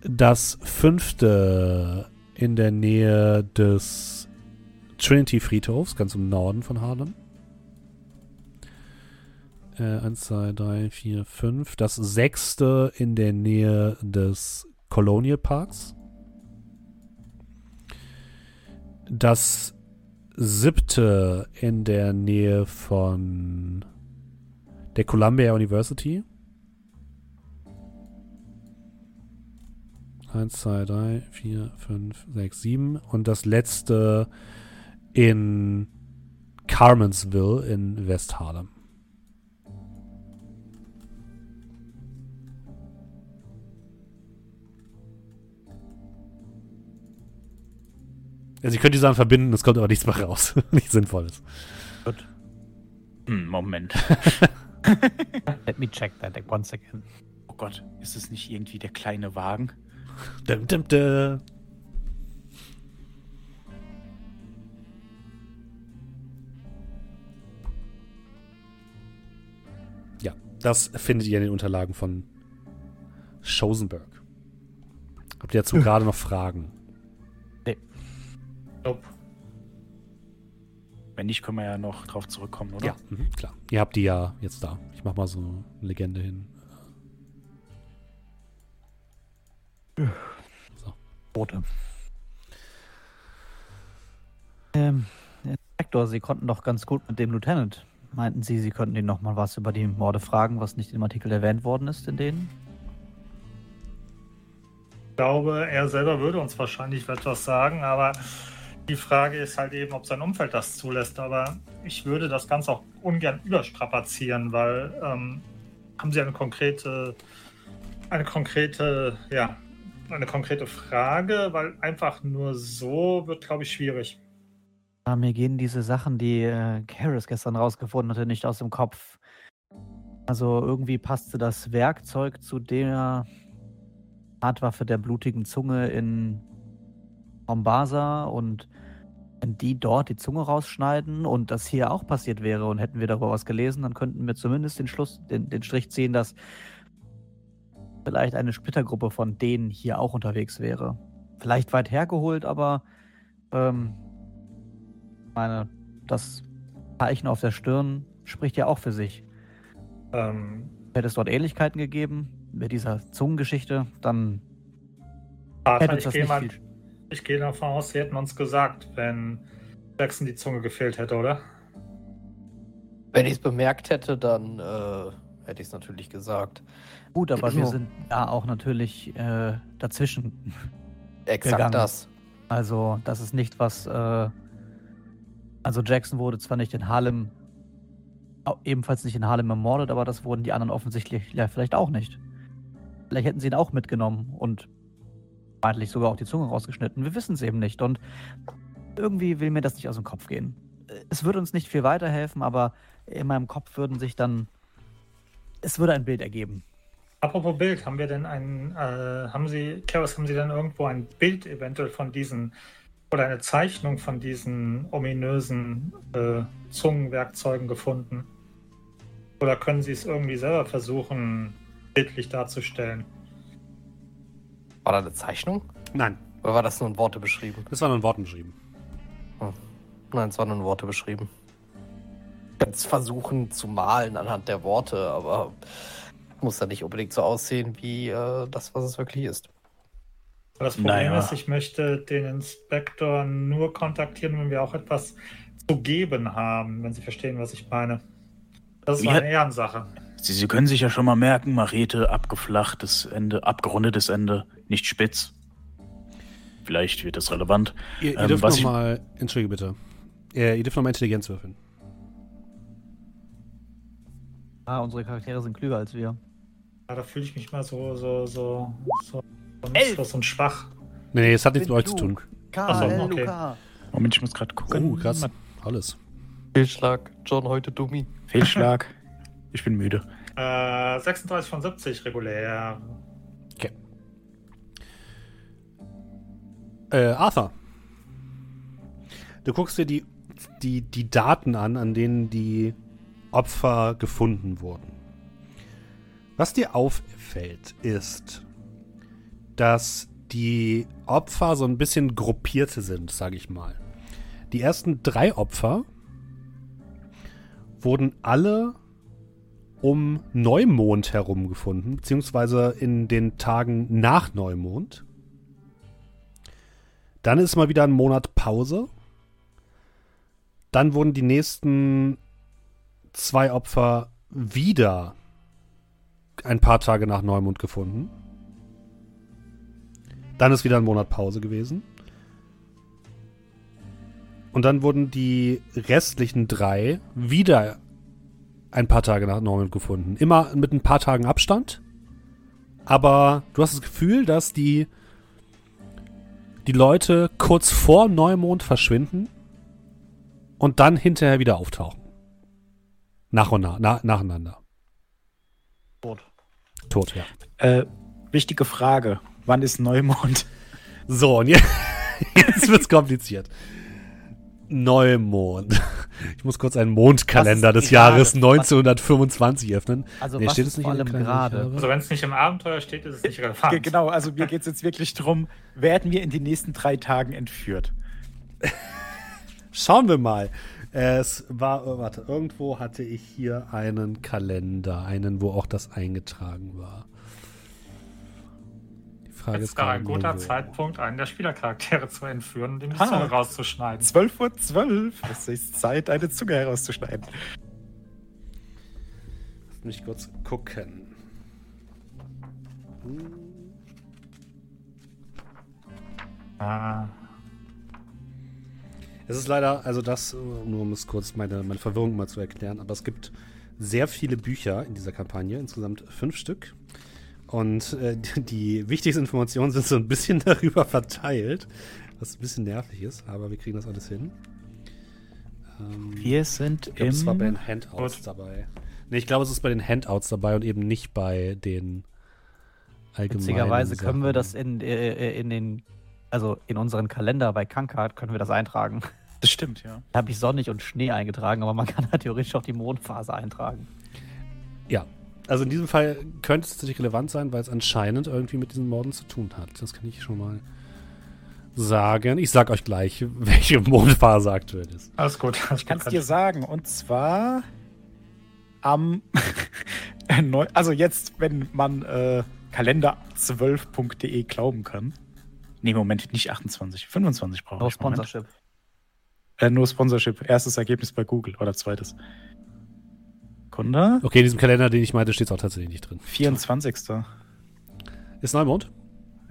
Das fünfte in der Nähe des Trinity Friedhofs, ganz im Norden von Harlem. Äh, eins, zwei, drei, vier, fünf. Das sechste in der Nähe des Colonial Parks. Das siebte in der Nähe von der Columbia University. Eins, zwei, drei, vier, fünf, sechs, sieben. Und das letzte in Carmensville in West Harlem. Also ihr könnt die Sachen verbinden, es kommt aber nichts mehr raus. [laughs] nichts Sinnvolles. Hm, Moment. [laughs] Let me check that once again. Oh Gott, ist es nicht irgendwie der kleine Wagen? Dum, dum, dum. Das findet ihr in den Unterlagen von Schosenberg. Habt ihr dazu [laughs] gerade noch Fragen? Nope. Wenn nicht, können wir ja noch drauf zurückkommen, oder? Ja, mhm, klar. Ihr habt die ja jetzt da. Ich mach mal so eine Legende hin. Boote. Ähm, Inspektor, Sie konnten doch ganz gut mit dem Lieutenant. Meinten Sie, Sie könnten ihn noch mal was über die Morde fragen, was nicht im Artikel erwähnt worden ist in denen? Ich glaube, er selber würde uns wahrscheinlich etwas sagen, aber die Frage ist halt eben, ob sein Umfeld das zulässt. Aber ich würde das Ganze auch ungern überstrapazieren, weil ähm, haben Sie eine konkrete, eine konkrete, ja, eine konkrete Frage, weil einfach nur so wird, glaube ich, schwierig. Ja, mir gehen diese Sachen, die äh, gestern rausgefunden hatte, nicht aus dem Kopf. Also irgendwie passte das Werkzeug zu der Hartwaffe der blutigen Zunge in Mombasa und wenn die dort die Zunge rausschneiden und das hier auch passiert wäre und hätten wir darüber was gelesen, dann könnten wir zumindest den Schluss, den, den Strich ziehen, dass vielleicht eine Splittergruppe von denen hier auch unterwegs wäre. Vielleicht weit hergeholt, aber ähm, meine, das Zeichen auf der Stirn spricht ja auch für sich. Ähm, Hätte es dort Ähnlichkeiten gegeben mit dieser Zungengeschichte, dann Vater, hätte uns ich das gehe nicht mal, viel. ich gehe davon aus, Sie hätten uns gesagt, wenn Jackson die Zunge gefehlt hätte, oder? Wenn ich es bemerkt hätte, dann äh, hätte ich es natürlich gesagt. Gut, aber wir sind ja auch natürlich äh, dazwischen. Exakt Gegangen. das. Also, das ist nicht was. Äh, also, Jackson wurde zwar nicht in Harlem, ebenfalls nicht in Harlem ermordet, aber das wurden die anderen offensichtlich ja, vielleicht auch nicht. Vielleicht hätten sie ihn auch mitgenommen und meintlich sogar auch die Zunge rausgeschnitten. Wir wissen es eben nicht. Und irgendwie will mir das nicht aus dem Kopf gehen. Es würde uns nicht viel weiterhelfen, aber in meinem Kopf würden sich dann. Es würde ein Bild ergeben. Apropos Bild, haben wir denn ein, äh, haben Sie, Keros, haben Sie denn irgendwo ein Bild eventuell von diesen oder eine Zeichnung von diesen ominösen äh, Zungenwerkzeugen gefunden? Oder können Sie es irgendwie selber versuchen, bildlich darzustellen? War da eine Zeichnung? Nein, Oder war das nur in Worte beschrieben? das war nur in Worten beschrieben. Nein, es war nur in Worte beschrieben. Ich kann es versuchen zu malen anhand der Worte, aber muss ja nicht unbedingt so aussehen wie äh, das, was es wirklich ist. Das Problem Naja. ist, ich möchte den Inspektor nur kontaktieren, wenn wir auch etwas zu geben haben, wenn Sie verstehen, was ich meine. Das ist Ja. eine Ehrensache. Sie, Sie können sich ja schon mal merken, Machete, abgeflachtes Ende, abgerundetes Ende, nicht spitz. Vielleicht wird das relevant. Ihr, ihr Ähm, dürft ich- nochmal, entschuldige bitte, ihr, ihr dürft nochmal Intelligenz würfeln. Ah, unsere Charaktere sind klüger als wir. Ja, da fühle ich mich mal so, so, so, so Elf. nutzlos und schwach. Nee, nee, es hat nichts mit euch zu tun. klug. Ach so, okay. Luca. Moment, ich muss gerade gucken. Oh, krass. Alles. Fehlschlag, John heute Dummi. Fehlschlag. Ich bin müde. Äh, 36 von 70 regulär. Äh, Arthur. Du guckst dir die, die, die Daten an, an denen die Opfer gefunden wurden. Was dir auffällt, ist, dass die Opfer so ein bisschen gruppierte sind, sage ich mal. Die ersten drei Opfer wurden alle um Neumond herum gefunden, beziehungsweise in den Tagen nach Neumond. Dann ist mal wieder ein Monat Pause. Dann wurden die nächsten zwei Opfer wieder ein paar Tage nach Neumond gefunden. Dann ist wieder ein Monat Pause gewesen. Und dann wurden die restlichen drei wieder ein paar Tage nach Neumond gefunden. Immer mit ein paar Tagen Abstand. Aber du hast das Gefühl, dass die die Leute kurz vor Neumond verschwinden und dann hinterher wieder auftauchen. Nach und nach, na, nacheinander. Tot. Tot, ja. Äh, wichtige Frage. Wann ist Neumond? So, und jetzt, [laughs] jetzt wird's kompliziert. Neumond. Ich muss kurz einen Mondkalender des? Jahres 1925 öffnen. Also Nee, was steht es nicht vor allem gerade? Also wenn es nicht im Abenteuer steht, ist es nicht relevant. Ge- Genau, also mir geht es jetzt wirklich darum, werden wir in den nächsten drei Tagen entführt? [laughs] Schauen wir mal. Es war, oh, warte, irgendwo hatte ich hier einen Kalender, einen, wo auch das eingetragen war. Frage Jetzt ist gerade ein guter. Zeitpunkt, einen der Spielercharaktere zu entführen und ihm die Ah. Zunge rauszuschneiden. 12 Uhr 12. Es ist Zeit, eine Zunge herauszuschneiden. Lass mich kurz gucken. Ah, Es ist leider, also das, nur um es kurz meine, meine Verwirrung mal zu erklären, aber es gibt sehr viele Bücher in dieser Kampagne, insgesamt fünf Stück. Und äh, [laughs] die, wichtigsten Informationen sind so ein bisschen [laughs] darüber verteilt, was ein bisschen nervig ist, aber wir kriegen das alles hin. Ähm, Wir sind ich glaube, es war bei den im... Handouts Gut. dabei. Nee, ich glaube, es ist bei den Handouts dabei und eben nicht bei den allgemeinen Witzigerweise können wir Sachen. das in, äh, in den, also in unseren Kalender bei Kankart können wir das eintragen. [laughs] Das stimmt, ja. Da habe ich Sonnig und Schnee eingetragen, aber man kann da theoretisch auch die Mondphase eintragen. Ja, also in diesem Fall könnte es tatsächlich relevant sein, weil es anscheinend irgendwie mit diesen Morden zu tun hat. Das kann ich schon mal sagen. Ich sag euch gleich, [laughs] welche Mondphase aktuell ist. alles gut. Ich kann es dir sagen, und zwar am... [laughs] also jetzt, wenn man äh, kalender12.de glauben kann. Nee, Moment, nicht 28, 25 brauche No ich. Moment. Sponsorship. Äh, nur Sponsorship. Erstes Ergebnis bei Google oder zweites. Kunde? Okay, in diesem Kalender, den ich meinte, steht es auch tatsächlich nicht drin. 24. Ist Neumond?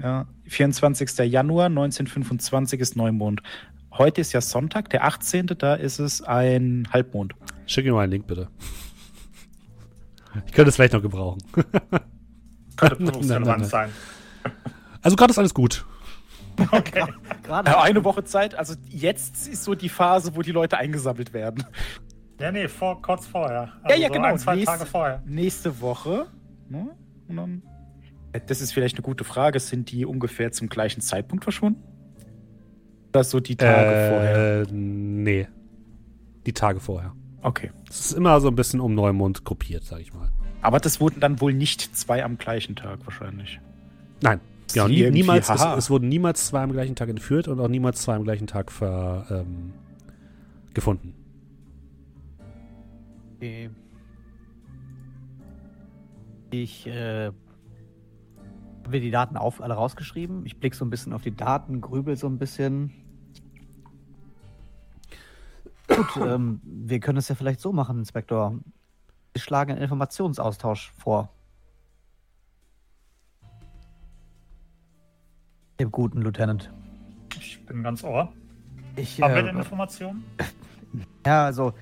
Ja, 24. Januar 1925 ist Neumond. Heute ist ja Sonntag, der 18. Da ist es ein Halbmond. Schick mir mal einen Link, bitte. Ich könnte es vielleicht noch gebrauchen. [laughs] Könnte Nein, nein, berufsrelevant nein. sein. Also gerade ist alles gut. Okay. [laughs] Gerade Ja, eine Woche Zeit, also jetzt ist so die Phase, wo die Leute eingesammelt werden. Ja, nee, vor, kurz vorher. Ja, ja, so genau. Ein, zwei Nächste- Tage vorher. Nächste Woche. Ne? Und dann, das ist vielleicht eine gute Frage. Sind die ungefähr zum gleichen Zeitpunkt verschwunden? Oder so die Tage vorher? Äh, nee. Die Tage vorher. Okay. Es ist immer so ein bisschen um Neumond gruppiert, sag ich mal. Aber das wurden dann wohl nicht zwei am gleichen Tag wahrscheinlich. Nein. Genau, nie, niemals, es, es wurden niemals zwei am gleichen Tag entführt und auch niemals zwei am gleichen Tag ver, ähm, gefunden. Okay. Ich äh, habe mir die Daten auf, alle rausgeschrieben. Ich blicke so ein bisschen auf die Daten, grübel so ein bisschen. Gut, [coughs] ähm, wir können es ja vielleicht so machen, Inspektor. Wir schlagen einen Informationsaustausch vor. Dem guten Lieutenant. Ich bin ganz ohr. Ich, Haben wir äh, denn Informationen? [laughs] Ja, also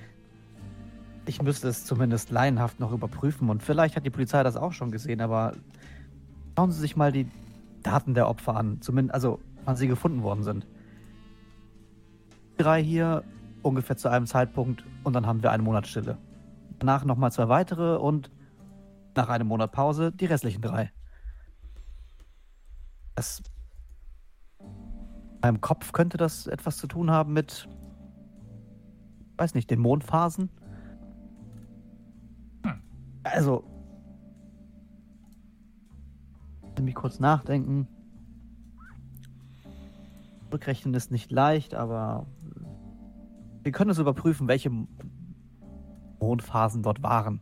ich müsste es zumindest laienhaft noch überprüfen und vielleicht hat die Polizei das auch schon gesehen, aber schauen Sie sich mal die Daten der Opfer an, zumindest also wann sie gefunden worden sind. Drei hier ungefähr zu einem Zeitpunkt und dann haben wir einen Monat Stille. Danach nochmal zwei weitere und nach einem Monat Pause die restlichen drei. Das meinem Kopf könnte das etwas zu tun haben mit weiß nicht, den Mondphasen. Also, mich kurz nachdenken. Rückrechnen ist nicht leicht, aber wir können es überprüfen, welche Mondphasen dort waren.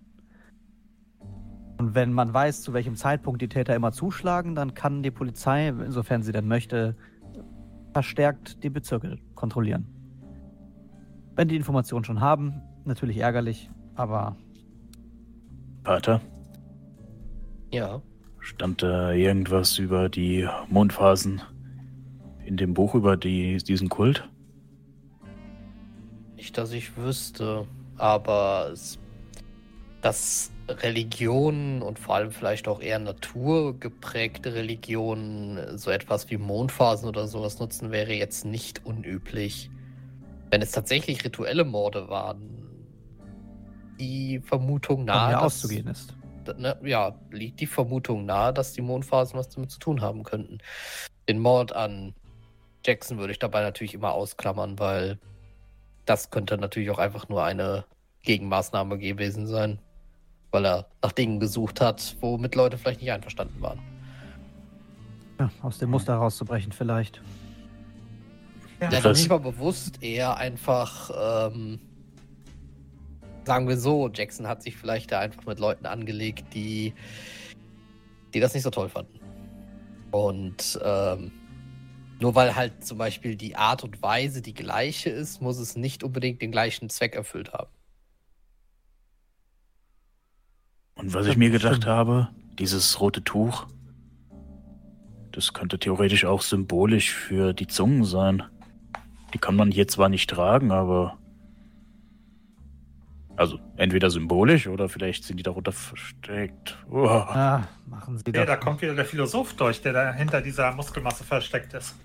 Und wenn man weiß, zu welchem Zeitpunkt die Täter immer zuschlagen, dann kann die Polizei, insofern sie denn möchte, verstärkt die Bezirke kontrollieren. Wenn die Informationen schon haben, natürlich ärgerlich, aber Pater, Ja. stand da irgendwas über die Mondphasen in dem Buch über die, diesen Kult? Nicht, dass ich wüsste, aber es, dass Religionen und vor allem vielleicht auch eher naturgeprägte Religionen so etwas wie Mondphasen oder sowas nutzen, wäre jetzt nicht unüblich. Wenn es tatsächlich rituelle Morde waren, die Vermutung nahe, dass- auszugehen ist. ne, ja, liegt die Vermutung nahe, dass die Mondphasen was damit zu tun haben könnten. Den Mord an Jackson würde ich dabei natürlich immer ausklammern, weil das könnte natürlich auch einfach nur eine Gegenmaßnahme gewesen sein, weil er nach Dingen gesucht hat, womit Leute vielleicht nicht einverstanden waren. Ja, aus dem Muster rauszubrechen vielleicht. Ja, Das- nicht mal bewusst, eher einfach, ähm, sagen wir so, Jackson hat sich vielleicht da einfach mit Leuten angelegt, die, die das nicht so toll fanden. Und ähm, nur weil halt zum Beispiel die Art und Weise die gleiche ist, muss es nicht unbedingt den gleichen Zweck erfüllt haben. Und was ich mir gedacht habe, dieses rote Tuch, das könnte theoretisch auch symbolisch für die Zungen sein. Die kann man hier zwar nicht tragen, aber. Also entweder symbolisch oder vielleicht sind die darunter versteckt. Oh. Ah, machen Sie Nee, das. da kommt wieder der Philosoph durch, der da hinter dieser Muskelmasse versteckt ist.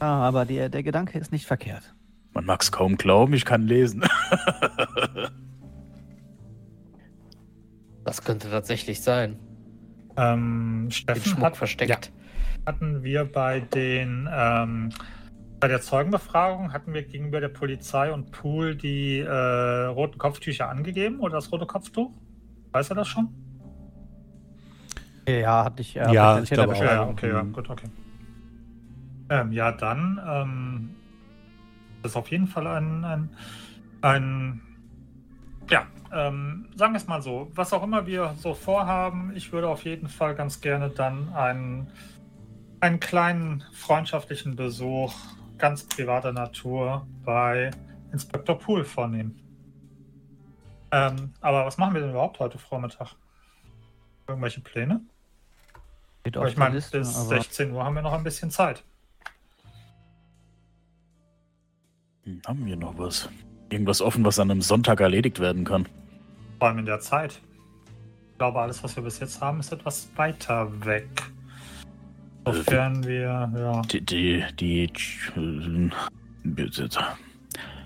Ja, aber die, der Gedanke ist nicht verkehrt. Man mag es kaum glauben, ich kann lesen. [laughs] Das könnte tatsächlich sein. Ähm, Den Steffen Schmuck hat, versteckt. hatten wir bei den ähm, bei der Zeugenbefragung hatten wir gegenüber der Polizei und Pool die äh, roten Kopftücher angegeben oder das rote Kopftuch? Weiß er das schon? Ja, hatte ich. äh, Ja, ich glaube auch. Ja, okay, ja, Mhm. gut, okay. Ähm, ja, dann ähm, das ist auf jeden Fall ein, ein, ein ja, ähm, sagen wir es mal so, was auch immer wir so vorhaben, ich würde auf jeden Fall ganz gerne dann einen, einen kleinen freundschaftlichen Besuch ganz privater Natur bei Inspektor Pool vornehmen. Ähm, aber was machen wir denn überhaupt heute Vormittag? Irgendwelche Pläne? Aber auf ich meine, Liste, bis aber 16 Uhr haben wir noch ein bisschen Zeit. Hm, Haben wir noch was? Irgendwas offen, was an einem Sonntag erledigt werden kann. Vor allem in der Zeit. Ich glaube, alles, was wir bis jetzt haben, ist etwas weiter weg. Sofern wir, ja. Die, die, die, äh,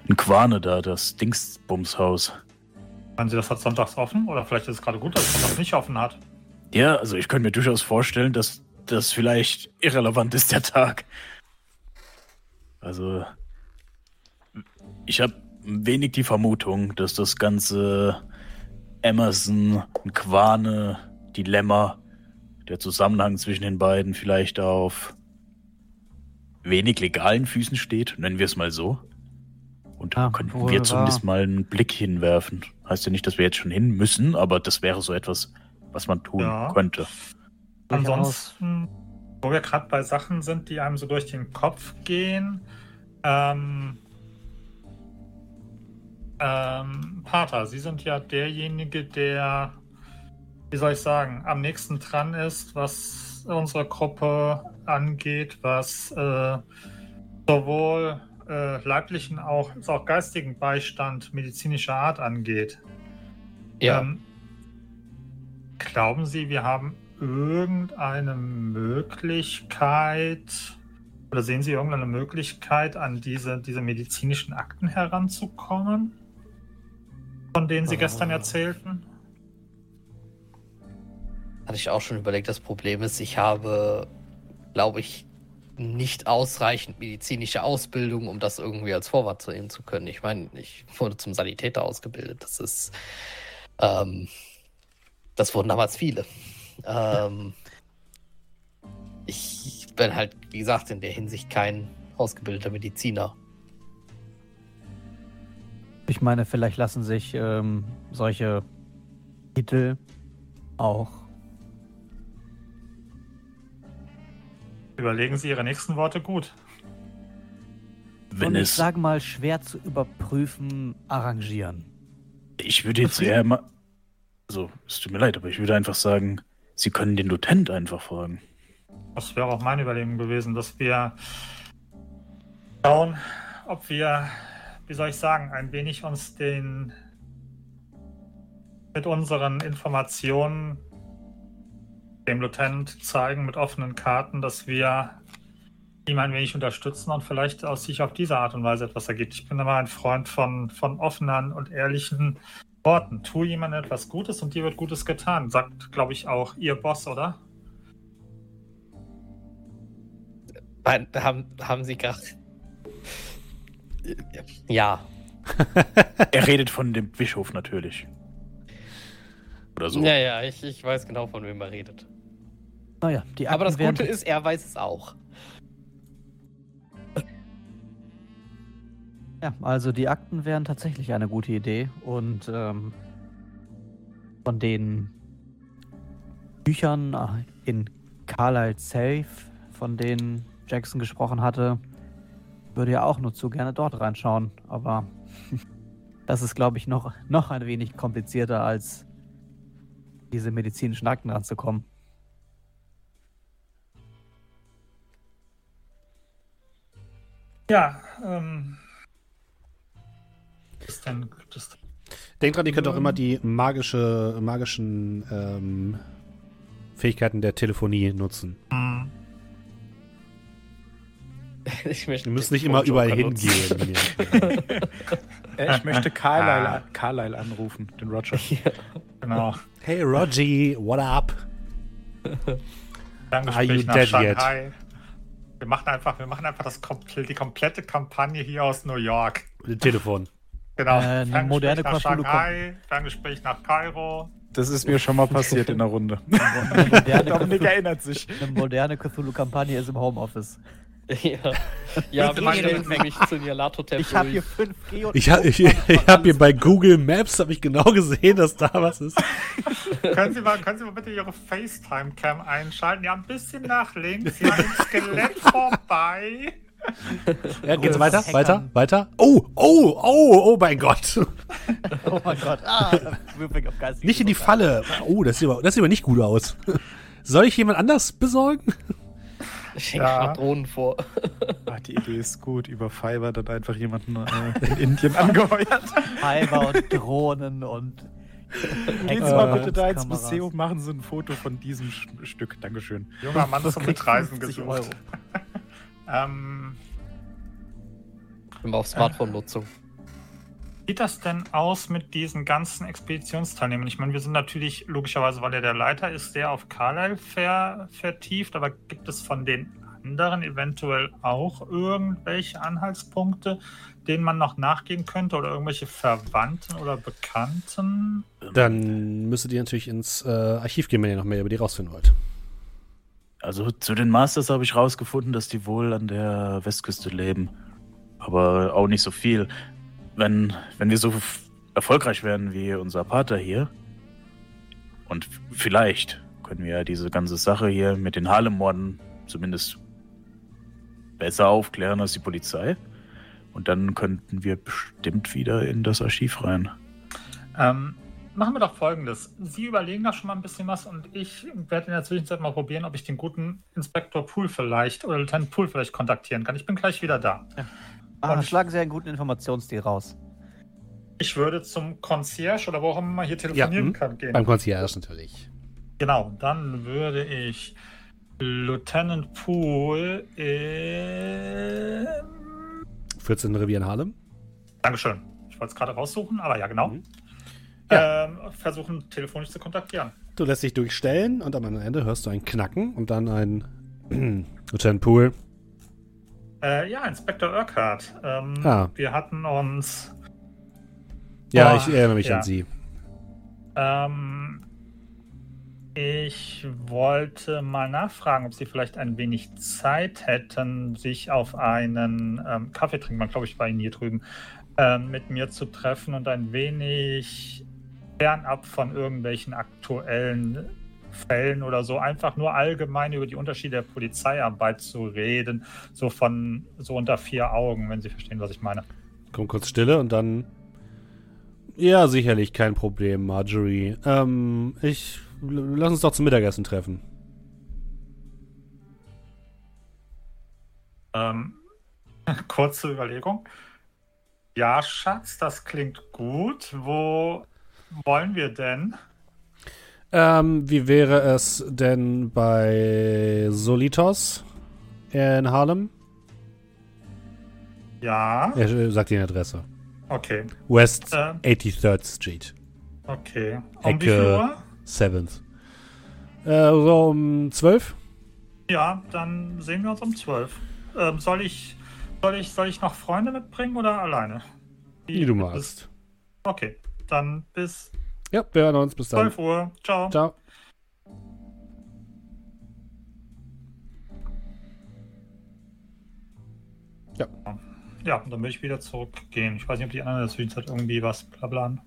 ein Quane da, das Dingsbumshaus. Meinen Sie, das hat sonntags offen? Oder vielleicht ist es gerade gut, dass es sonntags nicht offen hat? Ja, also ich könnte mir durchaus vorstellen, dass das vielleicht irrelevant ist, der Tag. Also, ich habe wenig die Vermutung, dass das ganze Emerson, Quane, Dilemma, der Zusammenhang zwischen den beiden vielleicht auf wenig legalen Füßen steht, nennen wir es mal so. Und da Ja, könnten wohl wir zumindest wahr. mal einen Blick hinwerfen. Heißt ja nicht, dass wir jetzt schon hin müssen, aber das wäre so etwas, was man tun Ja. könnte. Ansonsten, wo wir gerade bei Sachen sind, die einem so durch den Kopf gehen, ähm, ähm, Pater, Sie sind ja derjenige, der, wie soll ich sagen, am nächsten dran ist, was unsere Gruppe angeht, was äh, sowohl äh, leiblichen auch, als auch geistigen Beistand medizinischer Art angeht. Ja, Ähm, glauben Sie, wir haben irgendeine Möglichkeit oder sehen Sie irgendeine Möglichkeit, an diese, diese medizinischen Akten heranzukommen, von denen Sie gestern Ah. erzählten? Hatte ich auch schon überlegt. Das Problem ist, ich habe, glaube ich, nicht ausreichend medizinische Ausbildung, um das irgendwie als Vorwart zu nehmen zu können. Ich meine, ich wurde zum Sanitäter ausgebildet. Das ist, ähm, das wurden damals viele. Ähm, ich bin halt, wie gesagt, in der Hinsicht kein ausgebildeter Mediziner. Ich meine, vielleicht lassen sich ähm, solche Titel auch. Überlegen Sie Ihre nächsten Worte gut. Wenn und ich es. sage mal, schwer zu überprüfen, arrangieren. Ich würde jetzt eher mal. Also, es tut mir leid, aber ich würde einfach sagen, Sie können den Lieutenant einfach fragen. Das wäre auch meine Überlegung gewesen, dass wir schauen, ob wir, wie soll ich sagen, ein wenig uns den mit unseren Informationen dem Lieutenant zeigen mit offenen Karten, dass wir ihm ein wenig unterstützen und vielleicht aus sich auf diese Art und Weise etwas ergibt. Ich bin immer ein Freund von, von offenen und ehrlichen Worten. Tu jemandem etwas Gutes und dir wird Gutes getan, sagt, glaube ich, auch Ihr Boss, oder? Haben, haben Sie gerade. Ja, [laughs] Er redet von dem Bischof natürlich. Oder so. ja, ja, ich, ich weiß genau, von wem er redet. Naja, die Akten Aber das Gute ist, er weiß es auch. Ja, also die Akten wären tatsächlich eine gute Idee und ähm, von den Büchern äh, in Carlisle Safe, von denen Jackson gesprochen hatte, würde ja auch nur zu gerne dort reinschauen. Aber [laughs] das ist, glaube ich, noch, noch ein wenig komplizierter, als diese medizinischen Akten ranzukommen. Ja, ähm. Ist denn, gibt es Denkt dran, ihr könnt auch Mhm. immer die magische, magischen ähm, Fähigkeiten der Telefonie nutzen. hm, [laughs] Ich möchte Ihr müsst nicht immer überall hingehen. [laughs] ich möchte Carlyle, Carlyle anrufen, den Roger. [laughs] Ja. genau. hey Rogie, what up? Dann Are you dead Shanghai. Wir machen einfach, wir machen einfach das, die komplette Kampagne hier aus New York. Mit dem Telefon. Genau. Äh, eine moderne nach Shanghai, Ferngespräch nach Kairo. Das ist mir schon mal passiert in der Runde. Eine moderne, Dominik erinnert sich. eine moderne Cthulhu-Kampagne ist im Homeoffice. [laughs] Ja, ja Ich habe hier? 5G und Ich habe ich, ich hab hier bei Google Maps habe ich genau gesehen, dass da was ist. [laughs] können, Sie mal, können Sie mal bitte Ihre FaceTime-Cam einschalten? Ja, ein bisschen nach links. Haben ein [laughs] Skelett vorbei. Ja, geht's Oh, weiter, Hackern. weiter, weiter. Oh, oh, oh, oh mein Gott. Oh mein Gott. Ah. Nicht in die Falle. Oh, das sieht aber, das sieht aber nicht gut aus. Soll ich jemand anders besorgen? Ich hänge Ja. Drohnen vor. Ah, die Idee ist gut. Über Fiverr dann einfach jemanden äh, in Indien angeheuert. [laughs] Fiber und Drohnen und Gehen Sie Äh, mal bitte da ins Kameras. Museum, machen Sie ein Foto von diesem Sch- Stück. Dankeschön. Junger Mann Das zum kriegt Mitreisen 50 gesucht. Euro. [laughs] Ähm, Immer auf Smartphone-Nutzung. Sieht das denn aus mit diesen ganzen Expeditionsteilnehmern? Ich meine, wir sind natürlich, logischerweise, weil er der Leiter ist, sehr auf Carlyle ver vertieft, aber gibt es von den anderen eventuell auch irgendwelche Anhaltspunkte, denen man noch nachgehen könnte oder irgendwelche Verwandten oder Bekannten? Dann müsstet ihr natürlich ins äh, Archiv gehen, wenn ihr noch mehr über die rausfinden wollt. Also zu den Masters habe ich rausgefunden, dass die wohl an der Westküste leben. Aber auch nicht so viel. Wenn, wenn wir so erfolgreich werden wie unser Pater hier, und vielleicht können wir ja diese ganze Sache hier mit den Harlem-Morden zumindest besser aufklären als die Polizei. Und dann könnten wir bestimmt wieder in das Archiv rein. Ähm, machen wir doch folgendes. Sie überlegen da schon mal ein bisschen was und ich werde in der Zwischenzeit mal probieren, ob ich den guten Inspektor Pool vielleicht oder Lieutenant Pool vielleicht kontaktieren kann. Ich bin gleich wieder da. Ah, Und- schlagen Sie einen guten Informationsstil raus. Ich würde zum Concierge oder wo auch immer man hier telefonieren hm. kann gehen. Beim Concierge natürlich. Genau, dann würde ich Lieutenant Pool in... 14 Revier in Harlem. Dankeschön. Ich wollte es gerade raussuchen, aber ja, genau. Mhm. Ähm, versuchen telefonisch zu kontaktieren. Du lässt dich durchstellen und am Ende hörst du ein Knacken und dann ein [clears throat] Lieutenant Pool. Äh, ja, Inspektor Urquhart. Ähm, Ah. Wir hatten uns Ja, Boah, ich erinnere mich ja. an sie. Ähm, ich wollte mal nachfragen, ob Sie vielleicht ein wenig Zeit hätten, sich auf einen ähm, Kaffee trinken, man glaube ich bei Ihnen hier drüben, ähm, mit mir zu treffen und ein wenig fernab von irgendwelchen aktuellen Fällen oder so, einfach nur allgemein über die Unterschiede der Polizeiarbeit zu reden, so von so unter vier Augen, wenn Sie verstehen, was ich meine. Kommt kurz Stille und dann. Ja, sicherlich kein Problem, Marjorie. Ähm, ich. Lass uns doch zum Mittagessen treffen. Ähm, [laughs] kurze Überlegung. Ja, Schatz, das klingt gut. Wo wollen wir denn? Ähm, wie wäre es denn bei Solitos in Harlem? Ja, Er äh, sagt die Adresse. okay. West Ähm, 83rd Street. okay. Um Ecke- wie viel Uhr? 7th. Äh, so um 12? Ja, dann sehen wir uns um 12. Ähm, soll ich, soll ich, soll ich noch Freunde mitbringen oder alleine? Wie du magst. Okay, dann bis Ja, wir hören uns. Bis dann. 12 Uhr. Ciao. Ciao. Ja, dann will ich wieder zurückgehen. Ich weiß nicht, ob die anderen in der Zwischenzeit irgendwie was blablern.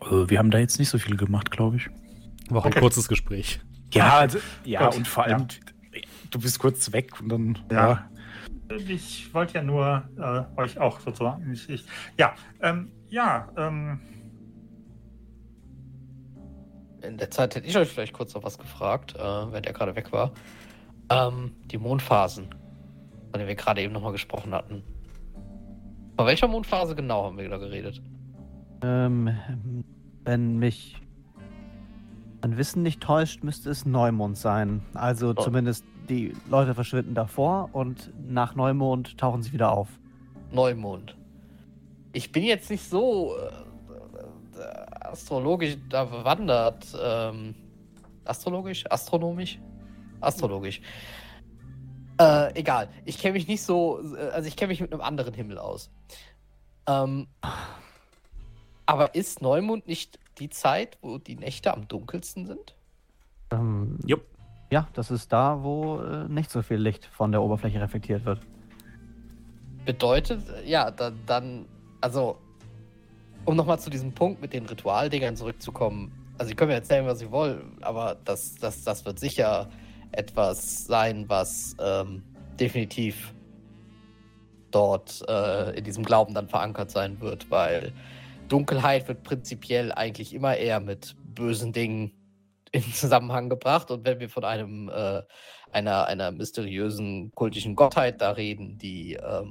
Äh, Wir haben da jetzt nicht so viel gemacht, glaube ich. War auch ein Okay. kurzes Gespräch. Ja, also, ja und vor allem, du bist kurz weg und dann. Ja. Ich wollte ja nur äh, euch auch sozusagen. Ich, ich, ja, ähm, ja, ähm, In der Zeit hätte ich euch vielleicht kurz noch was gefragt, äh, wenn der gerade weg war. Ähm, die Mondphasen, von denen wir gerade eben nochmal gesprochen hatten. Von welcher Mondphase genau haben wir da geredet? Ähm, wenn mich mein Wissen nicht täuscht, müsste es Neumond sein. Also Oh. zumindest die Leute verschwinden davor und nach Neumond tauchen sie wieder auf. Neumond. Ich bin jetzt nicht so äh, äh, astrologisch da bewandert. Ähm, astrologisch? Astronomisch? Astrologisch. Äh, egal. Ich kenne mich nicht so. äh, Also, ich kenne mich mit einem anderen Himmel aus. Ähm, aber ist Neumond nicht die Zeit, wo die Nächte am dunkelsten sind? Ähm, Jupp. Ja, das ist da, wo äh, nicht so viel Licht von der Oberfläche reflektiert wird. Bedeutet, ja, da, dann, also, um nochmal zu diesem Punkt mit den Ritualdingern zurückzukommen. Also, ich können mir erzählen, was Sie wollen, aber das, das, das wird sicher etwas sein, was ähm, definitiv dort äh, in diesem Glauben dann verankert sein wird, weil Dunkelheit wird prinzipiell eigentlich immer eher mit bösen Dingen in Zusammenhang gebracht. Und wenn wir von einem äh, einer, einer mysteriösen kultischen Gottheit da reden, die ähm,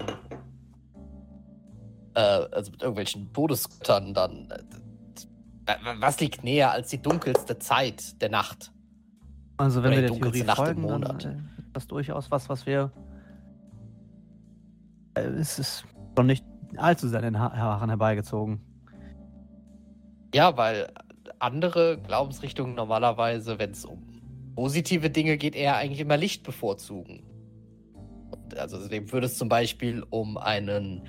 äh, also mit irgendwelchen Todesgöttern, dann. Äh, was liegt näher als die dunkelste Zeit der Nacht? Also wenn Oder wir der Theorie Nacht im folgen, dann Monat. äh, ist das durchaus was, was wir... Äh, es ist schon nicht allzu sehr in den Ha- Haaren herbeigezogen. Ja, weil andere Glaubensrichtungen normalerweise, wenn es um positive Dinge geht, eher eigentlich immer Licht bevorzugen. Und also dem würde es zum Beispiel um einen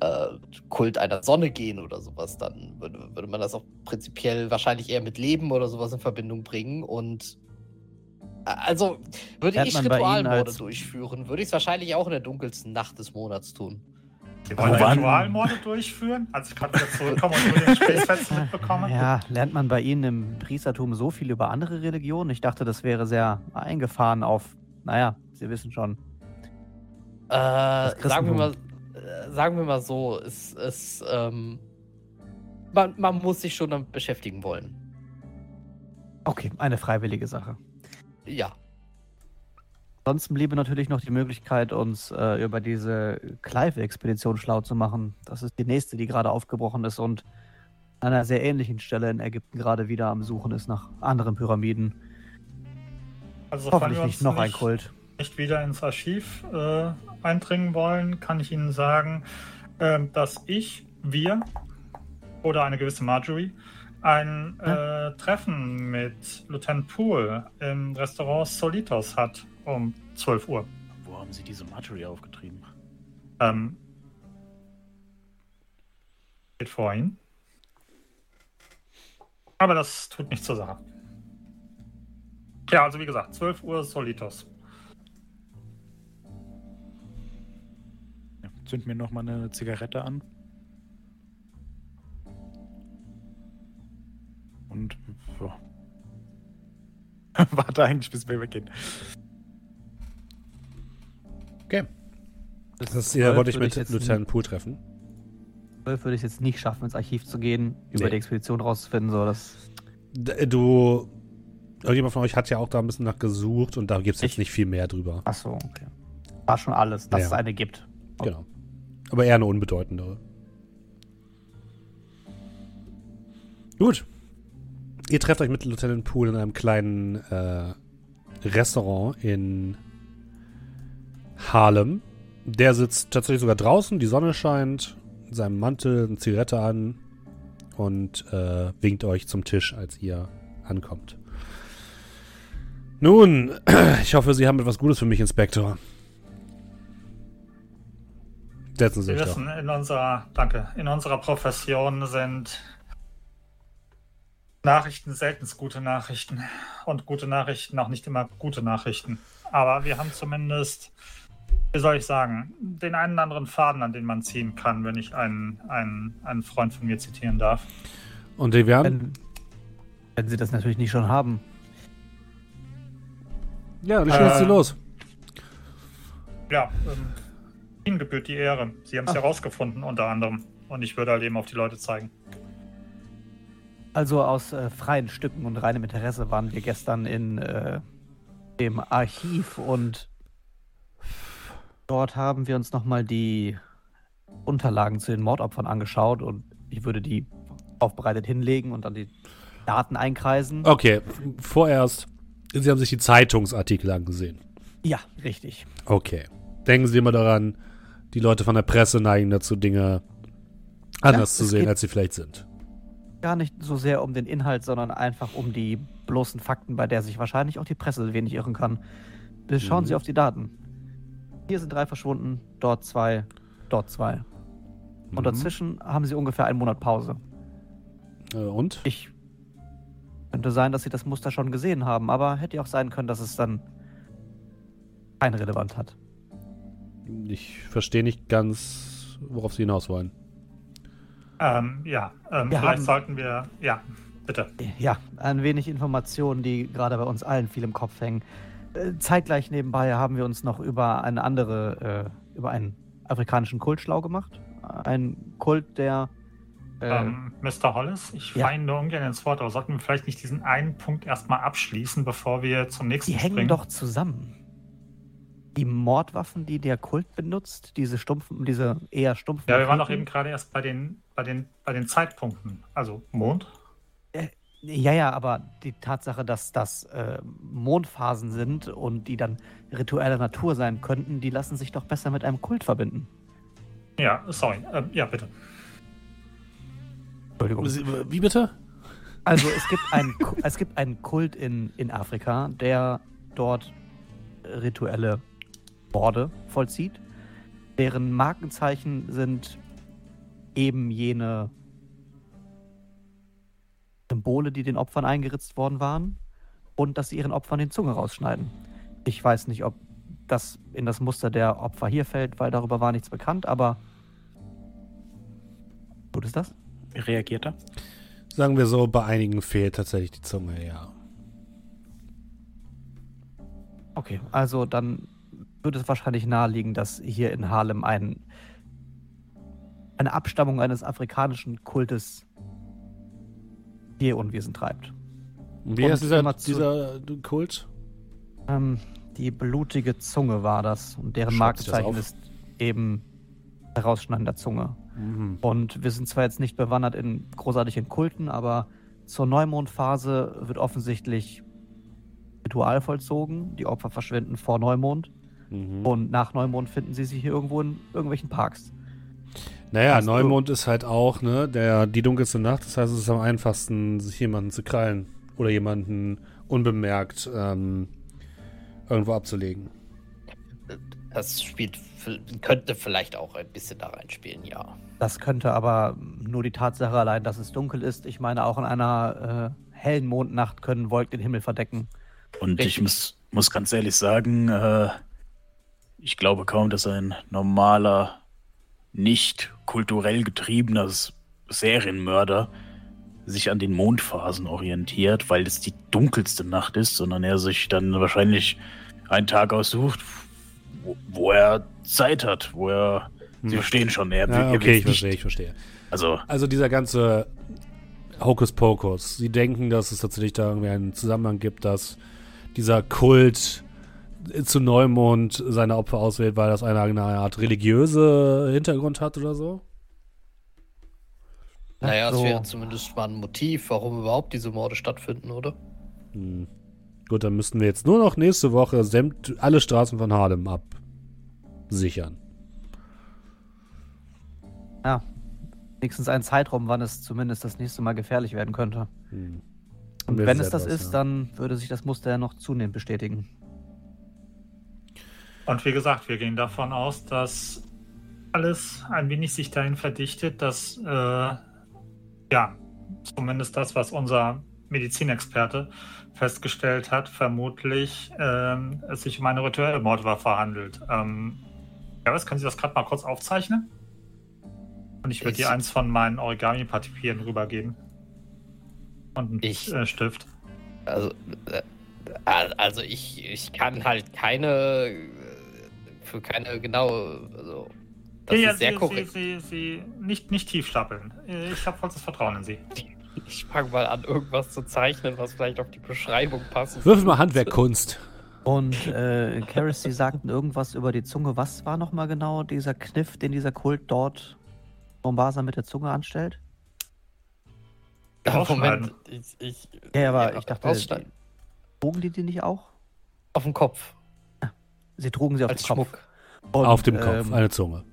äh, Kult einer Sonne gehen oder sowas, dann würde, würde man das auch prinzipiell wahrscheinlich eher mit Leben oder sowas in Verbindung bringen. Und also würde Lernt ich Ritualmorde durchführen, würde ich es wahrscheinlich auch in der dunkelsten Nacht des Monats tun. Wir wollen Wo waren- Ritualmorde durchführen, als ich gerade wieder zurückkomme und nur den Gesprächsfetzen [laughs] mitbekomme. Ja, lernt man bei Ihnen im Priestertum so viel über andere Religionen? Ich dachte, das wäre sehr eingefahren auf, naja, Sie wissen schon. Äh, sagen wir mal, äh, sagen wir mal so, es, es, ähm, man, man muss sich schon damit beschäftigen wollen. Okay, eine freiwillige Sache. Ja. Ansonsten bliebe natürlich noch die Möglichkeit, uns äh, über diese Clive-Expedition schlau zu machen. Das ist die nächste, die gerade aufgebrochen ist und an einer sehr ähnlichen Stelle in Ägypten gerade wieder am Suchen ist nach anderen Pyramiden. Also, Hoffentlich nicht noch ein Kult. nicht wieder ins Archiv äh, eindringen wollen, kann ich Ihnen sagen, ähm, dass ich, wir oder eine gewisse Marjorie ein äh, Treffen mit Lieutenant Poole im Restaurant Solitos hat um 12 Uhr. Wo haben Sie diese Marjorie aufgetrieben? Ähm, geht vor Ihnen. Aber das tut nichts zur Sache. Ja, also wie gesagt, 12 Uhr Solitos. Ja, zünd mir noch mal eine Zigarette an. Und ja. [laughs] Warte eigentlich, bis wir weggehen. Okay. Das ihr 12 wollte ich mit jetzt Lieutenant Poole treffen. nicht- 12 würde ich es jetzt nicht schaffen, ins Archiv zu gehen, über Nee. die Expedition rauszufinden. So, das D- Du. Irgendjemand von euch hat ja auch da ein bisschen nach gesucht und da gibt es jetzt Ich? nicht viel mehr drüber. Ach so, okay. War schon alles, dass Ja. es eine gibt. Genau. Aber eher eine unbedeutendere. Gut. Ihr trefft euch mit Lieutenant Poole in einem kleinen äh, Restaurant in Harlem. Der sitzt tatsächlich sogar draußen, die Sonne scheint, in seinem Mantel, eine Zigarette an und äh, winkt euch zum Tisch, als ihr ankommt. Nun, [clears throat] ich hoffe, Sie haben etwas Gutes für mich, Inspektor. Setzen Sie Sie sich doch. wissen, in unserer, danke, in unserer Profession sind Nachrichten selten gute Nachrichten und gute Nachrichten auch nicht immer gute Nachrichten. Aber wir haben zumindest, wie soll ich sagen, den einen oder anderen Faden, an den man ziehen kann, wenn ich einen, einen, einen Freund von mir zitieren darf. Und die werden. Wenn, wenn sie das natürlich nicht schon haben. Ja, wie schnell ist sie Äh, los? Ja, ähm, Ihnen gebührt die Ehre. Sie haben es Ach. herausgefunden, unter anderem. Und ich würde halt eben auf die Leute zeigen. Also aus äh, freien Stücken und reinem Interesse waren wir gestern in äh, dem Archiv und dort haben wir uns nochmal die Unterlagen zu den Mordopfern angeschaut und ich würde die aufbereitet hinlegen und dann die Daten einkreisen. Okay, vorerst. Sie haben sich die Zeitungsartikel angesehen. Ja, richtig. Okay. Denken Sie immer daran, die Leute von der Presse neigen dazu, Dinge anders Ja, zu sehen, als sie vielleicht sind. Gar nicht so sehr um den Inhalt, sondern einfach um die bloßen Fakten, bei der sich wahrscheinlich auch die Presse wenig irren kann. Schauen Mhm. Sie auf die Daten. Hier sind drei verschwunden, dort zwei, dort zwei. Und Mhm. dazwischen haben Sie ungefähr einen Monat Pause. Äh, und? Ich könnte sein, dass Sie das Muster schon gesehen haben, aber hätte auch sein können, dass es dann keine Relevanz hat. Ich verstehe nicht ganz, worauf Sie hinaus wollen. Ähm, ja, ähm, vielleicht haben- sollten wir. Ja, bitte. Ja, ein wenig Informationen, die gerade bei uns allen viel im Kopf hängen. Zeitgleich nebenbei haben wir uns noch über eine andere, äh, über einen afrikanischen Kult schlau gemacht. Ein Kult, der äh, Ähm, Mr. Hollis, ich ja. fahre Ihnen nur ungern ins Wort, aber sollten wir vielleicht nicht diesen einen Punkt erstmal abschließen, bevor wir zum nächsten die hängen springen? doch zusammen. die Mordwaffen, die der Kult benutzt, diese stumpfen, diese eher stumpfen. Ja, wir waren doch eben gerade erst bei den, bei den, bei den Zeitpunkten. Also Mond. Ja, ja, aber die Tatsache, dass das äh, Mondphasen sind und die dann ritueller Natur sein könnten, die lassen sich doch besser mit einem Kult verbinden. Ja, sorry. Ähm, ja, bitte. Entschuldigung. Wie bitte? Also es gibt [laughs] einen, es gibt einen Kult in, in Afrika, der dort rituelle Morde vollzieht. Deren Markenzeichen sind eben jene Symbole, die den Opfern eingeritzt worden waren und dass sie ihren Opfern die Zunge rausschneiden. Ich weiß nicht, ob das in das Muster der Opfer hier fällt, weil darüber war nichts bekannt, aber tut es das? Wie reagiert er? Sagen wir so, bei einigen fehlt tatsächlich die Zunge, ja. Okay, also dann würde es wahrscheinlich naheliegen, dass hier in Harlem ein, eine Abstammung eines afrikanischen Kultes hier Unwesen treibt. Wie Und heißt dieser, dieser Kult? Ähm, die blutige Zunge war das und deren Schreibt Markenzeichen ist eben Herausschneiden der Zunge. Mhm. Und wir sind zwar jetzt nicht bewandert in großartig in Kulten, aber zur Neumondphase wird offensichtlich Ritual vollzogen. Die Opfer verschwinden vor Neumond Mhm. und nach Neumond finden sie sich hier irgendwo in irgendwelchen Parks. Naja, du- Neumond ist halt auch, ne, der, die dunkelste Nacht. Das heißt, es ist am einfachsten, sich jemanden zu krallen. Oder jemanden unbemerkt ähm, irgendwo abzulegen. Das spielt, könnte vielleicht auch ein bisschen da reinspielen, ja. Das könnte aber nur die Tatsache allein, dass es dunkel ist. Ich meine, auch in einer äh, hellen Mondnacht können Wolken den Himmel verdecken. Und ich Richtig. muss, muss ganz ehrlich sagen, äh, ich glaube kaum, dass ein normaler, nicht kulturell getriebener Serienmörder sich an den Mondphasen orientiert, weil es die dunkelste Nacht ist, sondern er sich dann wahrscheinlich einen Tag aussucht, wo, wo er Zeit hat, wo er, Sie Hm. verstehen schon, er, Ja, er okay, ich verstehe, ich verstehe. also Also dieser ganze Hokuspokus. Sie denken, dass es tatsächlich da irgendwie einen Zusammenhang gibt, dass dieser Kult zu Neumond seine Opfer auswählt, weil das eine, eine Art religiöse Hintergrund hat oder so? Naja, es so. wäre zumindest mal ein Motiv, warum überhaupt diese Morde stattfinden, oder? Hm. Gut, dann müssten wir jetzt nur noch nächste Woche sämt alle Straßen von Harlem absichern. Ja, wenigstens ein Zeitraum, wann es zumindest das nächste Mal gefährlich werden könnte. Hm. Und Das wenn es das etwas, ist, ja. dann würde sich das Muster ja noch zunehmend bestätigen. Und wie gesagt, wir gehen davon aus, dass alles ein wenig sich dahin verdichtet, dass äh, ja, zumindest das, was unser Medizinexperte festgestellt hat, vermutlich ähm, es sich um eine rituelle Mordwaffe handelt. Ähm, ja, was können Sie das gerade mal kurz aufzeichnen? Und ich würde dir eins von meinen Origami-Papieren rübergeben. Und einen Ich- äh, Stift. Also, äh, also ich, ich kann halt keine, äh, für keine genaue, also, das Ja, ist sehr Sie, korrekt. Sie, Sie, Sie nicht, nicht tief stapeln. Ich habe vollstes Vertrauen in Sie. Ich fange mal an, irgendwas zu zeichnen, was vielleicht auf die Beschreibung passt. Würfel mal Handwerkkunst. Und äh, Karis, Sie sagten irgendwas über die Zunge. Was war nochmal genau dieser Kniff, den dieser Kult dort Mombasa mit der Zunge anstellt? Ja. Moment, ich, ich, Ja, ja, aber Ja, ich dachte, die- trugen die die nicht auch? auf dem Kopf, Sie trugen sie auf als dem Kopf. Schmuck. Und, Auf dem Kopf, ähm, eine Zunge.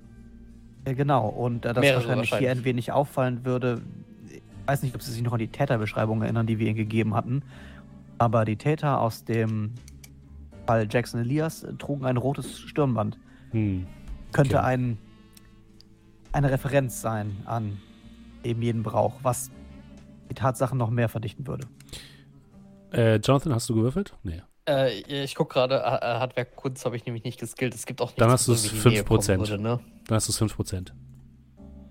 Genau. Und äh, das Mehrere wahrscheinlich, hier wahrscheinlich. ein wenig auffallen würde. Ich weiß nicht, ob Sie sich noch an die Täterbeschreibung erinnern, die wir Ihnen gegeben hatten. Aber die Täter aus dem Fall Jackson Elias äh, trugen ein rotes Stirnband. Hm. Könnte Okay. ein, eine Referenz sein an eben jeden Brauch, was die Tatsachen noch mehr verdichten würde. Äh, Jonathan, hast du gewürfelt? Nee. Äh, ich gucke gerade, äh, Handwerk Kunst habe ich nämlich nicht geskillt. Es gibt auch nichts, Dann hast du es irgendwie näher kommen 5%. Würde, ne? Dann hast du es 5%.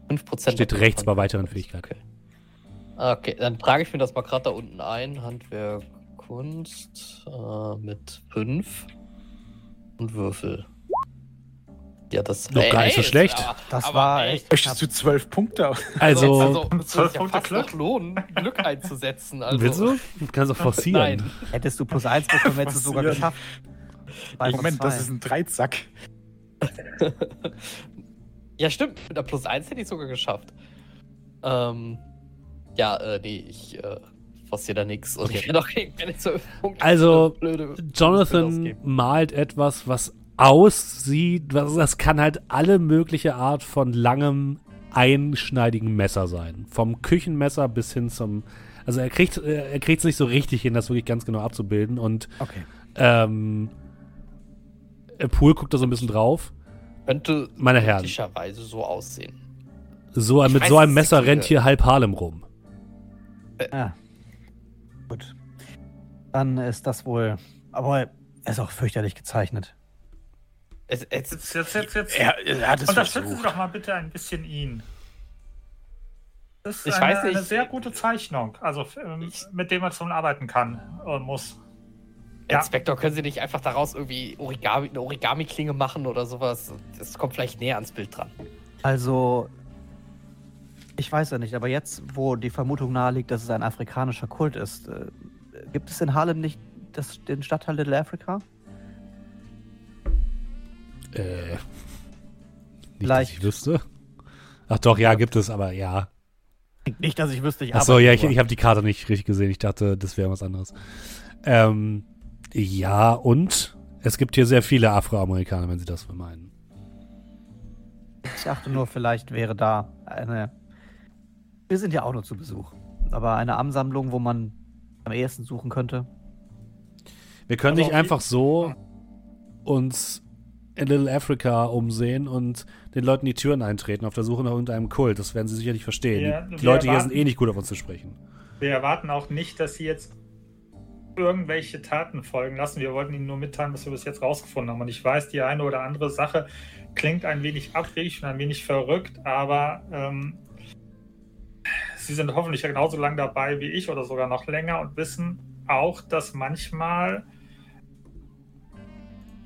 5% Steht rechts bei weiteren. Fähigkeiten. Okay. Okay, dann trage ich mir das mal gerade da unten ein. Handwerk Kunst äh, mit 5 und Würfel. Ja, das Doch gar nicht so schlecht. aber- Das aber, war echt möchtest du zwölf Punkte? Also, [laughs] also, es zwölf ist ja Punkte fast Glück? noch lohnen, Glück einzusetzen. Also, willst du? Du kannst doch forcieren. Nein. Hättest du plus eins bekommen, hättest du es sogar geschafft. Von Moment, das ist ein Dreizack. [laughs] ja, stimmt. Mit der Plus 1 hätte ich sogar geschafft. Ähm, ja, äh, nee, ich äh, forciere da nichts. Und ich werde auch keine 12 Punkte. Also, Jonathan malt etwas, was aussieht, was, das kann halt alle mögliche Art von langem, einschneidigen Messer sein. Vom Küchenmesser bis hin zum. Also er kriegt äh, er kriegt es nicht so richtig hin, das wirklich ganz genau abzubilden. Und Okay. ähm, äh, Pool guckt da so ein bisschen drauf. Könnte Meine Herren, möglicherweise so aussehen. so, Ich mit weiß, so einem Messer rennt hier halb Harlem rum. Ja. Gut. Dann ist das wohl. Aber er ist auch fürchterlich gezeichnet. Es, es, Jetzt, jetzt, jetzt, jetzt. Er, er hat es Unterstützen Sie versucht. doch mal bitte ein bisschen ihn. Das ist Ich eine, weiß nicht. eine sehr gute Zeichnung, also ähm, Ich- mit dem man schon arbeiten kann und muss. Ja. Inspektor, können Sie nicht einfach daraus irgendwie Origami, eine Origami-Klinge machen oder sowas? Das kommt vielleicht näher ans Bild dran. Also. Ich weiß ja nicht, aber jetzt, wo die Vermutung naheliegt, dass es ein afrikanischer Kult ist, äh, gibt es in Harlem nicht das, den Stadtteil Little Africa? Äh. Nicht, Vielleicht- dass ich wüsste. Ach doch, ja, gibt es, aber ja. Nicht, dass ich wüsste, ich Achso, ja, ich, ich habe die Karte nicht richtig gesehen. Ich dachte, das wäre was anderes. Ähm, ja, und es gibt hier sehr viele Afroamerikaner, wenn Sie das meinen. Ich dachte nur, vielleicht wäre da eine. Wir sind ja auch nur zu Besuch. Aber eine Ansammlung, wo man am ehesten suchen könnte. Wir können Also nicht einfach so uns in Little Africa umsehen und den Leuten die Türen eintreten auf der Suche nach irgendeinem Kult. Das werden Sie sicherlich verstehen. Ja, die Leute hier erwarten- sind eh nicht gut auf uns zu sprechen. Wir erwarten auch nicht, dass Sie jetzt irgendwelche Taten folgen lassen. Wir wollten Ihnen nur mitteilen, was wir bis jetzt rausgefunden haben. Und ich weiß, die eine oder andere Sache klingt ein wenig abwegig und ein wenig verrückt, aber ähm, Sie sind hoffentlich genauso lang dabei wie ich oder sogar noch länger und wissen auch, dass manchmal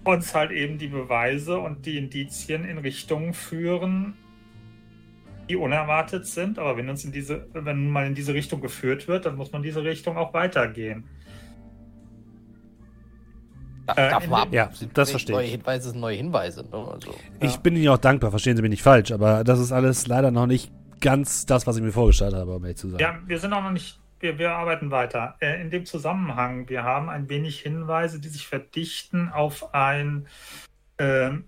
uns halt eben die Beweise und die Indizien in Richtungen führen, die unerwartet sind. Aber wenn uns in diese, wenn man in diese Richtung geführt wird, dann muss man diese Richtung auch weitergehen. Äh, mal dem- ab, Ja, das neue verstehe ich. Hinweise sind neue Hinweise. Ne? Also, Ich Ja. bin Ihnen auch dankbar, verstehen Sie mich nicht falsch, aber das ist alles leider noch nicht ganz das, was ich mir vorgestellt habe, um ehrlich zu sein. Ja, wir sind auch noch nicht, wir, wir arbeiten weiter. Äh, in dem Zusammenhang, wir haben ein wenig Hinweise, die sich verdichten auf ein, ähm,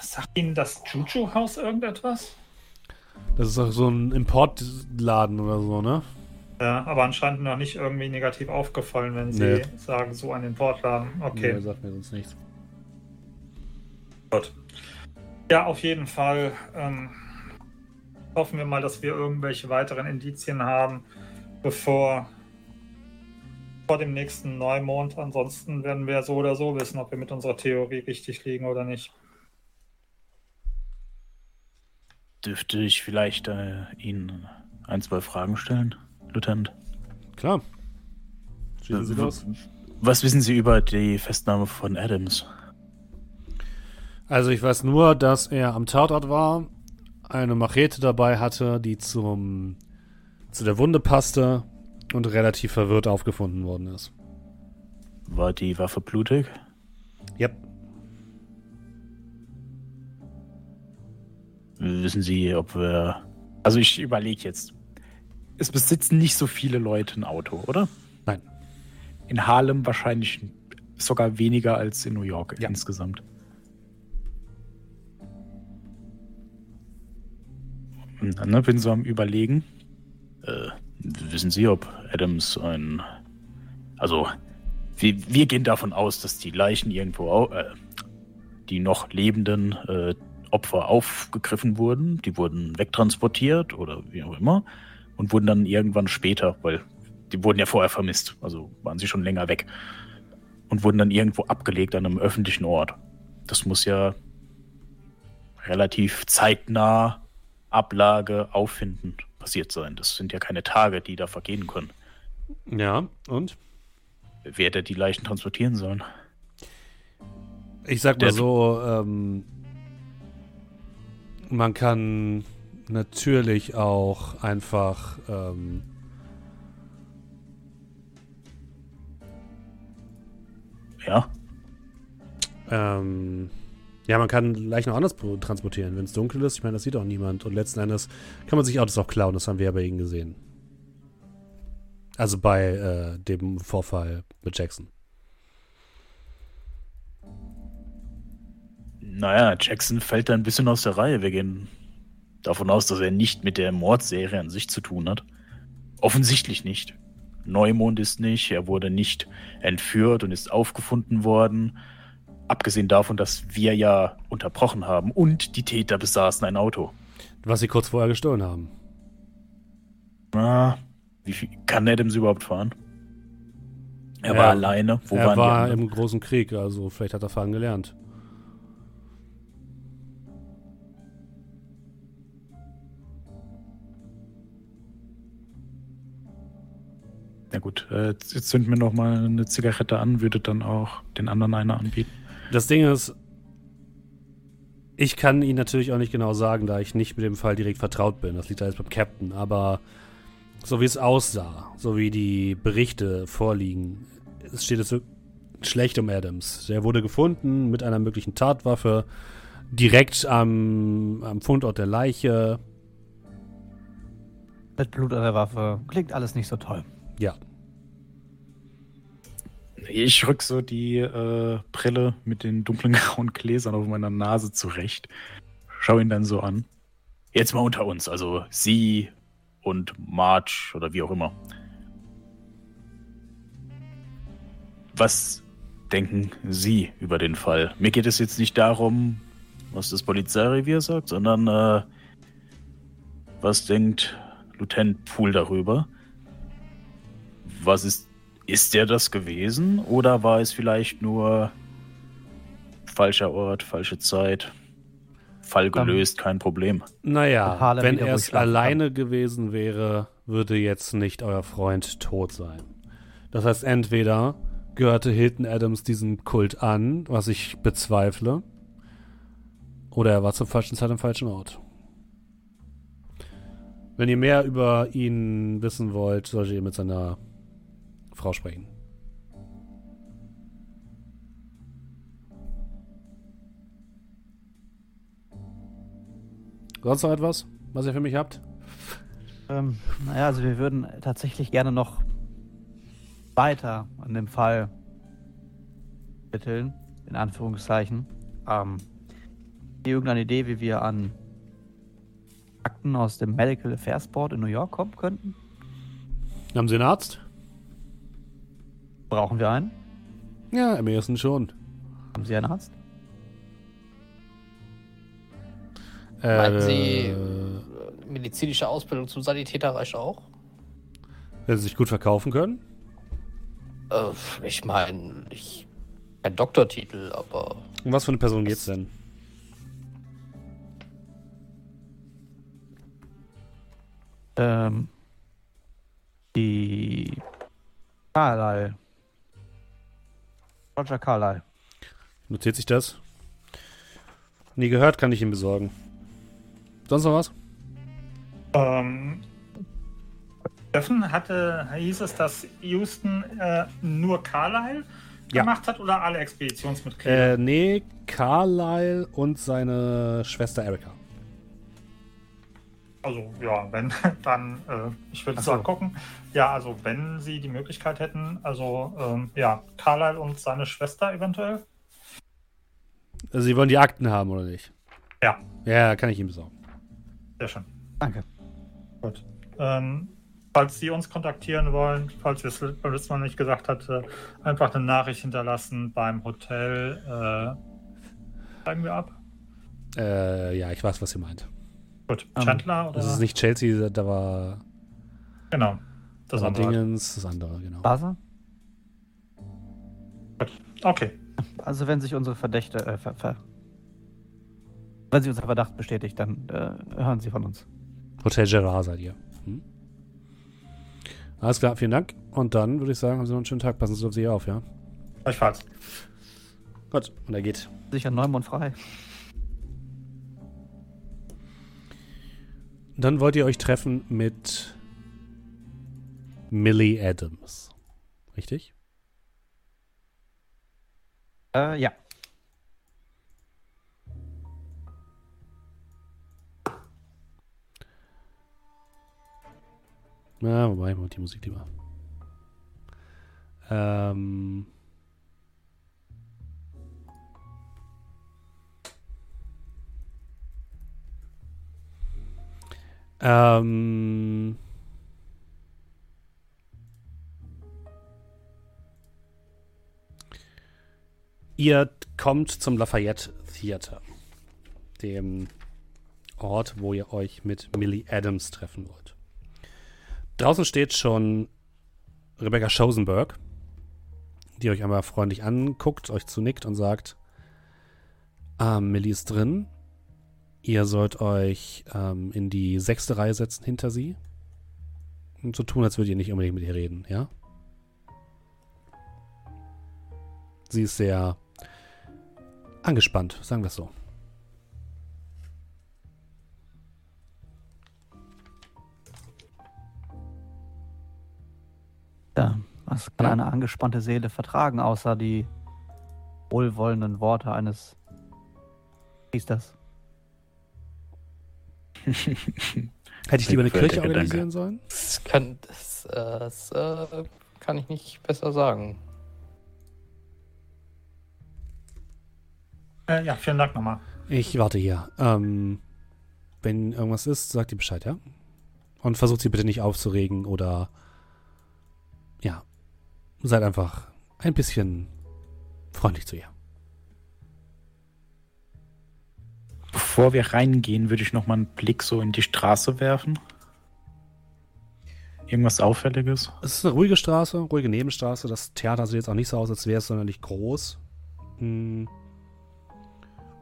sagt Ihnen das Juju-Haus irgendetwas? Das ist auch so ein Importladen oder so, ne? Ja, aber anscheinend noch nicht irgendwie negativ aufgefallen, wenn Sie Nee. sagen, so ein Importladen. Okay. Nee, sagt mir sonst nichts. Gut. Ja, auf jeden Fall. Ähm, hoffen wir mal, dass wir irgendwelche weiteren Indizien haben, bevor vor dem nächsten Neumond. Ansonsten werden wir so oder so wissen, ob wir mit unserer Theorie richtig liegen oder nicht. Dürfte ich vielleicht äh, Ihnen ein, zwei Fragen stellen, Lieutenant? Klar. Schießen Sie W- los. Was wissen Sie über die Festnahme von Adams? Also ich weiß nur, dass er am Tatort war, eine Machete dabei hatte, die zum zu der Wunde passte und relativ verwirrt aufgefunden worden ist. War die Waffe blutig? Yep. Wissen Sie, ob wir. Also ich überlege jetzt. Es besitzen nicht so viele Leute ein Auto, oder? Nein. In Harlem wahrscheinlich sogar weniger als in New York Ja. insgesamt. Und dann, ne, bin so am überlegen. Äh, wissen Sie, ob Adams ein. Also, wir, wir gehen davon aus, dass die Leichen irgendwo, äh, die noch lebenden äh, Opfer aufgegriffen wurden. Die wurden wegtransportiert oder wie auch immer und wurden dann irgendwann später, weil die wurden ja vorher vermisst, also waren sie schon länger weg und wurden dann irgendwo abgelegt an einem öffentlichen Ort. Das muss ja relativ zeitnah Ablage, Auffinden passiert sein. Das sind ja keine Tage, die da vergehen können. Ja, und? Wer hätte die Leichen transportieren sollen? Ich sag mal Der- so, ähm, man kann natürlich auch einfach ähm, Ja, Ähm, ja, man kann Leichen auch anders transportieren. Wenn es dunkel ist, ich meine, das sieht auch niemand. Und letzten Endes kann man sich Autos auch klauen. Das haben wir ja bei ihnen gesehen. Also bei äh, dem Vorfall mit Jackson. Naja, Jackson fällt da ein bisschen aus der Reihe. Wir gehen davon aus, dass er nicht mit der Mordserie an sich zu tun hat. Offensichtlich nicht. Neumond ist nicht, er wurde nicht entführt und ist aufgefunden worden. Abgesehen davon, dass wir ja unterbrochen haben und die Täter besaßen ein Auto. Was sie kurz vorher gestohlen haben. Ah, wie viel kann Adams überhaupt fahren? Er Ja, war alleine. Wo er war im großen Krieg, also vielleicht hat er fahren gelernt. Ja gut, äh, jetzt jetzt zünden wir noch mal eine Zigarette an, würde dann auch den anderen eine anbieten. Das Ding ist, ich kann Ihnen natürlich auch nicht genau sagen, da ich nicht mit dem Fall direkt vertraut bin. Das liegt alles beim Captain. Aber so wie es aussah, so wie die Berichte vorliegen, es steht es schlecht um Adams. Der wurde gefunden mit einer möglichen Tatwaffe, direkt am, am Fundort der Leiche. Mit Blut an der Waffe. Klingt alles nicht so toll. Ja, Ich rück so die äh, Brille mit den dunklen [laughs] grauen Gläsern auf meiner Nase zurecht. Schau ihn dann so an. Jetzt mal unter uns, also Sie und Marge oder wie auch immer. Was denken Sie über den Fall? Mir geht es jetzt nicht darum, was das Polizeirevier sagt, sondern äh, was denkt Lieutenant Poole darüber? Was ist, ist der das gewesen oder war es vielleicht nur falscher Ort, falsche Zeit? Fall gelöst, kein Problem. naja, wenn er es alleine gewesen wäre, würde jetzt nicht euer Freund tot sein. Das heißt, entweder gehörte Hilton Adams diesem Kult an, was ich bezweifle, oder er war zur falschen Zeit am falschen Ort. Wenn ihr mehr über ihn wissen wollt, solltet ihr mit seiner Frau sprechen. Sonst noch etwas, was ihr für mich habt? Ähm, naja, also wir würden tatsächlich gerne noch weiter an dem Fall ermitteln, in Anführungszeichen. Ähm, habt ihr irgendeine Idee, wie wir an Akten aus dem Medical Affairs Board in New York kommen könnten? Haben Sie einen Arzt? Brauchen wir einen? Ja, im ersten schon. Haben Sie einen Arzt? Meinen Sie, Äh, äh, medizinische Ausbildung zum Sanitäter reicht auch? wenn Sie sich gut verkaufen können? Äh, ich meine, ich. Kein Doktortitel, aber. Um was für eine Person geht's denn? Ähm, die Carlyle. Roger Carlyle. Notiert sich das? Nie gehört, kann ich ihm besorgen. Sonst noch was? Ähm, Steffen hatte, hieß es, dass Houston äh, nur Carlyle Ja. gemacht hat oder alle Expeditionsmitglieder? Äh, nee, Carlyle und seine Schwester Erika. Also ja, wenn, [laughs] dann, äh, ich würde es so. so. gucken. Ja, also wenn sie die Möglichkeit hätten, also ähm, ja, Carlyle und seine Schwester eventuell. Also, Sie wollen die Akten haben, oder nicht? Ja. Ja, kann ich ihm besorgen. Sehr schön. Danke. Gut. Ähm, falls Sie uns kontaktieren wollen, falls wir es beim letzten Mal nicht gesagt hatte, einfach eine Nachricht hinterlassen beim Hotel. Äh, steigen wir ab. Äh, ja, ich weiß, was ihr meint. Gut. Ähm, Chandler oder? Das ist nicht Chelsea, da war, Genau. das andere. Dingens, das andere, genau. Basa? Okay. Also wenn sich unsere Verdächte, äh, ver, ver, wenn sich unser Verdacht bestätigt, dann äh, hören Sie von uns. Hotel Gerard seid ihr. Hm? Alles klar, vielen Dank. Und dann würde ich sagen, haben Sie noch einen schönen Tag. Passen Sie auf sich auf, ja? Gleichfalls. Gut, und er geht. Sicher Neumond frei. Dann wollt ihr euch treffen mit Millie Adams. Richtig? Äh, ja. Na, wobei, macht die Musik lieber. Ähm. Ähm. Ihr kommt zum Lafayette Theater, dem Ort, wo ihr euch mit Millie Adams treffen wollt. Draußen steht schon Rebecca Schosenberg, die euch einmal freundlich anguckt, euch zunickt und sagt, ah, Millie ist drin. Ihr sollt euch ähm, in die sechste Reihe setzen hinter sie. Und so tun, als würdet ihr nicht unbedingt mit ihr reden, ja? Sie ist sehr angespannt, sagen wir es so. Ja, was kann Ja. eine angespannte Seele vertragen, außer die wohlwollenden Worte eines Priesters? [laughs] Hätte ich lieber eine Kirche Gedanke. organisieren sollen? Das kann, das, äh, das äh, kann ich nicht besser sagen. Äh, ja, vielen Dank nochmal. Ich warte hier. Ähm, wenn irgendwas ist, sagt ihr Bescheid, ja? Und versucht sie bitte nicht aufzuregen oder ja, seid einfach ein bisschen freundlich zu ihr. Bevor wir reingehen, würde ich noch mal einen Blick so in die Straße werfen. Irgendwas Auffälliges? Es ist eine ruhige Straße, ruhige Nebenstraße. Das Theater sieht jetzt auch nicht so aus, als wäre es sonderlich groß. Hm.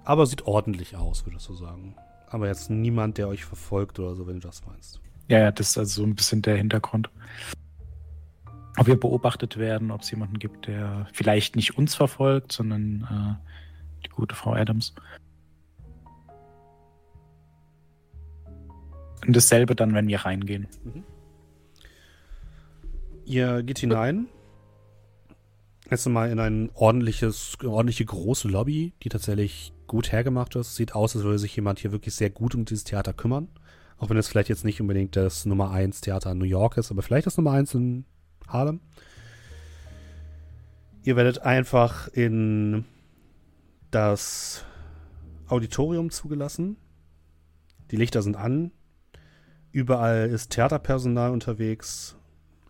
Aber sieht ordentlich aus, würdest du sagen. Aber jetzt niemand, der euch verfolgt oder so, wenn du das meinst. Ja, ja, das ist also so ein bisschen der Hintergrund. Ob wir beobachtet werden, ob es jemanden gibt, der vielleicht nicht uns verfolgt, sondern äh, die gute Frau Adams. Und dasselbe dann, wenn wir reingehen. Ihr geht hinein. Jetzt mal in ein ordentliches, ordentliche große Lobby, die tatsächlich gut hergemacht ist. Sieht aus, als würde sich jemand hier wirklich sehr gut um dieses Theater kümmern. Auch wenn es vielleicht jetzt nicht unbedingt das Nummer 1 Theater in New York ist, aber vielleicht das Nummer 1 in Harlem. Ihr werdet einfach in das Auditorium zugelassen. Die Lichter sind an. Überall ist Theaterpersonal unterwegs.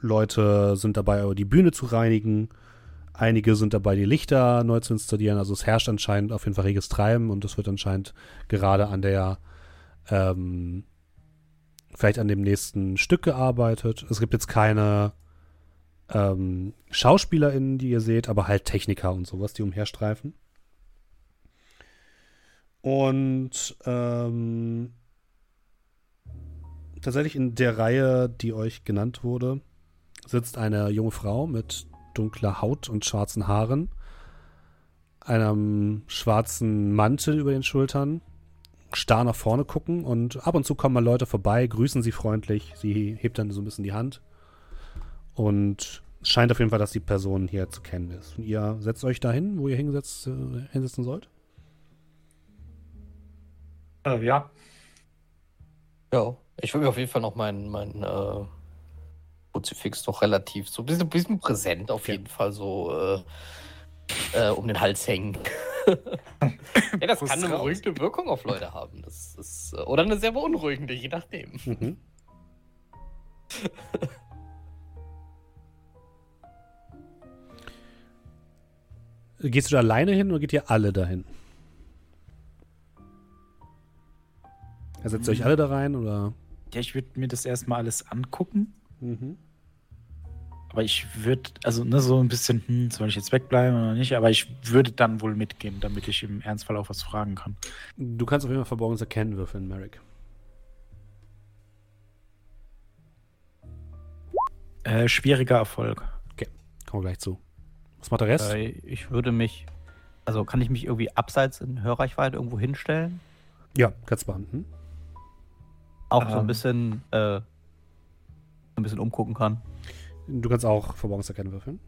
Leute sind dabei, die Bühne zu reinigen. Einige sind dabei, die Lichter neu zu installieren. Also es herrscht anscheinend auf jeden Fall reges Treiben und es wird anscheinend gerade an der, ähm, vielleicht an dem nächsten Stück gearbeitet. Es gibt jetzt keine ähm, SchauspielerInnen, die ihr seht, aber halt Techniker und sowas, die umherstreifen. Und ähm, tatsächlich in der Reihe, die euch genannt wurde, sitzt eine junge Frau mit dunkler Haut und schwarzen Haaren, einem schwarzen Mantel über den Schultern, starr nach vorne gucken und ab und zu kommen mal Leute vorbei, grüßen sie freundlich, sie hebt dann so ein bisschen die Hand und scheint auf jeden Fall, dass die Person hier zu kennen ist. Und ihr setzt euch dahin, wo ihr hingesetzt, äh, hinsetzen sollt? Äh, ja, Ja, ich will mir auf jeden Fall noch mein, mein äh, Kruzifix noch relativ so ein bisschen, bisschen präsent auf Ja. jeden Fall so äh, äh, um den Hals hängen. [laughs] ja, das kann eine beruhigende Wirkung auf Leute haben. Das ist, äh, oder eine sehr beunruhigende, je nachdem. Mhm. [laughs] Gehst du da alleine hin oder geht ihr alle dahin? Also setzt ihr euch alle da rein oder? Ja, ich würde mir das erstmal alles angucken. Mhm. Aber ich würde, also ne, so ein bisschen, hm, soll ich jetzt wegbleiben oder nicht? Aber ich würde dann wohl mitgehen, damit ich im Ernstfall auch was fragen kann. Du kannst auf jeden Fall Verborgenes erkennen würfeln, Merrick. Äh, schwieriger Erfolg. Kommen wir gleich zu. Was macht der Rest? Äh, ich würde mich, also kann ich mich irgendwie abseits in Hörreichweite irgendwo hinstellen? Ja, kannst du behandeln. Auch so Ähm. ein bisschen, äh, ein bisschen umgucken kann. Du kannst auch Verborgenes erkennen würfeln.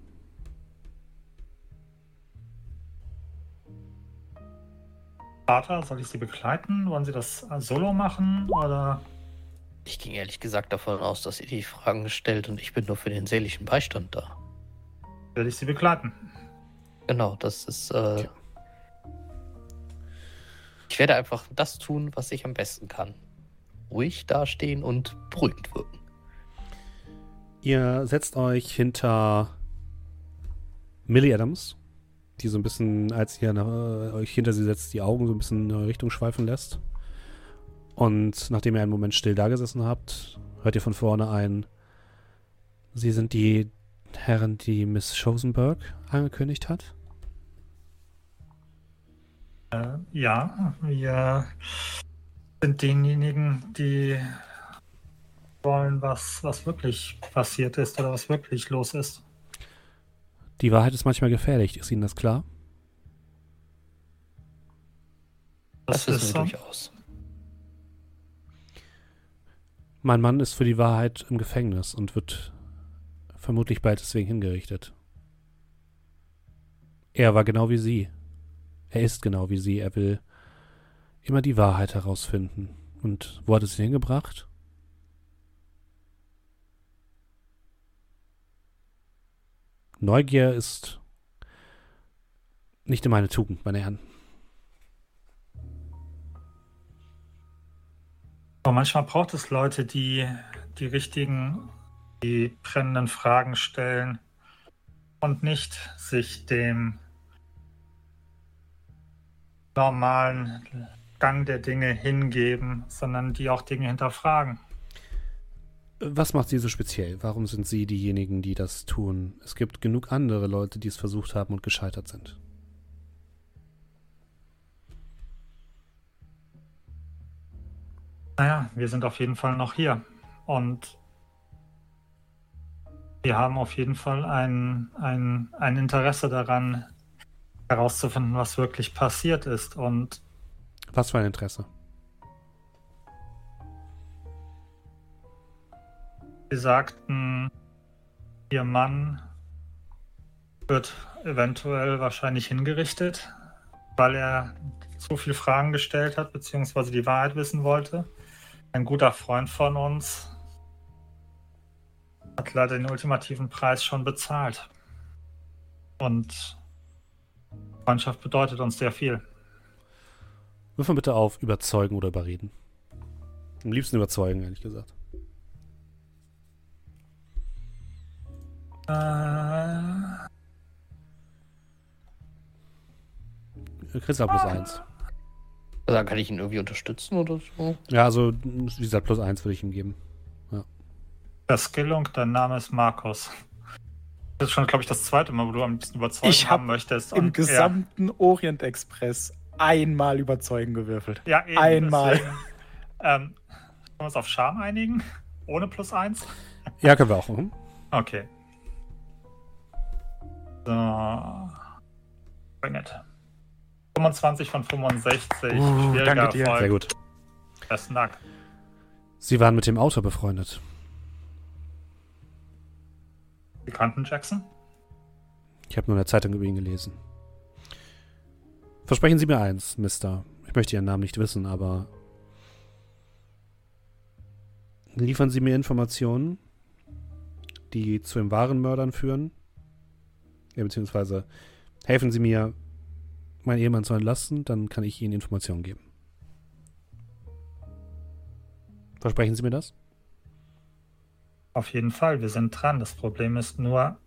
Vater, soll ich Sie begleiten? Wollen Sie das solo machen? Oder Ich ging ehrlich gesagt davon aus, dass ihr die Fragen stellt und ich bin nur für den seelischen Beistand da. Werde ich Sie begleiten. Genau, das ist. Äh, ich werde einfach das tun, was ich am besten kann. Ruhig dastehen und beruhigend wirken. Ihr setzt euch hinter Millie Adams, die so ein bisschen, als ihr nach, äh, euch hinter sie setzt, die Augen so ein bisschen in eure Richtung schweifen lässt. Und nachdem ihr einen Moment still dagesessen habt, hört ihr von vorne ein, Sie sind die Herren, die Miss Schosenberg angekündigt hat? Äh, ja, wir sind diejenigen, die wollen, was, was wirklich passiert ist oder was wirklich los ist. Die Wahrheit ist manchmal gefährlich, ist Ihnen das klar? Das, Das ist so. durchaus. Mein Mann ist für die Wahrheit im Gefängnis und wird vermutlich bald deswegen hingerichtet. Er war genau wie Sie. Er ist genau wie Sie. Er will immer die Wahrheit herausfinden. Und wo hat es ihn hingebracht? Neugier ist nicht immer eine Tugend, meine Herren. Aber manchmal braucht es Leute, die die richtigen, die brennenden Fragen stellen und nicht sich dem normalen Gang der Dinge hingeben, sondern die auch Dinge hinterfragen. Was macht Sie so speziell? Warum sind Sie diejenigen, die das tun? Es gibt genug andere Leute, die es versucht haben und gescheitert sind. Naja, wir sind auf jeden Fall noch hier. Und wir haben auf jeden Fall ein, ein, ein Interesse daran, herauszufinden, was wirklich passiert ist. Und Was für ein Interesse? Sie sagten, Ihr Mann wird eventuell wahrscheinlich hingerichtet, weil er zu viele Fragen gestellt hat, beziehungsweise die Wahrheit wissen wollte. Ein guter Freund von uns hat leider den ultimativen Preis schon bezahlt. Und Freundschaft bedeutet uns sehr viel. Wirf mal bitte auf überzeugen oder überreden. Am liebsten überzeugen, ehrlich gesagt. Äh, Chris hat plus eins. Also, kann ich ihn irgendwie unterstützen oder so? Ja, also, wie gesagt, plus eins würde ich ihm geben. das Skillung, dein Name ist Markus. Das ist schon, glaube ich, das zweite Mal, wo du am liebsten überzeugen Ich hab haben möchtest. Im gesamten Orient Express einmal überzeugen gewürfelt. Ja, eben, Einmal. deswegen. Ähm, können wir uns auf Charme einigen? Ohne plus eins? Ja, können wir auch. Mhm. Okay. So. Bring it. 25 von 65. Uh, Schwieriger danke dir. Erfolg. Sehr gut. Das ist nackt. Sie waren mit dem Autor befreundet. Sie kannten Jackson? Ich habe nur in der Zeitung über ihn gelesen. Versprechen Sie mir eins, Mister. Ich möchte Ihren Namen nicht wissen, aber liefern Sie mir Informationen, die zu den wahren Mördern führen. Ja, beziehungsweise helfen Sie mir, meinen Ehemann zu entlasten, dann kann ich Ihnen Informationen geben. Versprechen Sie mir das? Auf jeden Fall, wir sind dran. Das Problem ist nur,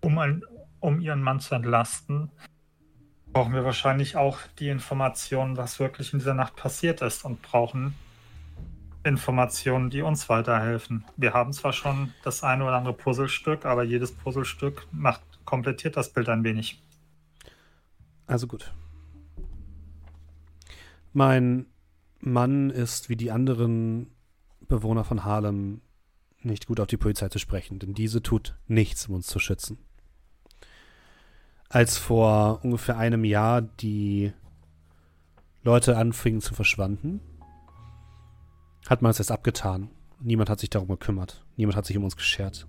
um, ein, um ihren Mann zu entlasten, brauchen wir wahrscheinlich auch die Informationen, was wirklich in dieser Nacht passiert ist und brauchen Informationen, die uns weiterhelfen. Wir haben zwar schon das eine oder andere Puzzlestück, aber jedes Puzzlestück macht, komplettiert das Bild ein wenig. Also gut. Mein Mann ist wie die anderen Bewohner von Harlem nicht gut auf die Polizei zu sprechen, denn diese tut nichts, um uns zu schützen. Als vor ungefähr einem Jahr die Leute anfingen zu verschwanden, hat man es erst abgetan. Niemand hat sich darum gekümmert. Niemand hat sich um uns geschert.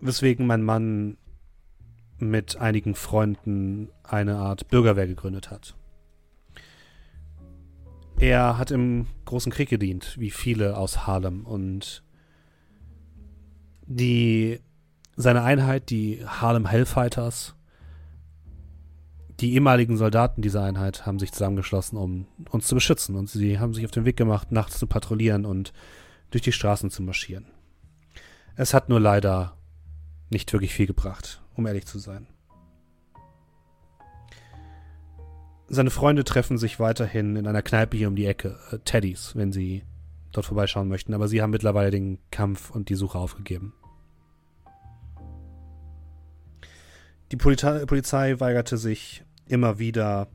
Weswegen mein Mann mit einigen Freunden eine Art Bürgerwehr gegründet hat. Er hat im Großen Krieg gedient, wie viele aus Harlem. Und die, seine Einheit, die Harlem Hellfighters, die ehemaligen Soldaten dieser Einheit haben sich zusammengeschlossen, um uns zu beschützen. Und sie haben sich auf den Weg gemacht, nachts zu patrouillieren und durch die Straßen zu marschieren. Es hat nur leider nicht wirklich viel gebracht, um ehrlich zu sein. Seine Freunde treffen sich weiterhin in einer Kneipe hier um die Ecke, äh, Teddys, wenn sie dort vorbeischauen möchten, aber sie haben mittlerweile den Kampf und die Suche aufgegeben. Die Polizei, Polizei weigerte sich immer wieder,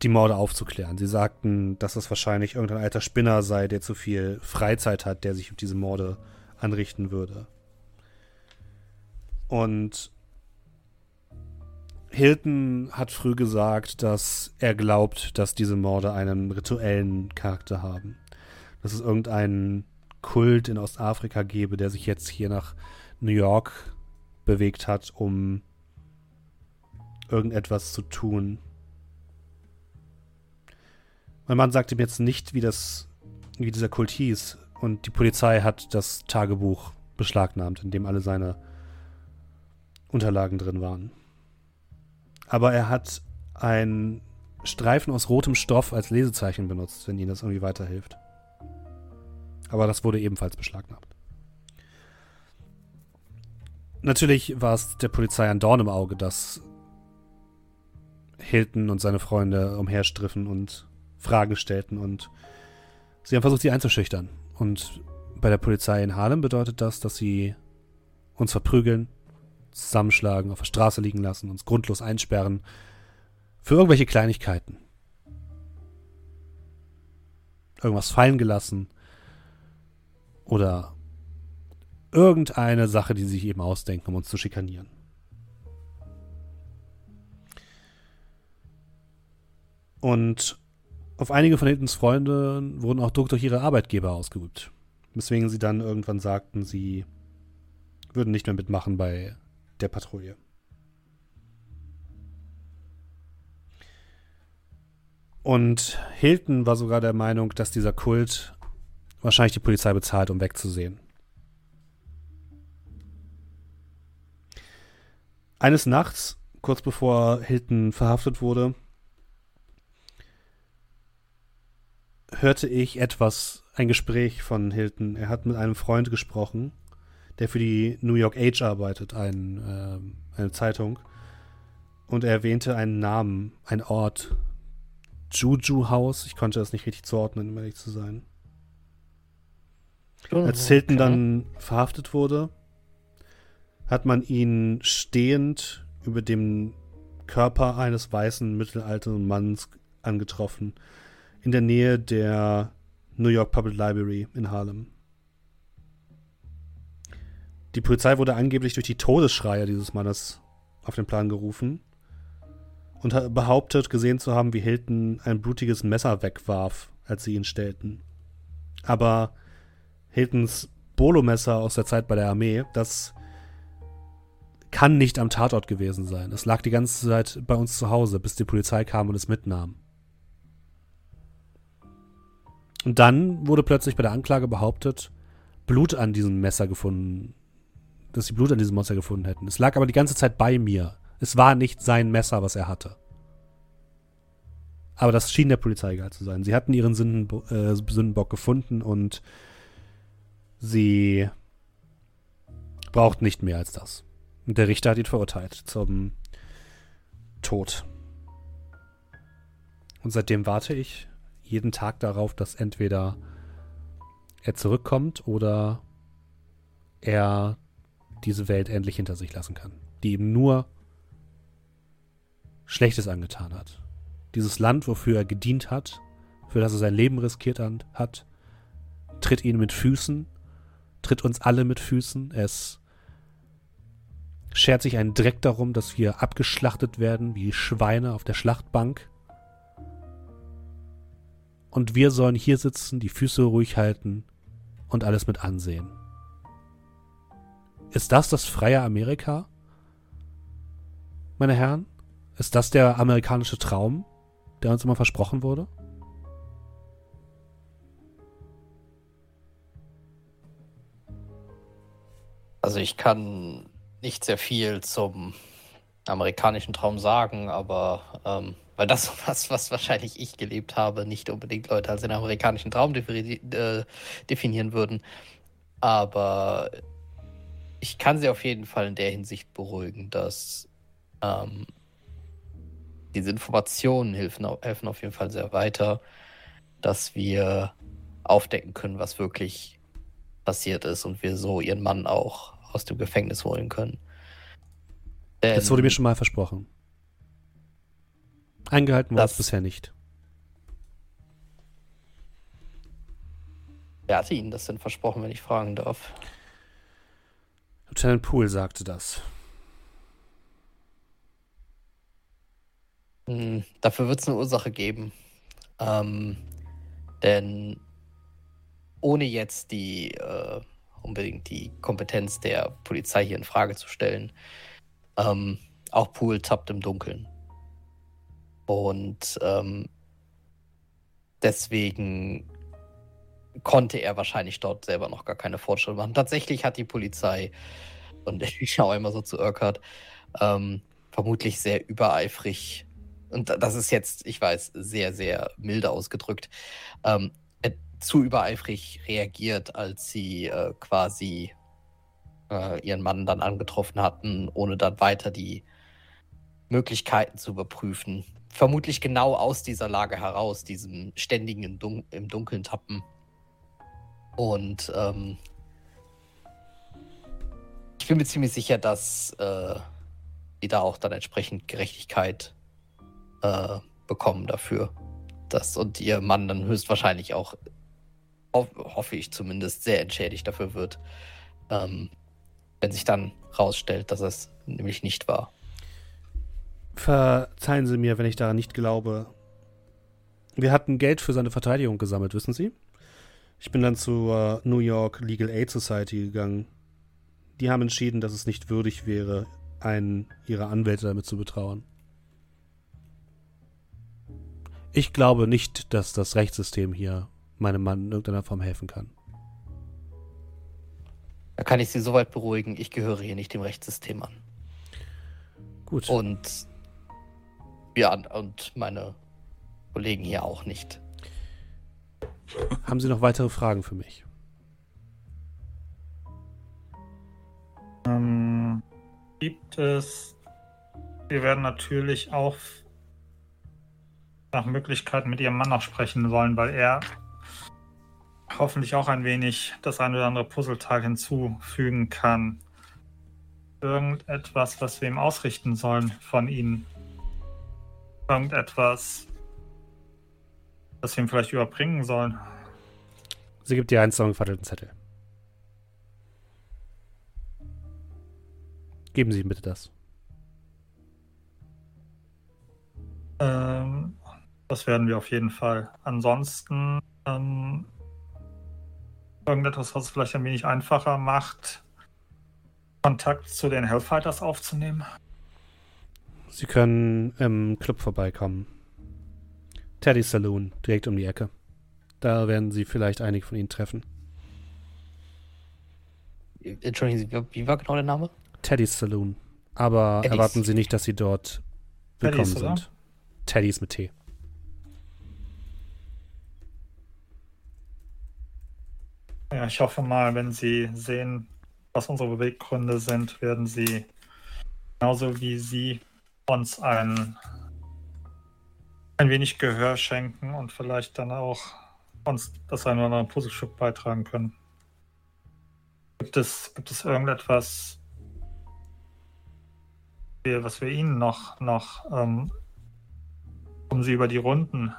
die Morde aufzuklären. Sie sagten, dass es wahrscheinlich irgendein alter Spinner sei, der zu viel Freizeit hat, der sich auf diese Morde anrichten würde. Und Hilton hat früh gesagt, dass er glaubt, dass diese Morde einen rituellen Charakter haben. Dass es irgendeinen Kult in Ostafrika gebe, der sich jetzt hier nach New York bewegt hat, um irgendetwas zu tun. Mein Mann sagte mir jetzt nicht, wie das, wie dieser Kult hieß. Und die Polizei hat das Tagebuch beschlagnahmt, in dem alle seine Unterlagen drin waren aber er hat einen Streifen aus rotem Stoff als Lesezeichen benutzt, wenn Ihnen das irgendwie weiterhilft. Aber das wurde ebenfalls beschlagnahmt. Natürlich war es der Polizei ein Dorn im Auge, dass Hilton und seine Freunde umherstriffen und Fragen stellten und sie haben versucht, sie einzuschüchtern. Und bei der Polizei in Harlem bedeutet das, dass sie uns verprügeln, zusammenschlagen, auf der Straße liegen lassen, uns grundlos einsperren. Für irgendwelche Kleinigkeiten. Irgendwas fallen gelassen. Oder irgendeine Sache, die sie sich eben ausdenken, um uns zu schikanieren. Und auf einige von Hiltons Freunde wurden auch Druck durch ihre Arbeitgeber ausgeübt. Weswegen sie dann irgendwann sagten, sie würden nicht mehr mitmachen bei der Patrouille. Und Hilton war sogar der Meinung, dass dieser Kult wahrscheinlich die Polizei bezahlt, um wegzusehen. Eines Nachts, kurz bevor Hilton verhaftet wurde, hörte ich etwas, ein Gespräch von Hilton. Er hat mit einem Freund gesprochen der für die New York Age arbeitet, ein, äh, eine Zeitung. Und er erwähnte einen Namen, ein Ort. Juju House. Ich konnte das nicht richtig zuordnen, um ehrlich zu sein. Oh, Als Hilton okay. dann verhaftet wurde, hat man ihn stehend über dem Körper eines weißen mittelalternden Manns angetroffen. In der Nähe der New York Public Library in Harlem. Die Polizei wurde angeblich durch die Todesschreie dieses Mannes auf den Plan gerufen und behauptet, gesehen zu haben, wie Hilton ein blutiges Messer wegwarf, als sie ihn stellten. Aber Hiltons Bolomesser aus der Zeit bei der Armee, das kann nicht am Tatort gewesen sein. Es lag die ganze Zeit bei uns zu Hause, bis die Polizei kam und es mitnahm. Und dann wurde plötzlich bei der Anklage behauptet, Blut an diesem Messer gefunden dass sie Blut an diesem Monster gefunden hätten. Es lag aber die ganze Zeit bei mir. Es war nicht sein Messer, was er hatte. Aber das schien der Polizei egal zu sein. Sie hatten ihren Sündenbo äh, Sündenbock gefunden und sie brauchten nicht mehr als das. Und der Richter hat ihn verurteilt zum Tod. Und seitdem warte ich jeden Tag darauf, dass entweder er zurückkommt oder er diese Welt endlich hinter sich lassen kann. Die ihm nur Schlechtes angetan hat. Dieses Land, wofür er gedient hat, für das er sein Leben riskiert hat, tritt ihn mit Füßen, tritt uns alle mit Füßen. Es schert sich einen Dreck darum, dass wir abgeschlachtet werden wie Schweine auf der Schlachtbank. Und wir sollen hier sitzen, die Füße ruhig halten und alles mit ansehen. Ist das das freie Amerika? Meine Herren? Ist das der amerikanische Traum? der uns immer versprochen wurde? Also ich kann nicht sehr viel zum amerikanischen Traum sagen, aber ähm, weil das [laughs] was, was wahrscheinlich ich gelebt habe, nicht unbedingt Leute als den amerikanischen Traum äh, definieren würden. Aber ich kann sie auf jeden Fall in der Hinsicht beruhigen, dass ähm, diese Informationen helfen, helfen auf jeden Fall sehr weiter, dass wir aufdecken können, was wirklich passiert ist und wir so ihren Mann auch aus dem Gefängnis holen können. Denn das wurde mir schon mal versprochen. Eingehalten wurde es bisher nicht. Wer hatte Ihnen das denn versprochen, wenn ich fragen darf? Lieutenant Poole sagte das. Hm, dafür wird es eine Ursache geben. Ähm, denn ohne jetzt die äh, unbedingt die Kompetenz der Polizei hier in Frage zu stellen, ähm, auch Poole tappt im Dunkeln. Und ähm, deswegen konnte er wahrscheinlich dort selber noch gar keine Fortschritte machen. Tatsächlich hat die Polizei, und [laughs] ich schaue immer so zu Urquhart, ähm, vermutlich sehr übereifrig, und das ist jetzt, ich weiß, sehr, sehr milde ausgedrückt, ähm, zu übereifrig reagiert, als sie äh, quasi äh, ihren Mann dann angetroffen hatten, ohne dann weiter die Möglichkeiten zu überprüfen. Vermutlich genau aus dieser Lage heraus, diesem ständigen im, Dun im Dunkeln tappen. Und ähm, ich bin mir ziemlich sicher, dass äh, die da auch dann entsprechend Gerechtigkeit äh, bekommen dafür. Das und ihr Mann dann höchstwahrscheinlich auch, hoffe ich zumindest, sehr entschädigt dafür wird. Ähm, wenn sich dann rausstellt, dass es nämlich nicht war. Verzeihen Sie mir, wenn ich daran nicht glaube. Wir hatten Geld für seine Verteidigung gesammelt, wissen Sie? Ich bin dann zur New York Legal Aid Society gegangen. Die haben entschieden, dass es nicht würdig wäre, einen ihrer Anwälte damit zu betrauen. Ich glaube nicht, dass das Rechtssystem hier meinem Mann in irgendeiner Form helfen kann. Da kann ich Sie soweit beruhigen, ich gehöre hier nicht dem Rechtssystem an. Gut. Und ja, und meine Kollegen hier auch nicht. Haben Sie noch weitere Fragen für mich? Ähm, gibt es. Wir werden natürlich auch nach Möglichkeiten mit Ihrem Mann noch sprechen wollen, weil er hoffentlich auch ein wenig das ein oder andere Puzzleteil hinzufügen kann. Irgendetwas, was wir ihm ausrichten sollen von Ihnen. Irgendetwas, was wir ihm vielleicht überbringen sollen. Sie gibt dir einen zusammengefalteten Zettel. Geben Sie ihm bitte das. Ähm, das werden wir auf jeden Fall. Ansonsten ähm, irgendetwas, was es vielleicht ein wenig einfacher macht, Kontakt zu den Hellfighters aufzunehmen. Sie können im Club vorbeikommen. Teddy Saloon, direkt um die Ecke. Da werden Sie vielleicht einige von Ihnen treffen. Entschuldigen Sie, wie war genau der Name? Teddy's Saloon. Aber Teddy's. erwarten Sie nicht, dass Sie dort willkommen Teddy's, oder? sind. Teddy's mit T. Ja, ich hoffe mal, wenn Sie sehen, was unsere Beweggründe sind, werden Sie genauso wie Sie uns ein, ein wenig Gehör schenken und vielleicht dann auch uns das ein oder andere Puzzlestück beitragen können. Gibt es, gibt es irgendetwas, was wir Ihnen noch, noch ähm, um Sie über die Runden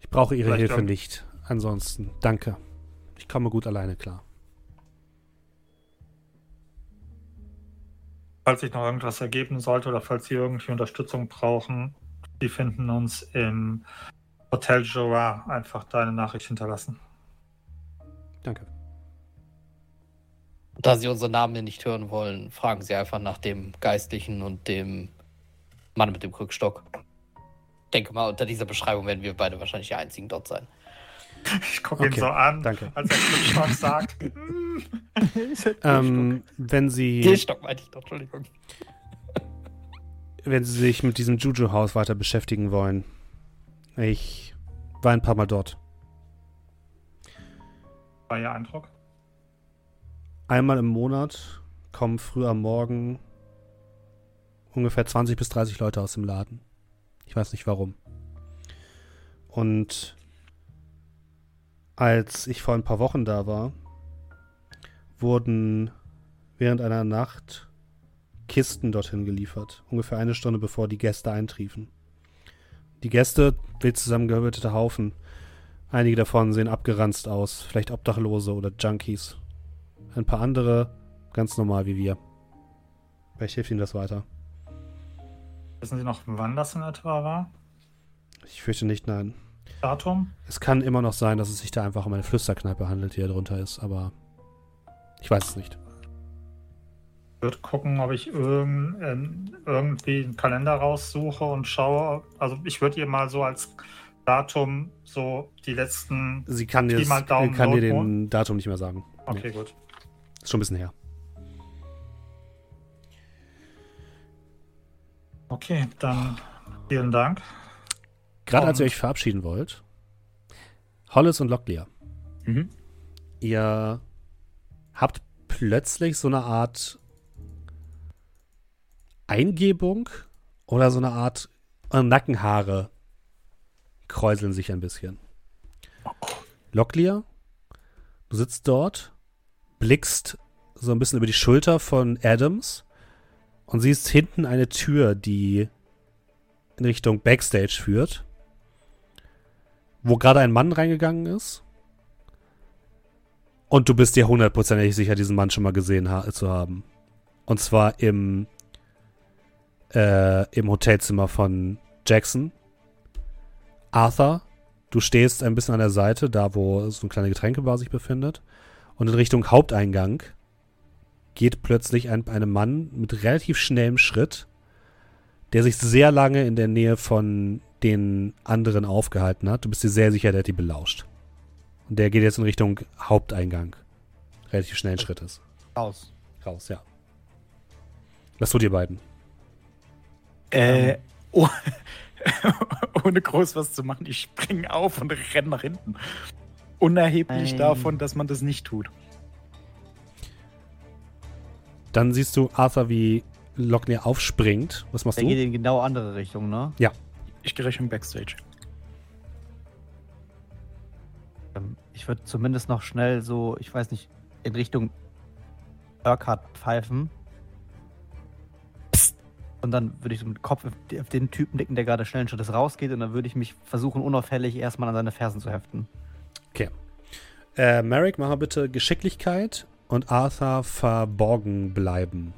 Ich brauche Ihre Vielleicht Hilfe nicht. Ansonsten, danke. Ich komme gut alleine klar. Falls sich noch irgendwas ergeben sollte oder falls Sie irgendwie Unterstützung brauchen, Sie finden uns im Hotel Joa. Einfach deine Nachricht hinterlassen. Danke. Da Sie unsere Namen hier nicht hören wollen, fragen Sie einfach nach dem Geistlichen und dem Mann mit dem Krückstock. denke mal, unter dieser Beschreibung werden wir beide wahrscheinlich die einzigen dort sein. [laughs] Ich gucke ihn Okay, so an, danke. als er Glückstock sagt. [laughs] "Hm, Ähm, wenn sie, Gehstock meinte ich doch, Entschuldigung. wenn sie sich mit diesem Juju-Haus weiter beschäftigen wollen. Ich war ein paar Mal dort. War Ihr Eindruck? Einmal im Monat kommen früh am Morgen ungefähr 20 bis 30 Leute aus dem Laden. Ich weiß nicht warum. Und als ich vor ein paar Wochen da war, wurden während einer Nacht Kisten dorthin geliefert. Ungefähr eine Stunde bevor die Gäste eintriefen. Die Gäste, wild zusammengehörte Haufen. Einige davon sehen abgeranzt aus, vielleicht Obdachlose oder Junkies. Ein paar andere ganz normal wie wir. Vielleicht hilft Ihnen das weiter. Wissen Sie noch, wann das in etwa war? Ich fürchte nicht, nein. Datum? Es kann immer noch sein, dass es sich da einfach um eine Flüsterkneipe handelt, die da drunter ist, aber ich weiß es nicht. Ich würde gucken, ob ich irgend, ähm, irgendwie einen Kalender raussuche und schaue. Also ich würde ihr mal so als Datum so die letzten. Sie kann dir, kann dir den Datum nicht mehr sagen. Okay, gut. Ist schon ein bisschen her. Okay, dann vielen Dank. Gerade als ihr euch verabschieden wollt, Hollis und Locklear, Mhm. ihr habt plötzlich so eine Art Eingebung oder so eine Art Nackenhaare kräuseln sich ein bisschen. Locklear, du sitzt dort, blickst so ein bisschen über die Schulter von Adams und siehst hinten eine Tür, die in Richtung Backstage führt, wo gerade ein Mann reingegangen ist. Und du bist dir hundertprozentig sicher, diesen Mann schon mal gesehen ha zu haben. Und zwar im, äh, im Hotelzimmer von Jackson. Arthur, du stehst ein bisschen an der Seite, da wo so eine kleine Getränkebar sich befindet. Und in Richtung Haupteingang geht plötzlich ein, ein Mann mit relativ schnellem Schritt, der sich sehr lange in der Nähe von den anderen aufgehalten hat. Du bist dir sehr sicher, der hat die belauscht. Und der geht jetzt in Richtung Haupteingang. Relativ schnellen Schrittes. Raus. Raus, ja. Was tut ihr beiden? Äh, oh, [laughs] ohne groß was zu machen, ich springe auf und renne nach hinten. Unerheblich Nein. davon, dass man das nicht tut. Dann siehst du Arthur, wie Locknir aufspringt. Was machst Der geht du? in genau andere Richtung, ne? Ich gehe Richtung Backstage. Ähm, Ich würde zumindest noch schnell so, ich weiß nicht, in Richtung Urquhart pfeifen. Psst. Und dann würde ich so mit dem Kopf auf den Typen nicken, der gerade schnellen Schrittes rausgeht. Und dann würde ich mich versuchen, unauffällig erstmal an seine Fersen zu heften. Äh, Merrick, mach mal bitte Geschicklichkeit und Arthur verborgen bleiben.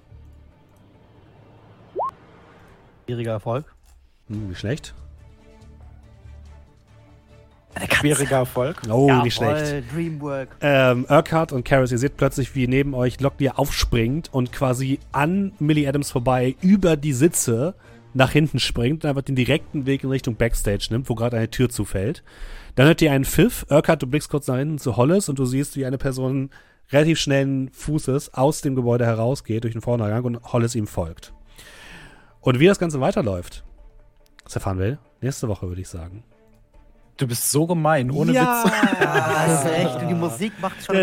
Schwieriger Erfolg. Hm, nicht schlecht. Schwieriger Erfolg. Oh, Jawohl, nicht schlecht. Dreamwork. ähm, Urquhart und Karis, ihr seht plötzlich, wie neben euch Locklear aufspringt und quasi an Millie Adams vorbei über die Sitze nach hinten springt und einfach den direkten Weg in Richtung Backstage nimmt, wo gerade eine Tür zufällt. Dann hört ihr einen Pfiff. Urquhart, du blickst kurz nach hinten zu Hollis und du siehst, wie eine Person relativ schnellen Fußes aus dem Gebäude herausgeht durch den Vordergang und Hollis ihm folgt. Und wie das Ganze weiterläuft, das erfahren wir nächste Woche, würde ich sagen. Du bist so gemein, ohne ja. Witz. Ah, [laughs] das ist echt. Und die Musik macht schon.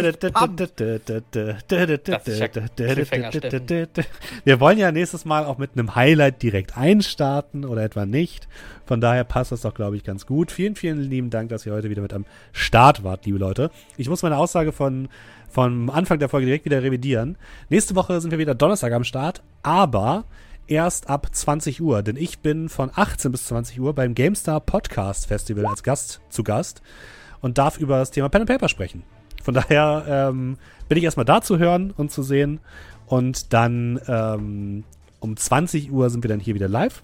Wir wollen ja nächstes Mal auch mit einem Highlight direkt einstarten oder etwa nicht. Von daher passt das doch, glaube ich, ganz gut. Vielen, vielen lieben Dank, dass ihr heute wieder mit am Start wart, liebe Leute. Ich muss meine Aussage von vom Anfang der Folge direkt wieder revidieren. Nächste Woche sind wir wieder Donnerstag am Start, aber erst ab 20 Uhr, denn ich bin von 18 bis 20 Uhr beim GameStar Podcast Festival als Gast zu Gast und darf über das Thema Pen and Paper sprechen. Von daher ähm, bin ich erstmal da zu hören und zu sehen und dann ähm, um 20 Uhr sind wir dann hier wieder live.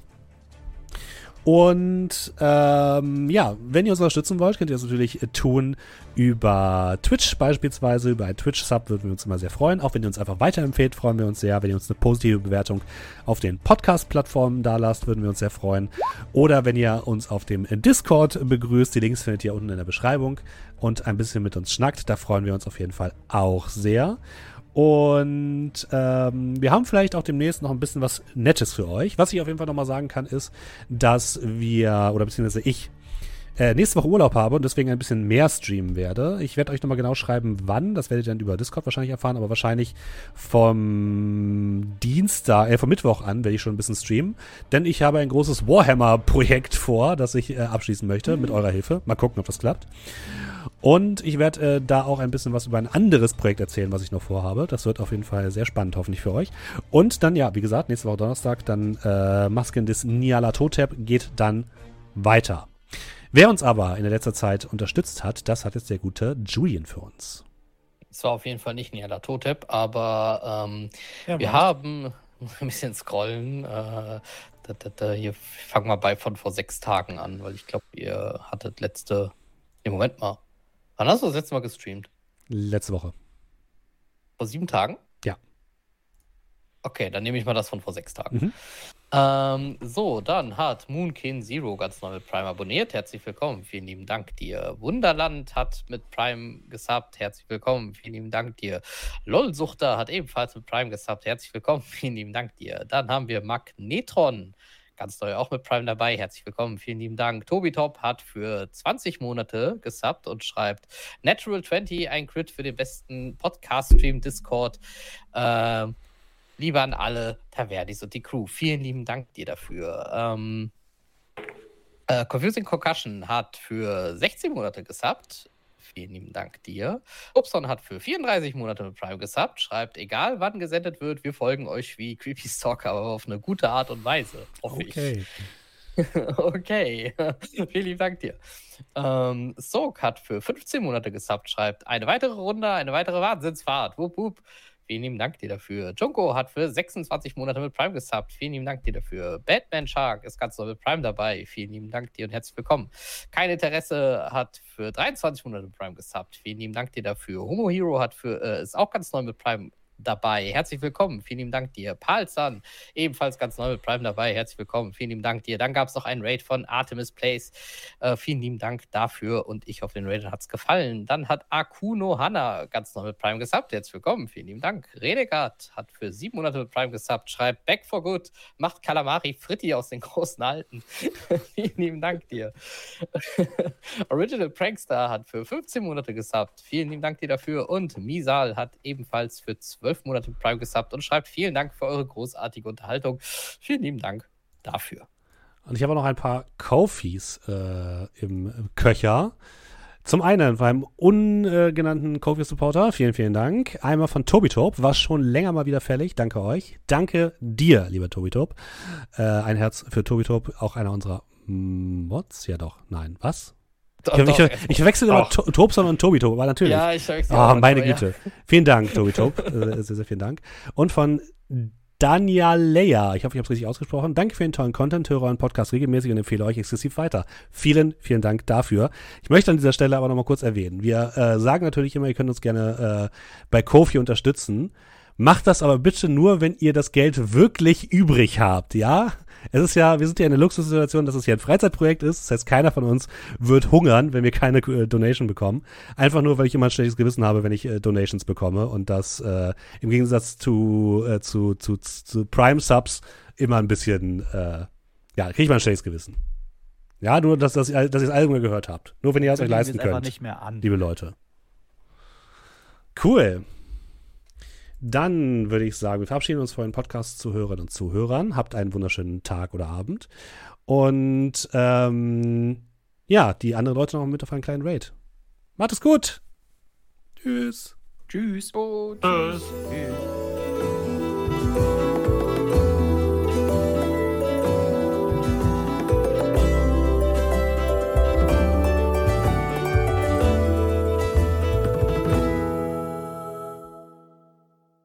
Und ähm, ja, wenn ihr uns unterstützen wollt, könnt ihr das natürlich tun über Twitch beispielsweise, über Twitch-Sub würden wir uns immer sehr freuen. Auch wenn ihr uns einfach weiterempfehlt, freuen wir uns sehr. Wenn ihr uns eine positive Bewertung auf den Podcast-Plattformen da lasst, würden wir uns sehr freuen. Oder wenn ihr uns auf dem Discord begrüßt, die Links findet ihr unten in der Beschreibung und ein bisschen mit uns schnackt, da freuen wir uns auf jeden Fall auch sehr. Und ähm, wir haben vielleicht auch demnächst noch ein bisschen was Nettes für euch. Was ich auf jeden Fall nochmal sagen kann, ist, dass wir, oder beziehungsweise ich, äh, nächste Woche Urlaub habe und deswegen ein bisschen mehr streamen werde. Ich werde euch nochmal genau schreiben, wann. Das werdet ihr dann über Discord wahrscheinlich erfahren, aber wahrscheinlich vom Dienstag, äh, vom Mittwoch an werde ich schon ein bisschen streamen. Denn ich habe ein großes Warhammer-Projekt vor, das ich äh, abschließen möchte mit eurer Hilfe. Mal gucken, ob das klappt. Und ich werde äh, da auch ein bisschen was über ein anderes Projekt erzählen, was ich noch vorhabe. Das wird auf jeden Fall sehr spannend, hoffentlich für euch. Und dann, ja, wie gesagt, nächste Woche Donnerstag, dann äh, Masken des Nialatotep geht dann weiter. Wer uns aber in der letzter Zeit unterstützt hat, das hat jetzt der gute Julian für uns. Es war auf jeden Fall nicht Nialatotep, aber ähm, Ja, wir was? haben [laughs] ein bisschen scrollen. Äh, da, da, da, hier fangen wir bei von vor sechs Tagen an, weil ich glaube, ihr hattet letzte. Im Moment mal. Wann hast du das letzte Mal gestreamt? Letzte Woche. Vor sieben Tagen? Ja. Okay, dann nehme ich mal das von vor sechs Tagen. Mhm. Ähm, so, dann hat Moonkin Zero ganz neu mit Prime abonniert. Herzlich willkommen. Vielen lieben Dank dir. Wunderland hat mit Prime gesubbt. Herzlich willkommen. Vielen lieben Dank dir. LOL-Suchter hat ebenfalls mit Prime gesubbt. Herzlich willkommen. [laughs] Vielen lieben Dank dir. Dann haben wir Magnetron. Ganz neu auch mit Prime dabei. Herzlich willkommen. Vielen lieben Dank. Tobi Top hat für 20 Monate gesubbt und schreibt Natural 20, ein Crit für den besten Podcast-Stream Discord. Ähm, Lieber an alle Taverdis und die Crew. Vielen lieben Dank dir dafür. Ähm, äh, Confusing Concussion hat für 16 Monate gesubbt. Vielen lieben Dank dir. Upson hat für 34 Monate mit Prime gesubbt. Schreibt, egal wann gesendet wird, wir folgen euch wie Creepy Stalker, aber auf eine gute Art und Weise. Hoffe Okay. ich. okay. [laughs] [laughs] Vielen lieben Dank dir. Ähm, Soak hat für 15 Monate gesubbt. Schreibt, eine weitere Runde, eine weitere Wahnsinnsfahrt. Wupp, wupp. Vielen lieben Dank dir dafür. Junko hat für 26 Monate mit Prime gesubbt. Vielen lieben Dank dir dafür. Batman Shark ist ganz neu mit Prime dabei. Vielen lieben Dank dir und herzlich willkommen. Kein Interesse hat für 23 Monate mit Prime gesubbt. Vielen lieben Dank dir dafür. Homo Hero hat für, äh, ist auch ganz neu mit Prime dabei. Herzlich willkommen. Vielen lieben Dank dir. Palzan, ebenfalls ganz neu mit Prime dabei. Herzlich willkommen. Vielen lieben Dank dir. Dann gab es noch einen Raid von Artemis Place. Äh, vielen lieben Dank dafür und ich hoffe, den Raid hat es gefallen. Dann hat Akuno Hanna ganz neu mit Prime gesubbt. Herzlich willkommen. Vielen lieben Dank. Renegade hat für sieben Monate mit Prime gesubbt. Schreibt Back for Good. Macht Kalamari Fritti aus den großen Alten. [laughs] vielen lieben Dank dir. [laughs] Original Prankster hat für 15 Monate gesubbt. Vielen lieben Dank dir dafür. Und Misal hat ebenfalls für 12 Monate mit Prime gesubbt und schreibt vielen Dank für eure großartige Unterhaltung. Vielen lieben Dank dafür. Und ich habe noch ein paar Kofis äh, im Köcher. Zum einen beim ungenannten Kofi-Supporter, vielen, vielen Dank. Einmal von Tobitop, war schon länger mal wieder fällig. Danke euch. Danke dir, lieber Tobitop. Äh, ein Herz für Tobitop, auch einer unserer Mods. Ja doch, nein, was? Ich, ich, ich, ich verwechsel immer Doch. To- Tobson und Tobitop, aber natürlich. Ja, ich verwechsel auch meine Güte. Vielen Dank, Tobi Top. [laughs] äh, sehr, sehr vielen Dank. Und von Danialeia. Ich hoffe, ich habe es richtig ausgesprochen. Danke für den tollen Content, höre euren Podcast regelmäßig und empfehle euch exklusiv weiter. Vielen, vielen Dank dafür. Ich möchte an dieser Stelle aber nochmal kurz erwähnen. Wir äh, sagen natürlich immer, ihr könnt uns gerne äh, bei Kofi unterstützen. Macht das aber bitte nur, wenn ihr das Geld wirklich übrig habt, ja? Es ist ja, wir sind ja in der Luxussituation, dass es hier ein Freizeitprojekt ist. Das heißt, keiner von uns wird hungern, wenn wir keine äh, Donation bekommen. Einfach nur, weil ich immer ein schlechtes Gewissen habe, wenn ich äh, Donations bekomme und das äh, im Gegensatz zu, äh, zu, zu, zu Prime Subs immer ein bisschen, äh, ja, kriege ich mal ein schlechtes Gewissen. Ja, nur, dass, dass, ihr- dass ihr es alle gehört habt. Nur wenn ihr es euch leisten könnt, nicht mehr an. liebe Leute. Cool. Dann würde ich sagen, wir verabschieden uns von den Podcast-Zuhörern und Zuhörern. Habt einen wunderschönen Tag oder Abend. Und ähm, ja, die anderen Leute noch mit auf einen kleinen Raid. Macht es gut. Tschüss. Tschüss. Oh, Tschüss. Tschüss.